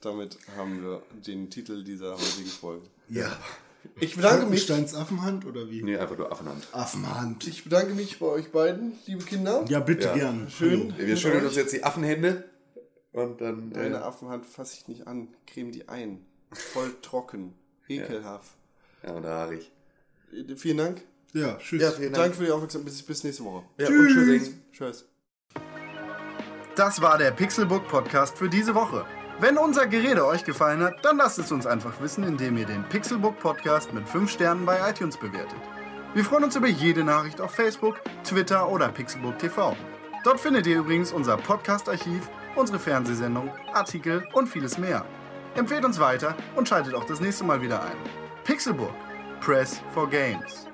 Damit haben wir den Titel dieser heutigen Folge. Ja. Ich bedanke mich. Frankensteins Affenhand oder wie? Nee, einfach nur Affenhand. Affenhand. Ich bedanke mich bei euch beiden, liebe Kinder. Ja, bitte Ja. gern. Schön. Wir schütteln uns jetzt die Affenhände und dann. Deine Äh, Affenhand fasse ich nicht an. Creme die ein. Voll trocken. Ekelhaft. ja, und da haarig. Äh, Vielen Dank. Ja, tschüss. Ja, vielen Danke Dank. für die Aufmerksamkeit. Bis, bis nächste Woche. Ja, und tschüssing. Tschüss. Das war der Pixelbook Podcast für diese Woche. Wenn unser Gerede euch gefallen hat, dann lasst es uns einfach wissen, indem ihr den Pixelbook Podcast mit 5 Sternen bei iTunes bewertet. Wir freuen uns über jede Nachricht auf Facebook, Twitter oder Pixelbook TV. Dort findet ihr übrigens unser Podcast-Archiv, unsere Fernsehsendung, Artikel und vieles mehr. Empfehlt uns weiter und schaltet auch das nächste Mal wieder ein. Pixelbook. Press for Games.